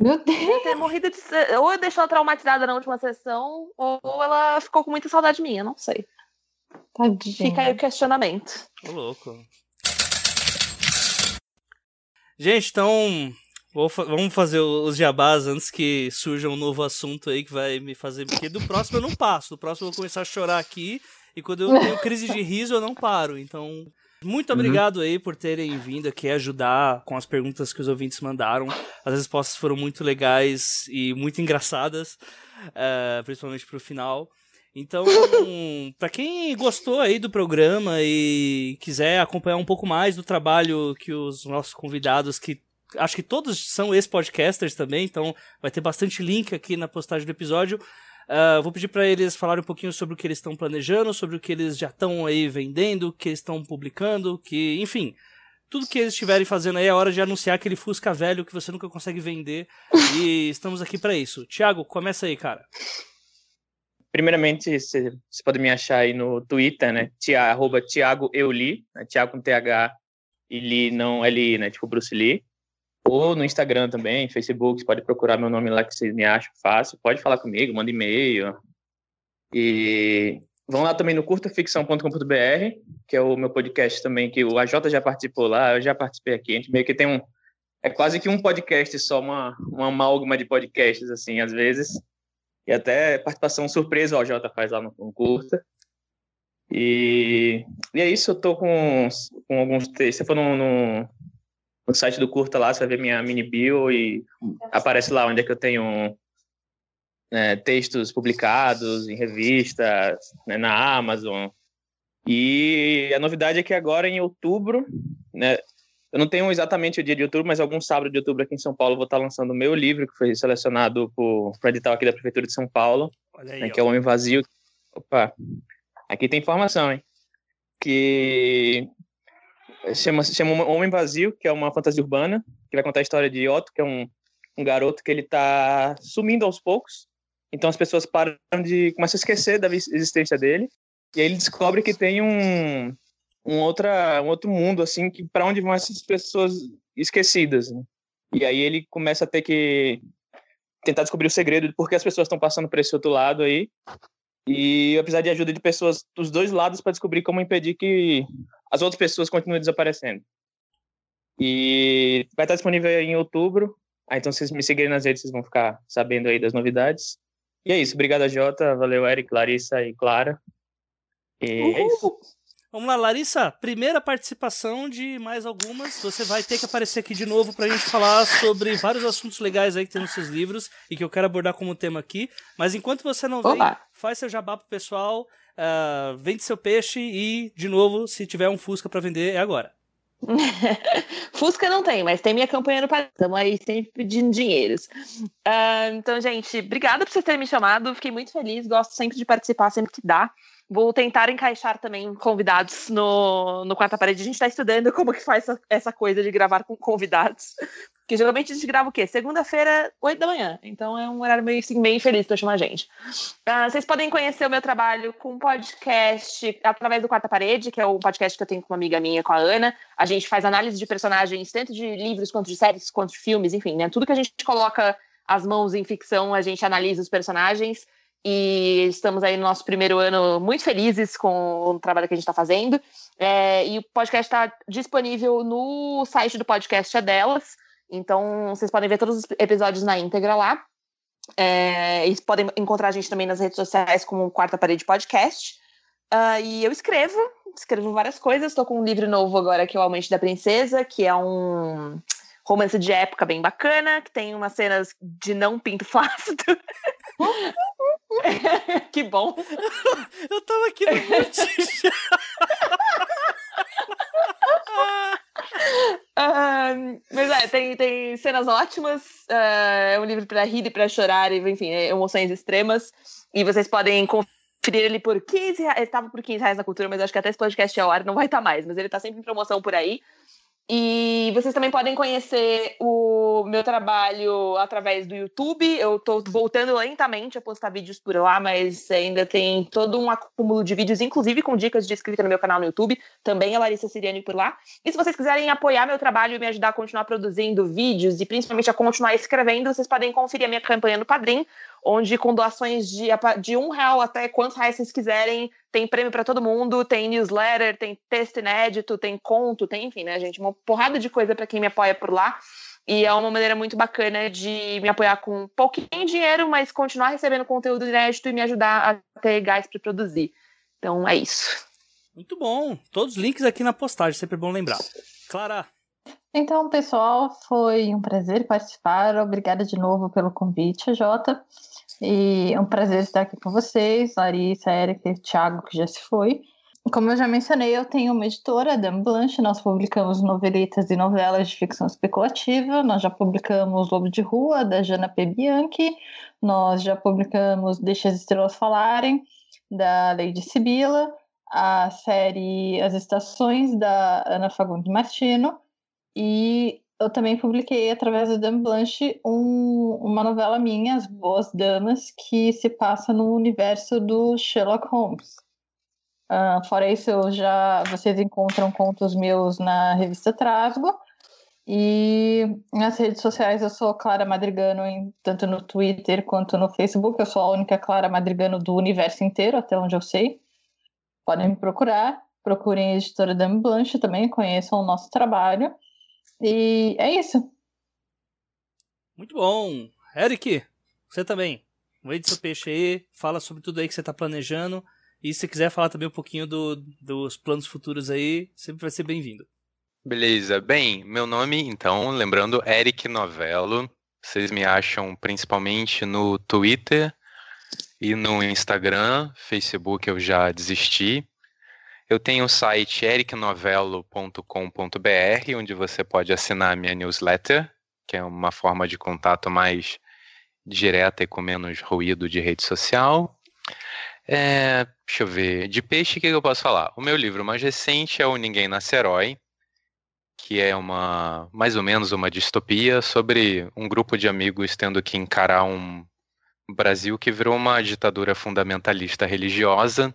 Meu Deus! Eu ter morrido de. Ou eu deixei ela traumatizada na última sessão, ou ela ficou com muita saudade minha, não sei. Tadinha. Fica aí o questionamento. Ô, louco. Gente, então. vamos fazer os jabás antes que surja um novo assunto aí que vai me fazer. Porque do próximo eu não passo. Do próximo eu vou começar a chorar aqui. E quando eu tenho crise de riso, eu não paro. Então, muito obrigado aí por terem vindo aqui ajudar com as perguntas que os ouvintes mandaram. As respostas foram muito legais e muito engraçadas, eh, principalmente pro final. Então, *laughs* pra quem gostou aí do programa e quiser acompanhar um pouco mais do trabalho que os nossos convidados, que acho que todos são ex-podcasters também, então vai ter bastante link aqui na postagem do episódio. Ah, vou pedir para eles falarem um pouquinho sobre o que eles estão planejando, sobre o que eles já estão aí vendendo, o que eles estão publicando, que, enfim, tudo que eles estiverem fazendo aí é hora de anunciar aquele Fusca velho que você nunca consegue vender. e estamos aqui para isso. Tiago, começa aí, cara. Primeiramente, você pode me achar aí no Twitter, né? Tia, arroba Thiago Euli, né? Thiago com TH e Li não L, né? Tipo Bruce Lee. Ou no Instagram também, Facebook, pode procurar meu nome lá que vocês me acham fácil. Pode falar comigo, manda e-mail. E vão lá também no curtaficção.com.br, que é o meu podcast também, que o AJ já participou lá, eu já participei aqui. A gente meio que tem um. É quase que um podcast só, uma, uma amálgama de podcasts, assim, às vezes. E até participação surpresa o AJ faz lá no, no Curta. E, e é isso, eu tô com, com alguns textos. Se for no, no, no site do Curta lá, você vai ver minha mini bio e aparece lá onde é que eu tenho né, textos publicados em revistas, né, na Amazon. E a novidade é que agora em outubro, né, eu não tenho exatamente o dia de outubro, mas algum sábado de outubro aqui em São Paulo eu vou estar lançando o meu livro, que foi selecionado por, por edital aqui da Prefeitura de São Paulo, aí, né, que é o Homem Vazio. Opa, aqui tem informação, hein? Que chama, chama Homem Vazio, que é uma fantasia urbana, que vai contar a história de Otto, que é um, um garoto que ele tá sumindo aos poucos. Então as pessoas param de começam a esquecer da existência dele. E aí ele descobre que tem um um outra um outro mundo assim que para onde vão essas pessoas esquecidas. né? E aí ele começa a ter que tentar descobrir o segredo de por que as pessoas estão passando por esse outro lado aí. E apesar de ajuda de pessoas dos dois lados para descobrir como impedir que as outras pessoas continuem desaparecendo. E vai estar disponível em outubro. Ah, então, se vocês me seguirem nas redes, vocês vão ficar sabendo aí das novidades. E é isso. Obrigado, Jota. Valeu, Eric, Larissa e Clara. E é isso. Vamos lá, Larissa, primeira participação de mais algumas. Você vai ter que aparecer aqui de novo pra gente falar sobre vários assuntos legais aí que tem nos seus livros e que eu quero abordar como tema aqui. Mas enquanto você não vem, faz seu jabá pro pessoal, ah, vende seu peixe e, de novo, se tiver um Fusca pra vender, é agora. *laughs* Fusca não tem, mas tem minha campanha no Padrim. Estamos aí sempre pedindo dinheiros. Ah, então, gente, obrigada por vocês terem me chamado. Fiquei muito feliz. Gosto sempre de participar, sempre que dá. Vou tentar encaixar também convidados no, no Quarta Parede. A gente está estudando como que faz essa, essa coisa de gravar com convidados. Porque geralmente a gente grava o quê? Segunda-feira, 8 da manhã. Então é um horário meio, assim, bem feliz para chamar a gente. Uh, vocês podem conhecer o meu trabalho com podcast através do Quarta Parede, que é o podcast que eu tenho com uma amiga minha, com a Ana. A gente faz análise de personagens, tanto de livros, quanto de séries, quanto de filmes, enfim, né? Tudo que a gente coloca as mãos em ficção, a gente analisa os personagens. E estamos aí no nosso primeiro ano muito felizes com o trabalho que a gente está fazendo. É, e o podcast está disponível no site do podcast é delas. Então, vocês podem ver todos os episódios na íntegra lá. É, e podem encontrar a gente também nas redes sociais como Quarta Parede Podcast. Uh, e eu escrevo, escrevo várias coisas. Estou com um livro novo agora que é O Almente da Princesa, que é um romance de época bem bacana, que tem umas cenas de não pinto *laughs* flácido. *laughs* que bom. Eu tava aqui no uh, mas é, tem, tem cenas ótimas. Uh, é um livro para rir e para chorar, enfim, é emoções extremas. E vocês podem conferir ele por 15 reais. Ele estava por 15 reais na cultura, mas acho que até esse podcast é hora não vai estar tá mais. Mas ele está sempre em promoção por aí. E vocês também podem conhecer o meu trabalho através do YouTube. Eu estou voltando lentamente a postar vídeos por lá, mas ainda tem todo um acúmulo de vídeos, inclusive com dicas de escrita no meu canal no YouTube. Também a Larissa Siriani por lá. E se vocês quiserem apoiar meu trabalho e me ajudar a continuar produzindo vídeos e principalmente a continuar escrevendo, vocês podem conferir a minha campanha no Padrim, onde com doações de, de um real até quantos reais vocês quiserem, tem prêmio para todo mundo, tem newsletter, tem texto inédito, tem conto, tem, enfim, né, gente, uma porrada de coisa para quem me apoia por lá. E é uma maneira muito bacana de me apoiar com pouquinho dinheiro, mas continuar recebendo conteúdo inédito e me ajudar a ter gás para produzir. Então é isso. Muito bom. Todos os links aqui na postagem, sempre bom lembrar. Clara. Então, pessoal, foi um prazer participar. Obrigada de novo pelo convite, Jota. E é um prazer estar aqui com vocês, Larissa, Érica e Thiago, que já se foi. Como eu já mencionei, eu tenho uma editora, Dame Blanche, nós publicamos novelitas e novelas de ficção especulativa, nós já publicamos Lobo de Rua, da Jana P. Bianchi, nós já publicamos Deixa as Estrelas Falarem, da Lady Sibila, a série As Estações, da Ana Fagundes Martino, e eu também publiquei através da Dame Blanche um, uma novela minha, As Boas Damas, que se passa no universo do Sherlock Holmes. Uh, fora isso, eu já vocês encontram contos meus na revista Trasgo. E nas redes sociais eu sou Clara Madrigano, em, tanto no Twitter quanto no Facebook. Eu sou a única Clara Madrigano do universo inteiro, até onde eu sei. Podem me procurar. Procurem a editora Dame Blanche também, conheçam o nosso trabalho. E é isso. Muito bom. Eric, você também. Vende seu peixe aí, fala sobre tudo aí que você está planejando. E se quiser falar também um pouquinho do, dos planos futuros aí, sempre vai ser bem-vindo. Beleza. Bem, meu nome, então, lembrando, Eric Novello. Vocês me acham principalmente no Twitter e no Instagram. Facebook eu já desisti. Eu tenho o site ericnovello.com.br, onde você pode assinar a minha newsletter, que é uma forma de contato mais direta e com menos ruído de rede social. É, deixa eu ver. De peixe, o que eu posso falar? O meu livro mais recente é o Ninguém Nasce Herói, que é uma mais ou menos uma distopia sobre um grupo de amigos tendo que encarar um Brasil que virou uma ditadura fundamentalista religiosa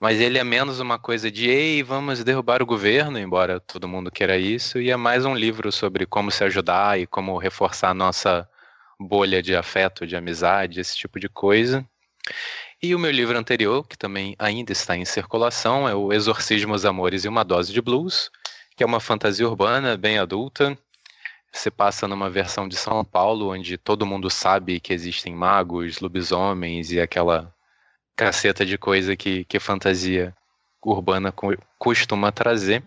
mas ele é menos uma coisa de ei, vamos derrubar o governo, embora todo mundo queira isso, e é mais um livro sobre como se ajudar e como reforçar a nossa bolha de afeto, de amizade, esse tipo de coisa. E o meu livro anterior, que também ainda está em circulação, é o Exorcismo, os Amores e uma Dose de Blues, que é uma fantasia urbana bem adulta. Se passa numa versão de São Paulo, onde todo mundo sabe que existem magos, lobisomens e aquela caceta de coisa que, que fantasia urbana costuma trazer.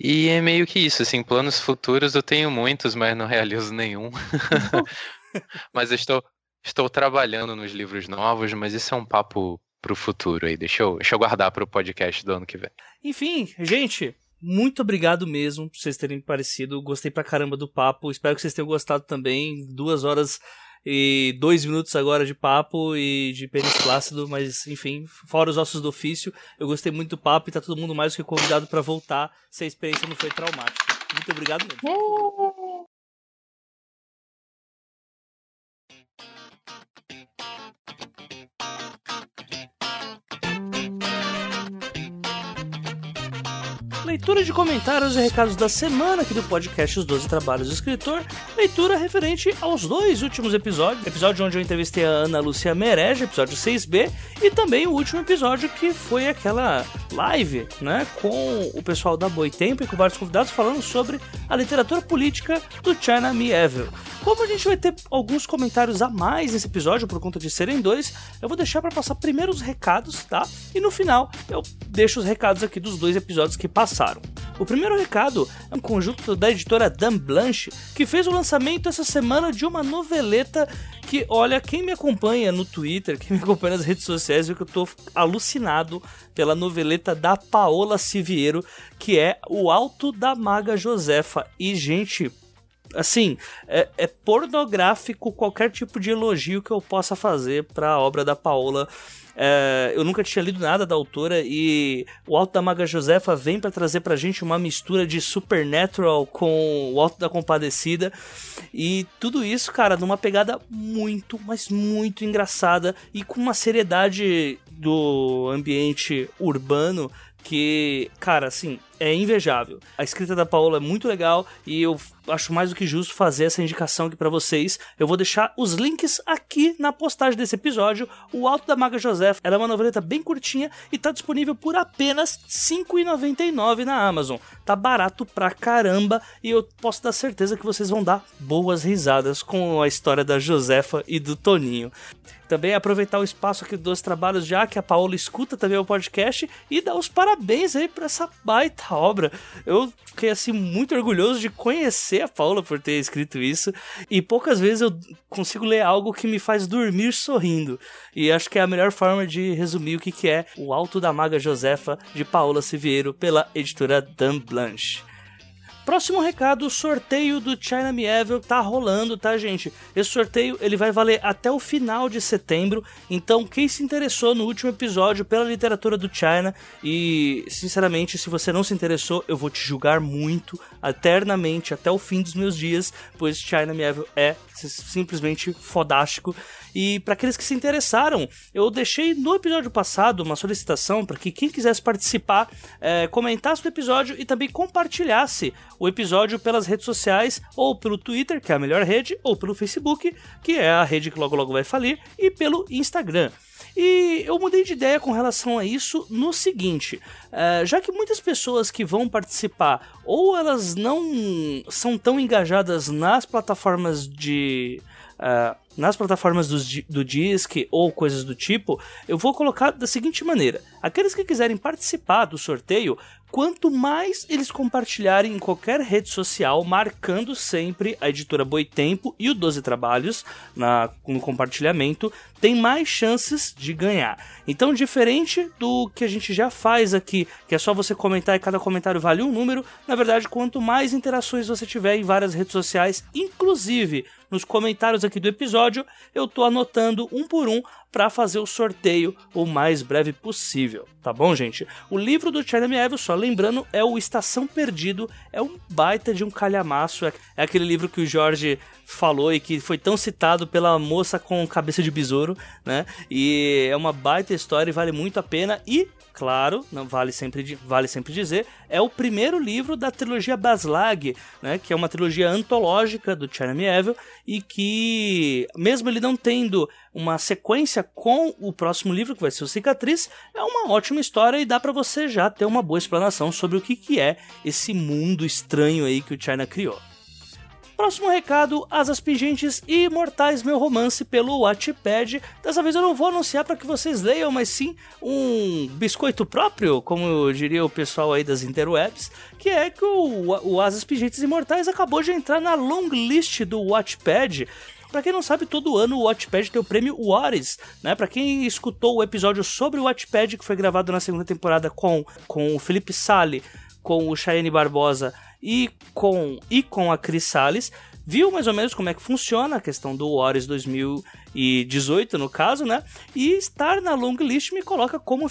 E é meio que isso, assim, planos futuros eu tenho muitos, mas não realizo nenhum. *laughs* mas eu estou, estou trabalhando nos livros novos, mas isso é um papo pro futuro aí. Deixa eu, deixa eu guardar para o podcast do ano que vem. Enfim, gente, muito obrigado mesmo por vocês terem parecido. Gostei pra caramba do papo. Espero que vocês tenham gostado também. Duas horas e dois minutos agora de papo e de pênis flácido, mas enfim, fora os ossos do ofício, eu gostei muito do papo e tá todo mundo mais do que convidado para voltar se a experiência não foi traumática. Muito obrigado mesmo. Leitura de comentários e recados da semana aqui do podcast Os Doze Trabalhos do Escritor. Leitura referente aos dois últimos episódios. Episódio onde eu entrevistei a Ana Lúcia Merege, episódio 6B, e também o último episódio que foi aquela live, né, com o pessoal da Boitempo e com vários convidados falando sobre a literatura política do China Me Evil. Como a gente vai ter alguns comentários a mais nesse episódio por conta de serem dois, eu vou deixar para passar primeiro os recados, tá? E no final eu deixo os recados aqui dos dois episódios que passaram. O primeiro recado é um conjunto da editora Dan Blanche, que fez o lançamento essa semana de uma noveleta que, olha, quem me acompanha no Twitter, quem me acompanha nas redes sociais, viu que eu tô alucinado pela noveleta da Paola Siviero, que é O Alto da Maga Josefa. E, gente, assim, é, é, pornográfico qualquer tipo de elogio que eu possa fazer para a obra da Paola. É, eu nunca tinha lido nada da autora e o Alto da Maga Josefa vem para trazer pra gente uma mistura de Supernatural com o Alto da Compadecida. E tudo isso, cara, numa pegada muito, mas muito engraçada e com uma seriedade do ambiente urbano que, cara, assim, é invejável. A escrita da Paola é muito legal e eu acho mais do que justo fazer essa indicação aqui para vocês. Eu vou deixar os links aqui na postagem desse episódio. O Alto da Maga José ela é uma noveleta bem curtinha e tá disponível por apenas R$ 5,99 na Amazon. Tá barato pra caramba e eu posso dar certeza que vocês vão dar boas risadas com a história da Josefa e do Toninho. Também aproveitar o espaço aqui dos trabalhos, já que a Paola escuta também o podcast, e dar os parabéns aí pra essa baita obra. Eu fiquei assim muito orgulhoso de conhecer a Paula por ter escrito isso, e poucas vezes eu consigo ler algo que me faz dormir sorrindo. E acho que é a melhor forma de resumir o que, é O Alto da Maga Josefa, de Paola Siviero, pela editora Dan Blanche. Próximo recado, o sorteio do China Me Evil tá rolando, tá, gente? Esse sorteio ele vai valer até o final de setembro. Então, quem se interessou no último episódio pela literatura do China e, sinceramente, se você não se interessou, eu vou te julgar muito, eternamente, até o fim dos meus dias, pois China Me Evil é simplesmente fodástico. E para aqueles que se interessaram, eu deixei no episódio passado uma solicitação para que quem quisesse participar é, comentasse o episódio e também compartilhasse o episódio pelas redes sociais, ou pelo Twitter, que é a melhor rede, ou pelo Facebook, que é a rede que logo logo vai falir, e pelo Instagram. E eu mudei de ideia com relação a isso no seguinte: uh, já que muitas pessoas que vão participar ou elas não são tão engajadas nas plataformas de. Uh, nas plataformas do, do Disc ou coisas do tipo, eu vou colocar da seguinte maneira: aqueles que quiserem participar do sorteio, quanto mais eles compartilharem em qualquer rede social, marcando sempre a editora Boitempo e o 12 Trabalhos na, no compartilhamento, tem mais chances de ganhar. Então, diferente do que a gente já faz aqui, que é só você comentar e cada comentário vale um número, na verdade, quanto mais interações você tiver em várias redes sociais, inclusive nos comentários aqui do episódio, eu tô anotando um por um para fazer o sorteio o mais breve possível, tá bom, gente? O livro do Charlie Evil, só lembrando, é o Estação Perdido, é um baita de um calhamaço, é, é aquele livro que o Jorge falou e que foi tão citado pela moça com cabeça de besouro, né? E é uma baita história e vale muito a pena e claro, não vale sempre, vale sempre dizer, é o primeiro livro da trilogia Baslag, né, que é uma trilogia antológica do China Evil e que, mesmo ele não tendo uma sequência com o próximo livro, que vai ser o Cicatriz, é uma ótima história e dá para você já ter uma boa explanação sobre o que, que é esse mundo estranho aí que o China criou. Próximo recado, Asas Pingentes e Imortais, meu romance pelo Wattpad. Dessa vez eu não vou anunciar para que vocês leiam, mas sim um biscoito próprio, como diria o pessoal aí das interwebs, que é que o, o Asas Pingentes Imortais acabou de entrar na long list do Wattpad. Para quem não sabe, todo ano o Watchpad tem o prêmio Waris, né? Para quem escutou o episódio sobre o Watchpad que foi gravado na segunda temporada com, com o Felipe Sale, com o Cheyenne Barbosa e com, e com a Cris Salles, viu mais ou menos como é que funciona a questão do Warriors 2018, no caso, né? E estar na long list me coloca como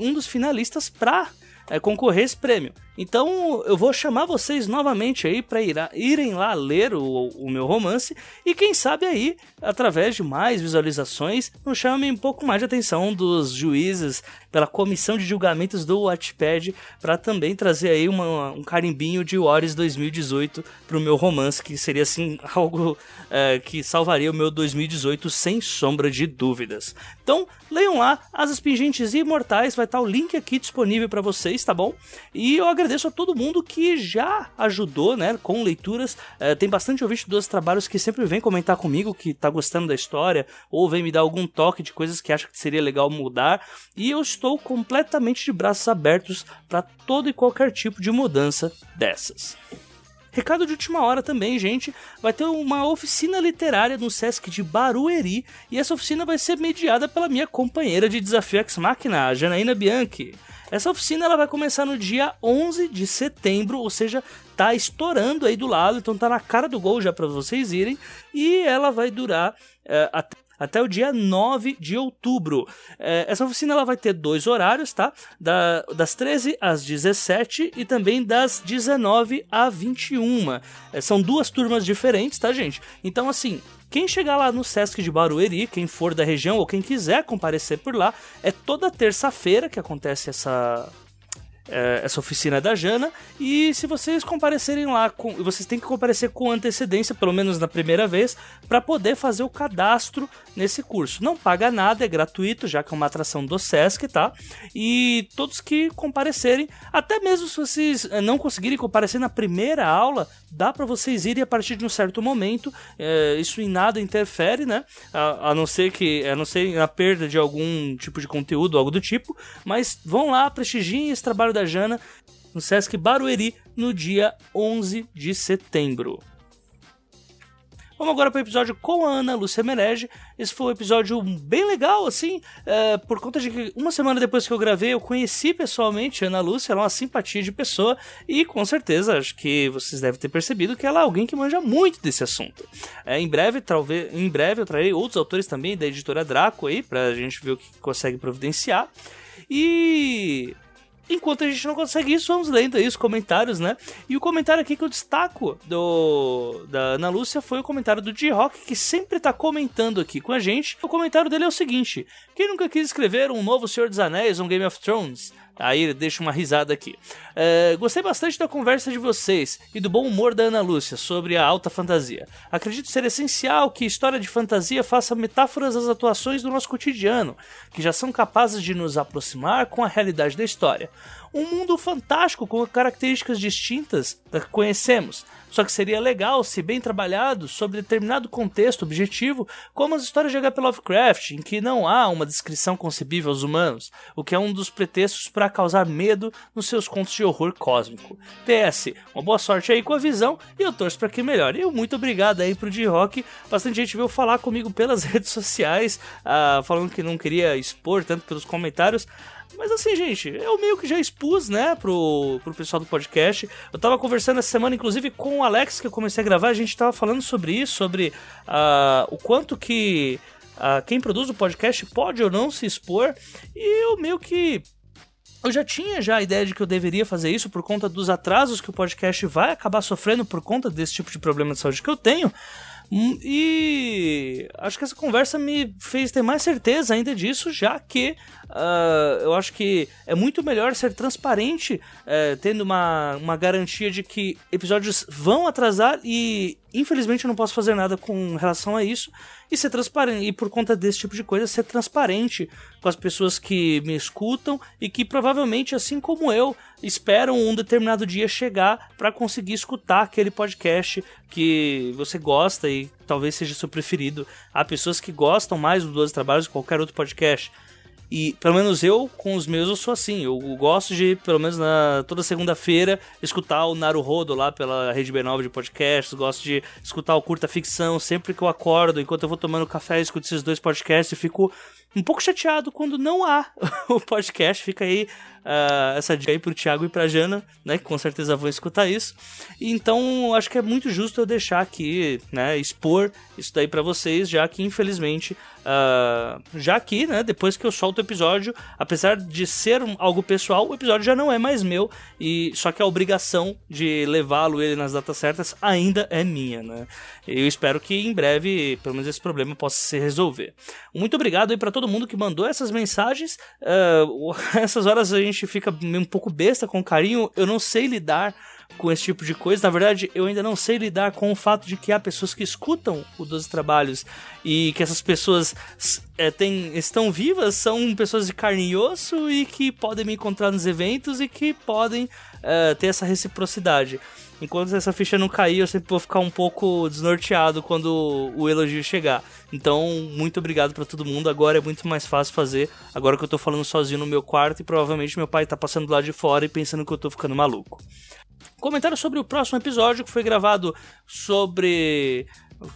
um dos finalistas para é, concorrer esse prêmio. Então eu vou chamar vocês novamente aí para ir, irem lá ler o, o, meu romance e quem sabe aí, através de mais visualizações, não chamem um pouco mais de atenção dos juízes pela comissão de julgamentos do Watchpad para também trazer aí uma, um carimbinho de Warriors 2018 para o meu romance, que seria assim *laughs* algo é, que salvaria o meu 2018 sem sombra de dúvidas. Então leiam lá As Espingentes Imortais, vai estar o link aqui disponível para vocês, tá bom? E eu agradeço a todo mundo que já ajudou, né, com leituras. É, tem bastante ouvinte dos trabalhos que sempre vem comentar comigo que tá gostando da história ou vem me dar algum toque de coisas que acha que seria legal mudar. E eu estou completamente de braços abertos para todo e qualquer tipo de mudança dessas. Recado de última hora também, gente. Vai ter uma oficina literária no Sesc de Barueri e essa oficina vai ser mediada pela minha companheira de Desafio X Máquina, a Janaína Bianchi. Essa oficina ela vai começar no dia 11 de setembro, ou seja, tá estourando aí do lado, então tá na cara do gol já para vocês irem, e ela vai durar é, até até o dia 9 de outubro. É, essa oficina ela vai ter dois horários, tá? Da, das 13 às 17 e também das 19 às 21. É, são duas turmas diferentes, tá, gente? Então, assim, quem chegar lá no Sesc de Barueri, quem for da região ou quem quiser comparecer por lá, é toda terça-feira que acontece essa é, essa oficina da Jana. E se vocês comparecerem lá, com, vocês têm que comparecer com antecedência, pelo menos na primeira vez, para poder fazer o cadastro nesse curso. Não paga nada, é gratuito, já que é uma atração do Sesc, tá? E todos que comparecerem, até mesmo se vocês eh, não conseguirem comparecer na primeira aula, dá para vocês irem a partir de um certo momento. É, isso em nada interfere, né? A, a, não ser que, a não ser na perda de algum tipo de conteúdo, algo do tipo. Mas vão lá, prestigiem esse trabalho da Jana no Sesc Barueri no dia 11 de setembro. Vamos agora para o episódio com a Ana Lúcia Merege. Esse foi um episódio bem legal, assim, é, por conta de que uma semana depois que eu gravei, eu conheci pessoalmente a Ana Lúcia, ela é uma simpatia de pessoa e com certeza acho que vocês devem ter percebido que ela é alguém que manja muito desse assunto. É, em breve, talvez, em breve eu trarei outros autores também da editora Draco aí, para a gente ver o que consegue providenciar. E Enquanto a gente não consegue isso, vamos lendo aí os comentários, né? E o comentário aqui que eu destaco do, da Ana Lúcia foi o comentário do J-Rock, que sempre tá comentando aqui com a gente. O comentário dele é o seguinte: Quem nunca quis escrever um novo Senhor dos Anéis, um Game of Thrones? Aí deixa uma risada aqui. É, gostei bastante da conversa de vocês e do bom humor da Ana Lúcia sobre a alta fantasia. Acredito ser essencial que história de fantasia faça metáforas das atuações do nosso cotidiano, que já são capazes de nos aproximar com a realidade da história um mundo fantástico com características distintas da que conhecemos. Só que seria legal, se bem trabalhado, sobre determinado contexto objetivo, como as histórias de H.P. Lovecraft, em que não há uma descrição concebível aos humanos, o que é um dos pretextos para causar medo nos seus contos de horror cósmico. PS, uma boa sorte aí com a visão e eu torço para que melhore. E muito obrigado aí pro D-Rock. Bastante gente veio falar comigo pelas *laughs* redes sociais, uh, falando que não queria expor tanto pelos comentários. Mas assim, gente, eu meio que já expus, né, pro, pro pessoal do podcast. Eu tava conversando essa semana, inclusive, com o Alex, que eu comecei a gravar, a gente tava falando sobre isso, sobre uh, o quanto que uh, quem produz o podcast pode ou não se expor. E eu meio que eu já tinha já a ideia de que eu deveria fazer isso por conta dos atrasos que o podcast vai acabar sofrendo por conta desse tipo de problema de saúde que eu tenho. Hum, e acho que essa conversa me fez ter mais certeza ainda disso, já que uh, eu acho que é muito melhor ser transparente, uh, tendo uma, uma garantia de que episódios vão atrasar e infelizmente eu não posso fazer nada com relação a isso e ser transparente e por conta desse tipo de coisa ser transparente com as pessoas que me escutam e que provavelmente assim como eu esperam um determinado dia chegar para conseguir escutar aquele podcast que você gosta e talvez seja seu preferido. Há pessoas que gostam mais do 12 Trabalhos que qualquer outro podcast. E pelo menos eu, com os meus, eu sou assim. Eu gosto de, pelo menos na toda segunda-feira, escutar o Naruhodo lá pela Rede B9 de podcasts. Gosto de escutar o Curta Ficção sempre que eu acordo, enquanto eu vou tomando café, escuto esses dois podcasts e fico um pouco chateado quando não há *laughs* o podcast. Fica aí uh, essa dica aí pro Thiago e pra Jana, né? Que com certeza vão escutar isso. Então, acho que é muito justo eu deixar aqui, né? Expor isso daí para vocês, já que infelizmente Uh, já aqui, né, depois que eu solto o episódio, apesar de ser um, algo pessoal, o episódio já não é mais meu, e só que a obrigação de levá-lo ele nas datas certas ainda é minha, né? Eu espero que em breve, pelo menos esse problema possa se resolver. Muito obrigado aí para todo mundo que mandou essas mensagens. Uh, *laughs* essas horas a gente fica um pouco besta com carinho, eu não sei lidar com esse tipo de coisa. Na verdade, eu ainda não sei lidar com o fato de que há pessoas que escutam o 12 Trabalhos e que essas pessoas é, tem, estão vivas, são pessoas de carne e osso e que podem me encontrar nos eventos e que podem é, ter essa reciprocidade. Enquanto essa ficha não cair, eu sempre vou ficar um pouco desnorteado quando o elogio chegar. Então, muito obrigado para todo mundo. Agora é muito mais fácil fazer. Agora que eu tô falando sozinho no meu quarto e provavelmente meu pai tá passando do lado de fora e pensando que eu tô ficando maluco. Comentário sobre o próximo episódio que foi gravado sobre.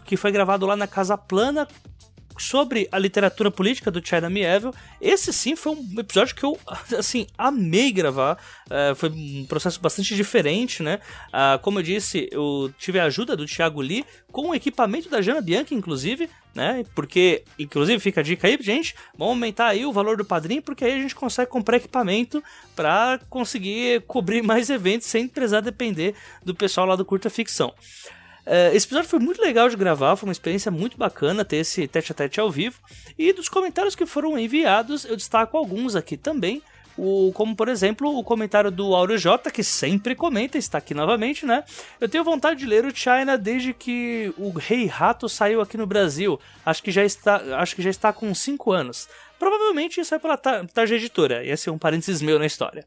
que foi gravado lá na Casa Plana sobre a literatura política do China Mieville. Esse sim foi um episódio que eu, *laughs* assim, amei gravar. Uh, foi um processo bastante diferente, né? Uh, como eu disse, eu tive a ajuda do Thiago Lee com o equipamento da Jana Bianchi, inclusive, né? Porque, inclusive, fica a dica aí, gente, vamos aumentar aí o valor do padrinho, porque aí a gente consegue comprar equipamento para conseguir cobrir *laughs* mais eventos sem precisar depender do pessoal lá do Curta Ficção. Uh, esse episódio foi muito legal de gravar, foi uma experiência muito bacana ter esse tete a tete ao vivo. E dos comentários que foram enviados, eu destaco alguns aqui também. O, como por exemplo o comentário do Auro J, que sempre comenta, está aqui novamente, né? Eu tenho vontade de ler o China desde que o Rei Rato saiu aqui no Brasil. Acho que já está, acho que já está com 5 anos. Provavelmente isso é pela Tarja Editora, esse é um parênteses meu na história.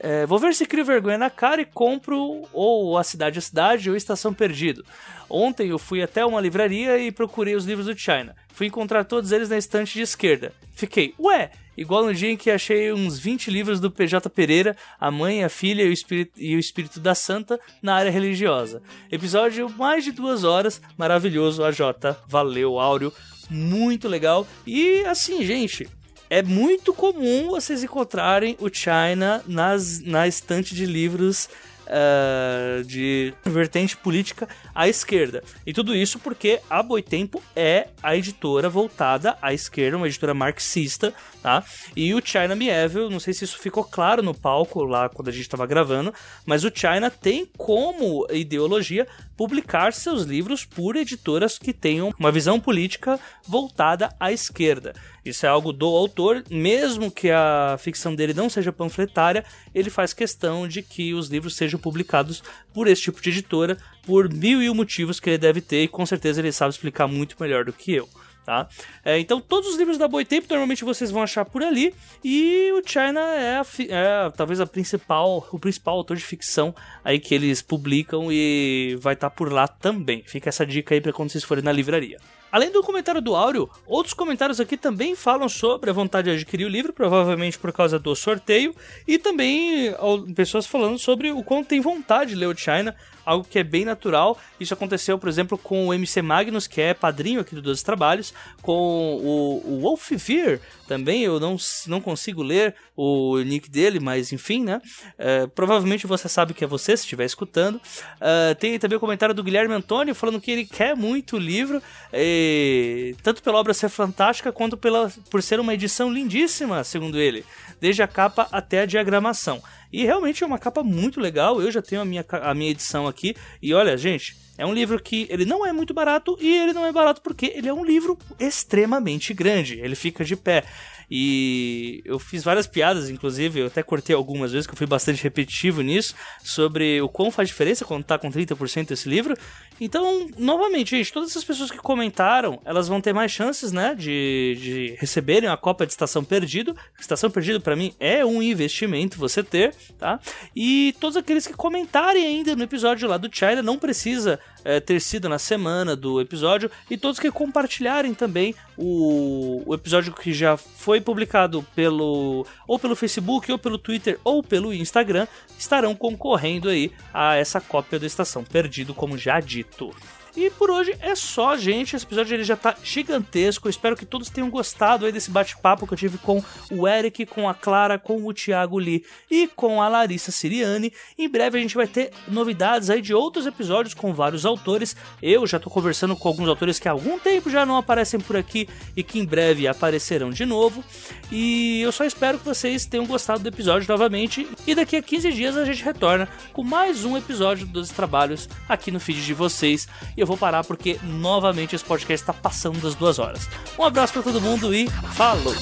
É, vou ver se crio vergonha na cara e compro ou A Cidade a Cidade ou Estação Perdido. Ontem eu fui até uma livraria e procurei os livros do China. Fui encontrar todos eles na estante de esquerda. Fiquei, ué, igual no dia em que achei uns 20 livros do PJ Pereira, A Mãe, a Filha e o Espírito, e o Espírito da Santa na área religiosa. Episódio mais de duas horas, maravilhoso, AJ. Valeu, Áureo. Muito legal. E assim, gente, é muito comum vocês encontrarem o China nas, na estante de livros uh, de vertente política à esquerda. E tudo isso porque a Boitempo é a editora voltada à esquerda, uma editora marxista, tá? E o China Mieville, não sei se isso ficou claro no palco lá quando a gente estava gravando, mas o China tem como ideologia publicar seus livros por editoras que tenham uma visão política voltada à esquerda. Isso é algo do autor, mesmo que a ficção dele não seja panfletária, ele faz questão de que os livros sejam publicados por esse tipo de editora, por mil e um motivos que ele deve ter, e com certeza ele sabe explicar muito melhor do que eu. Tá? É, então todos os livros da Boitempo normalmente vocês vão achar por ali e o China é, a, é, talvez a principal o principal autor de ficção aí que eles publicam e vai estar tá por lá também. Fica essa dica aí para quando vocês forem na livraria. Além do comentário do Áureo, outros comentários aqui também falam sobre a vontade de adquirir o livro, provavelmente por causa do sorteio, e também pessoas falando sobre o quanto tem vontade de ler o China, algo que é bem natural. Isso aconteceu, por exemplo, com o MC Magnus, que é padrinho aqui do Dois Trabalhos, com o, o Wolf Fear, também eu não, não consigo ler o nick dele, mas enfim, né? Uh, provavelmente você sabe que é você, se estiver escutando. Uh, tem também o comentário do Guilherme Antônio falando que ele quer muito o livro, e, tanto pela obra ser fantástica, quanto pela, por ser uma edição lindíssima, segundo ele, desde a capa até a diagramação. E realmente é uma capa muito legal. Eu já tenho a minha, a minha edição aqui. E olha, gente, é um livro que ele não é muito barato e ele não é barato porque ele é um livro extremamente grande. Ele fica de pé. E eu fiz várias piadas, inclusive, eu até cortei algumas vezes, que eu fui bastante repetitivo nisso, sobre o quão faz diferença quando tá com 30% esse livro. Então, novamente, gente, todas essas pessoas que comentaram, elas vão ter mais chances, né, de, de receberem a cópia de Estação Perdido. Estação Perdido, para mim, é um investimento você ter, tá? E todos aqueles que comentarem ainda no episódio lá do China, não precisa é, ter sido na semana do episódio, e todos que compartilharem também o, o episódio que já foi publicado pelo ou pelo Facebook, ou pelo Twitter, ou pelo Instagram, estarão concorrendo aí a essa cópia da Estação Perdido, como já dito. E por hoje é só, gente. Esse episódio ele já tá gigantesco. Espero que todos tenham gostado aí desse bate-papo que eu tive com o Eric, com a Clara, com o Thiago Lee e com a Larissa Siriani. Em breve a gente vai ter novidades aí de outros episódios com vários autores. Eu já tô conversando com alguns autores que há algum tempo já não aparecem por aqui e que em breve aparecerão de novo. E eu só espero que vocês tenham gostado do episódio novamente. E daqui a 15 dias a gente retorna com mais um episódio dos trabalhos aqui no feed de vocês. E eu vou parar porque novamente esse podcast está passando das duas horas. Um abraço para todo mundo e falou!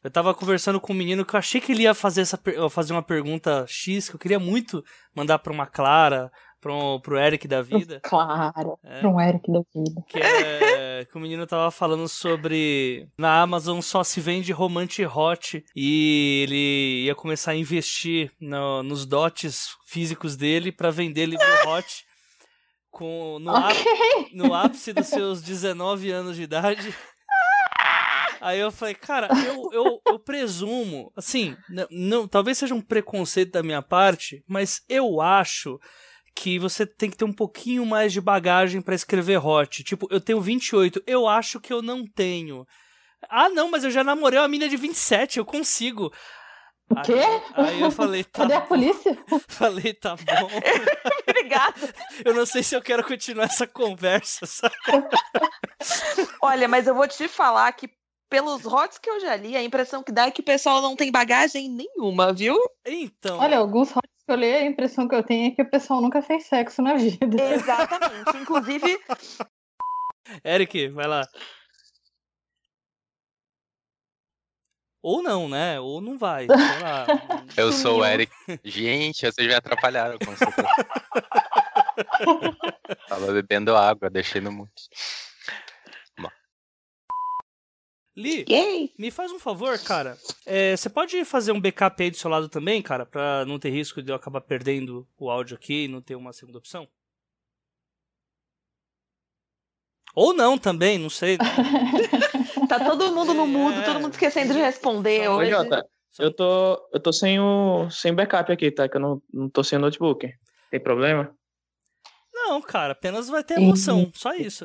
Eu tava conversando com um menino que eu achei que ele ia fazer, essa, fazer uma pergunta X, que eu queria muito mandar pra uma Clara, pro, pro Eric da vida. *laughs* Claro, é, pro Eric da vida. Que, é, *laughs* que o menino tava falando sobre. Na Amazon só se vende romance hot e ele ia começar a investir no, nos dotes físicos dele para vender livro *laughs* hot. Com, no, okay. no ápice dos seus 19 anos de idade. Aí eu falei, cara, eu, eu, eu presumo, assim, não, não, talvez seja um preconceito da minha parte, mas eu acho que você tem que ter um pouquinho mais de bagagem para escrever hot. Tipo, eu tenho 28, eu acho que eu não tenho. Ah, não, mas eu já namorei uma menina de 27, eu consigo. O quê? Aí, aí eu falei, *laughs* tá Cadê a polícia? *laughs* Falei, tá bom. *laughs* Obrigada. Eu não sei se eu quero continuar essa conversa, sabe? Olha, mas eu vou te falar que pelos hots que eu já li, a impressão que dá é que o pessoal não tem bagagem nenhuma, viu? Então. Olha, alguns hots que eu a impressão que eu tenho é que o pessoal nunca fez sexo na vida. Exatamente. Inclusive. *laughs* Eric, vai lá. Ou não, né? Ou não vai. Sei lá. *laughs* Eu sou o Eric. Gente, vocês me atrapalharam com isso. *laughs* Tava bebendo água, deixei no mute. Li, me faz um favor, cara. É, você pode fazer um backup aí do seu lado também, cara, pra não ter risco de eu acabar perdendo o áudio aqui e não ter uma segunda opção? Ou não também, não sei. *laughs* tá todo mundo no mudo, é, todo mundo esquecendo de responder hoje. Jota, eu tô, eu tô sem o sem backup aqui, tá? Que eu não, não tô sem notebook. Tem problema? Não, cara, apenas vai ter emoção, só isso.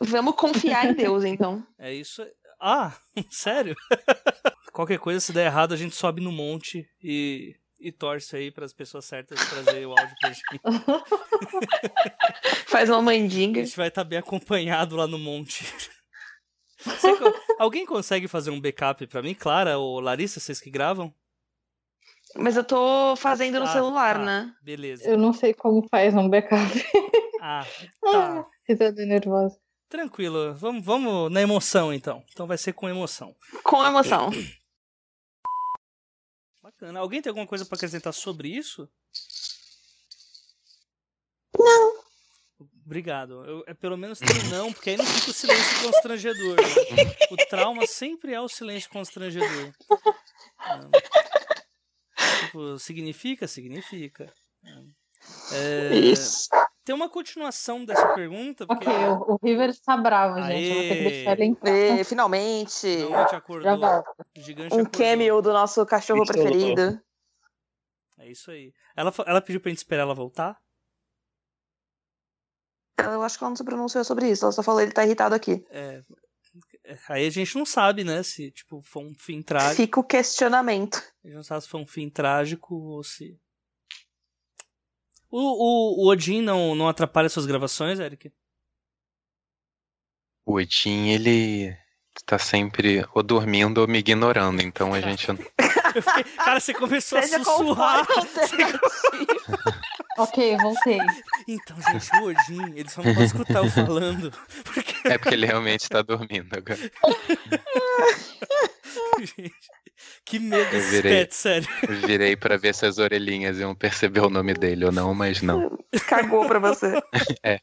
Vamos confiar em Deus, então. É isso. Ah, *laughs* sério? *laughs* Qualquer coisa, se der errado, a gente sobe no monte e, e torce aí para as pessoas certas trazer o áudio pra gente. *laughs* Faz uma mandinga. A gente vai estar tá bem acompanhado lá no monte. Você, alguém consegue fazer um backup para mim? Clara ou Larissa, vocês que gravam? Mas eu tô fazendo no ah, celular, tá. né? Beleza. Eu não sei como faz um backup. Ah, tá. Risada nervosa. Tranquilo, vamos, vamos na emoção então. Então vai ser com emoção. Com emoção. Bacana. Alguém tem alguma coisa para acrescentar sobre isso? Não. Obrigado. Eu, é, pelo menos tem não, porque aí não fica o silêncio constrangedor. Né? O trauma sempre é o silêncio constrangedor. *laughs* tipo, significa? Significa. É, Isso. Tem uma continuação dessa pergunta. Porque... Ok, o, o River está bravo, Aê. gente. Eu vou ter que deixar ele entrar. finalmente. Finalmente acordou. Já Gigante um acordou. cameo do nosso cachorro preferido. É isso aí. Ela, ela pediu pra gente esperar ela voltar? Eu acho que ela não se pronunciou sobre isso. Ela só falou ele tá irritado aqui. É. Aí a gente não sabe, né? Se tipo, foi um fim trágico. Fica o questionamento. A gente não sabe se foi um fim trágico ou se o, o, o Odin não, não atrapalha suas gravações, Eric? O Odin, ele tá sempre ou dormindo ou me ignorando, então a gente. *laughs* Fiquei... Cara, você começou Seja a sussurrar. *laughs* ok, voltei. Então, gente, o Odin, ele só não pode escutar eu falando. *laughs* Porque... É porque ele realmente tá dormindo agora. gente, que medo desse virei, sério. Virei pra ver se as orelhinhas iam perceber o nome dele ou não, mas não. Cagou pra você. *laughs* é.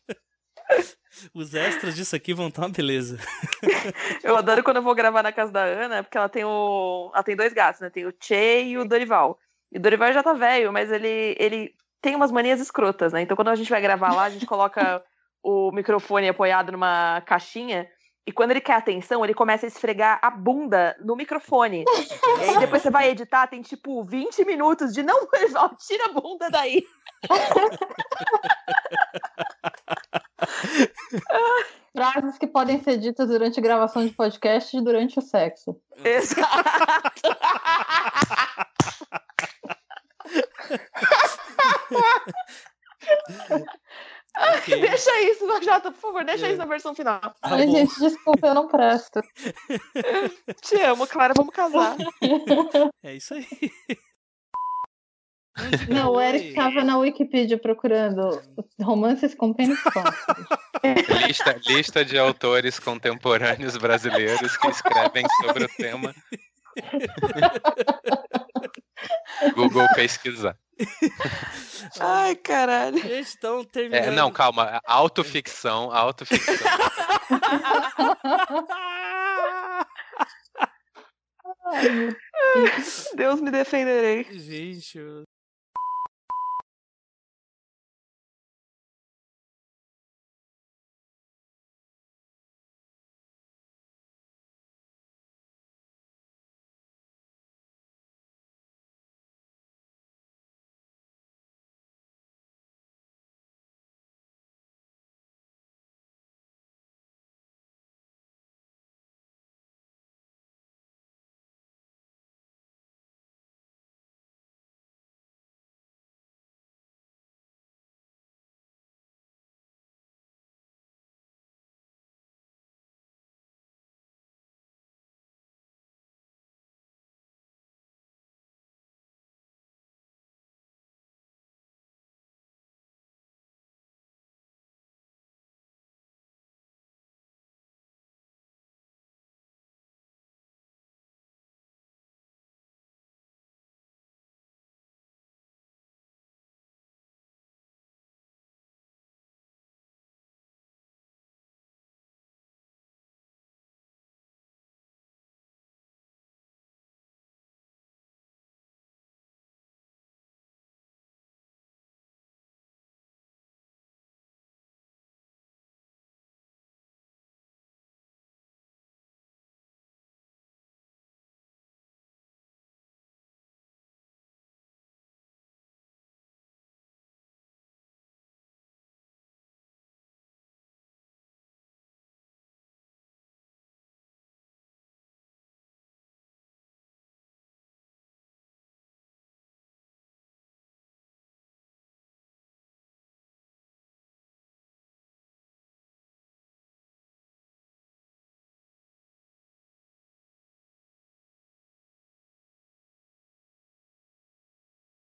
Os extras disso aqui vão estar uma beleza. *laughs* Eu adoro quando eu vou gravar na casa da Ana, porque ela tem o. Ela tem dois gatos, né? Tem o Che e o Dorival. E o Dorival já tá velho, mas ele, ele tem umas manias escrotas, né? Então quando a gente vai gravar lá, a gente coloca o microfone apoiado numa caixinha E quando ele quer atenção, ele começa a esfregar a bunda no microfone. e aí depois você vai editar, tem tipo 20 minutos de não, tira a bunda daí. *laughs* Frases que podem ser ditas durante gravação de podcast e durante o sexo. Exato. *laughs* Ok. *laughs* Deixa isso, Jota, por favor, deixa isso na versão final. Tá Ai, bom. gente, desculpa, eu não presto. *laughs* Te amo, Clara, vamos casar. *laughs* É isso aí. Não, o Eric estava na Wikipedia procurando romances com pênis. Lista, lista de autores contemporâneos brasileiros que escrevem sobre o tema. Google pesquisar. *laughs* Ai, caralho. Gente, então terminando. É, não, calma. Autoficção, autoficção. *laughs* Ai, Deus me defenderei. Gente, eu-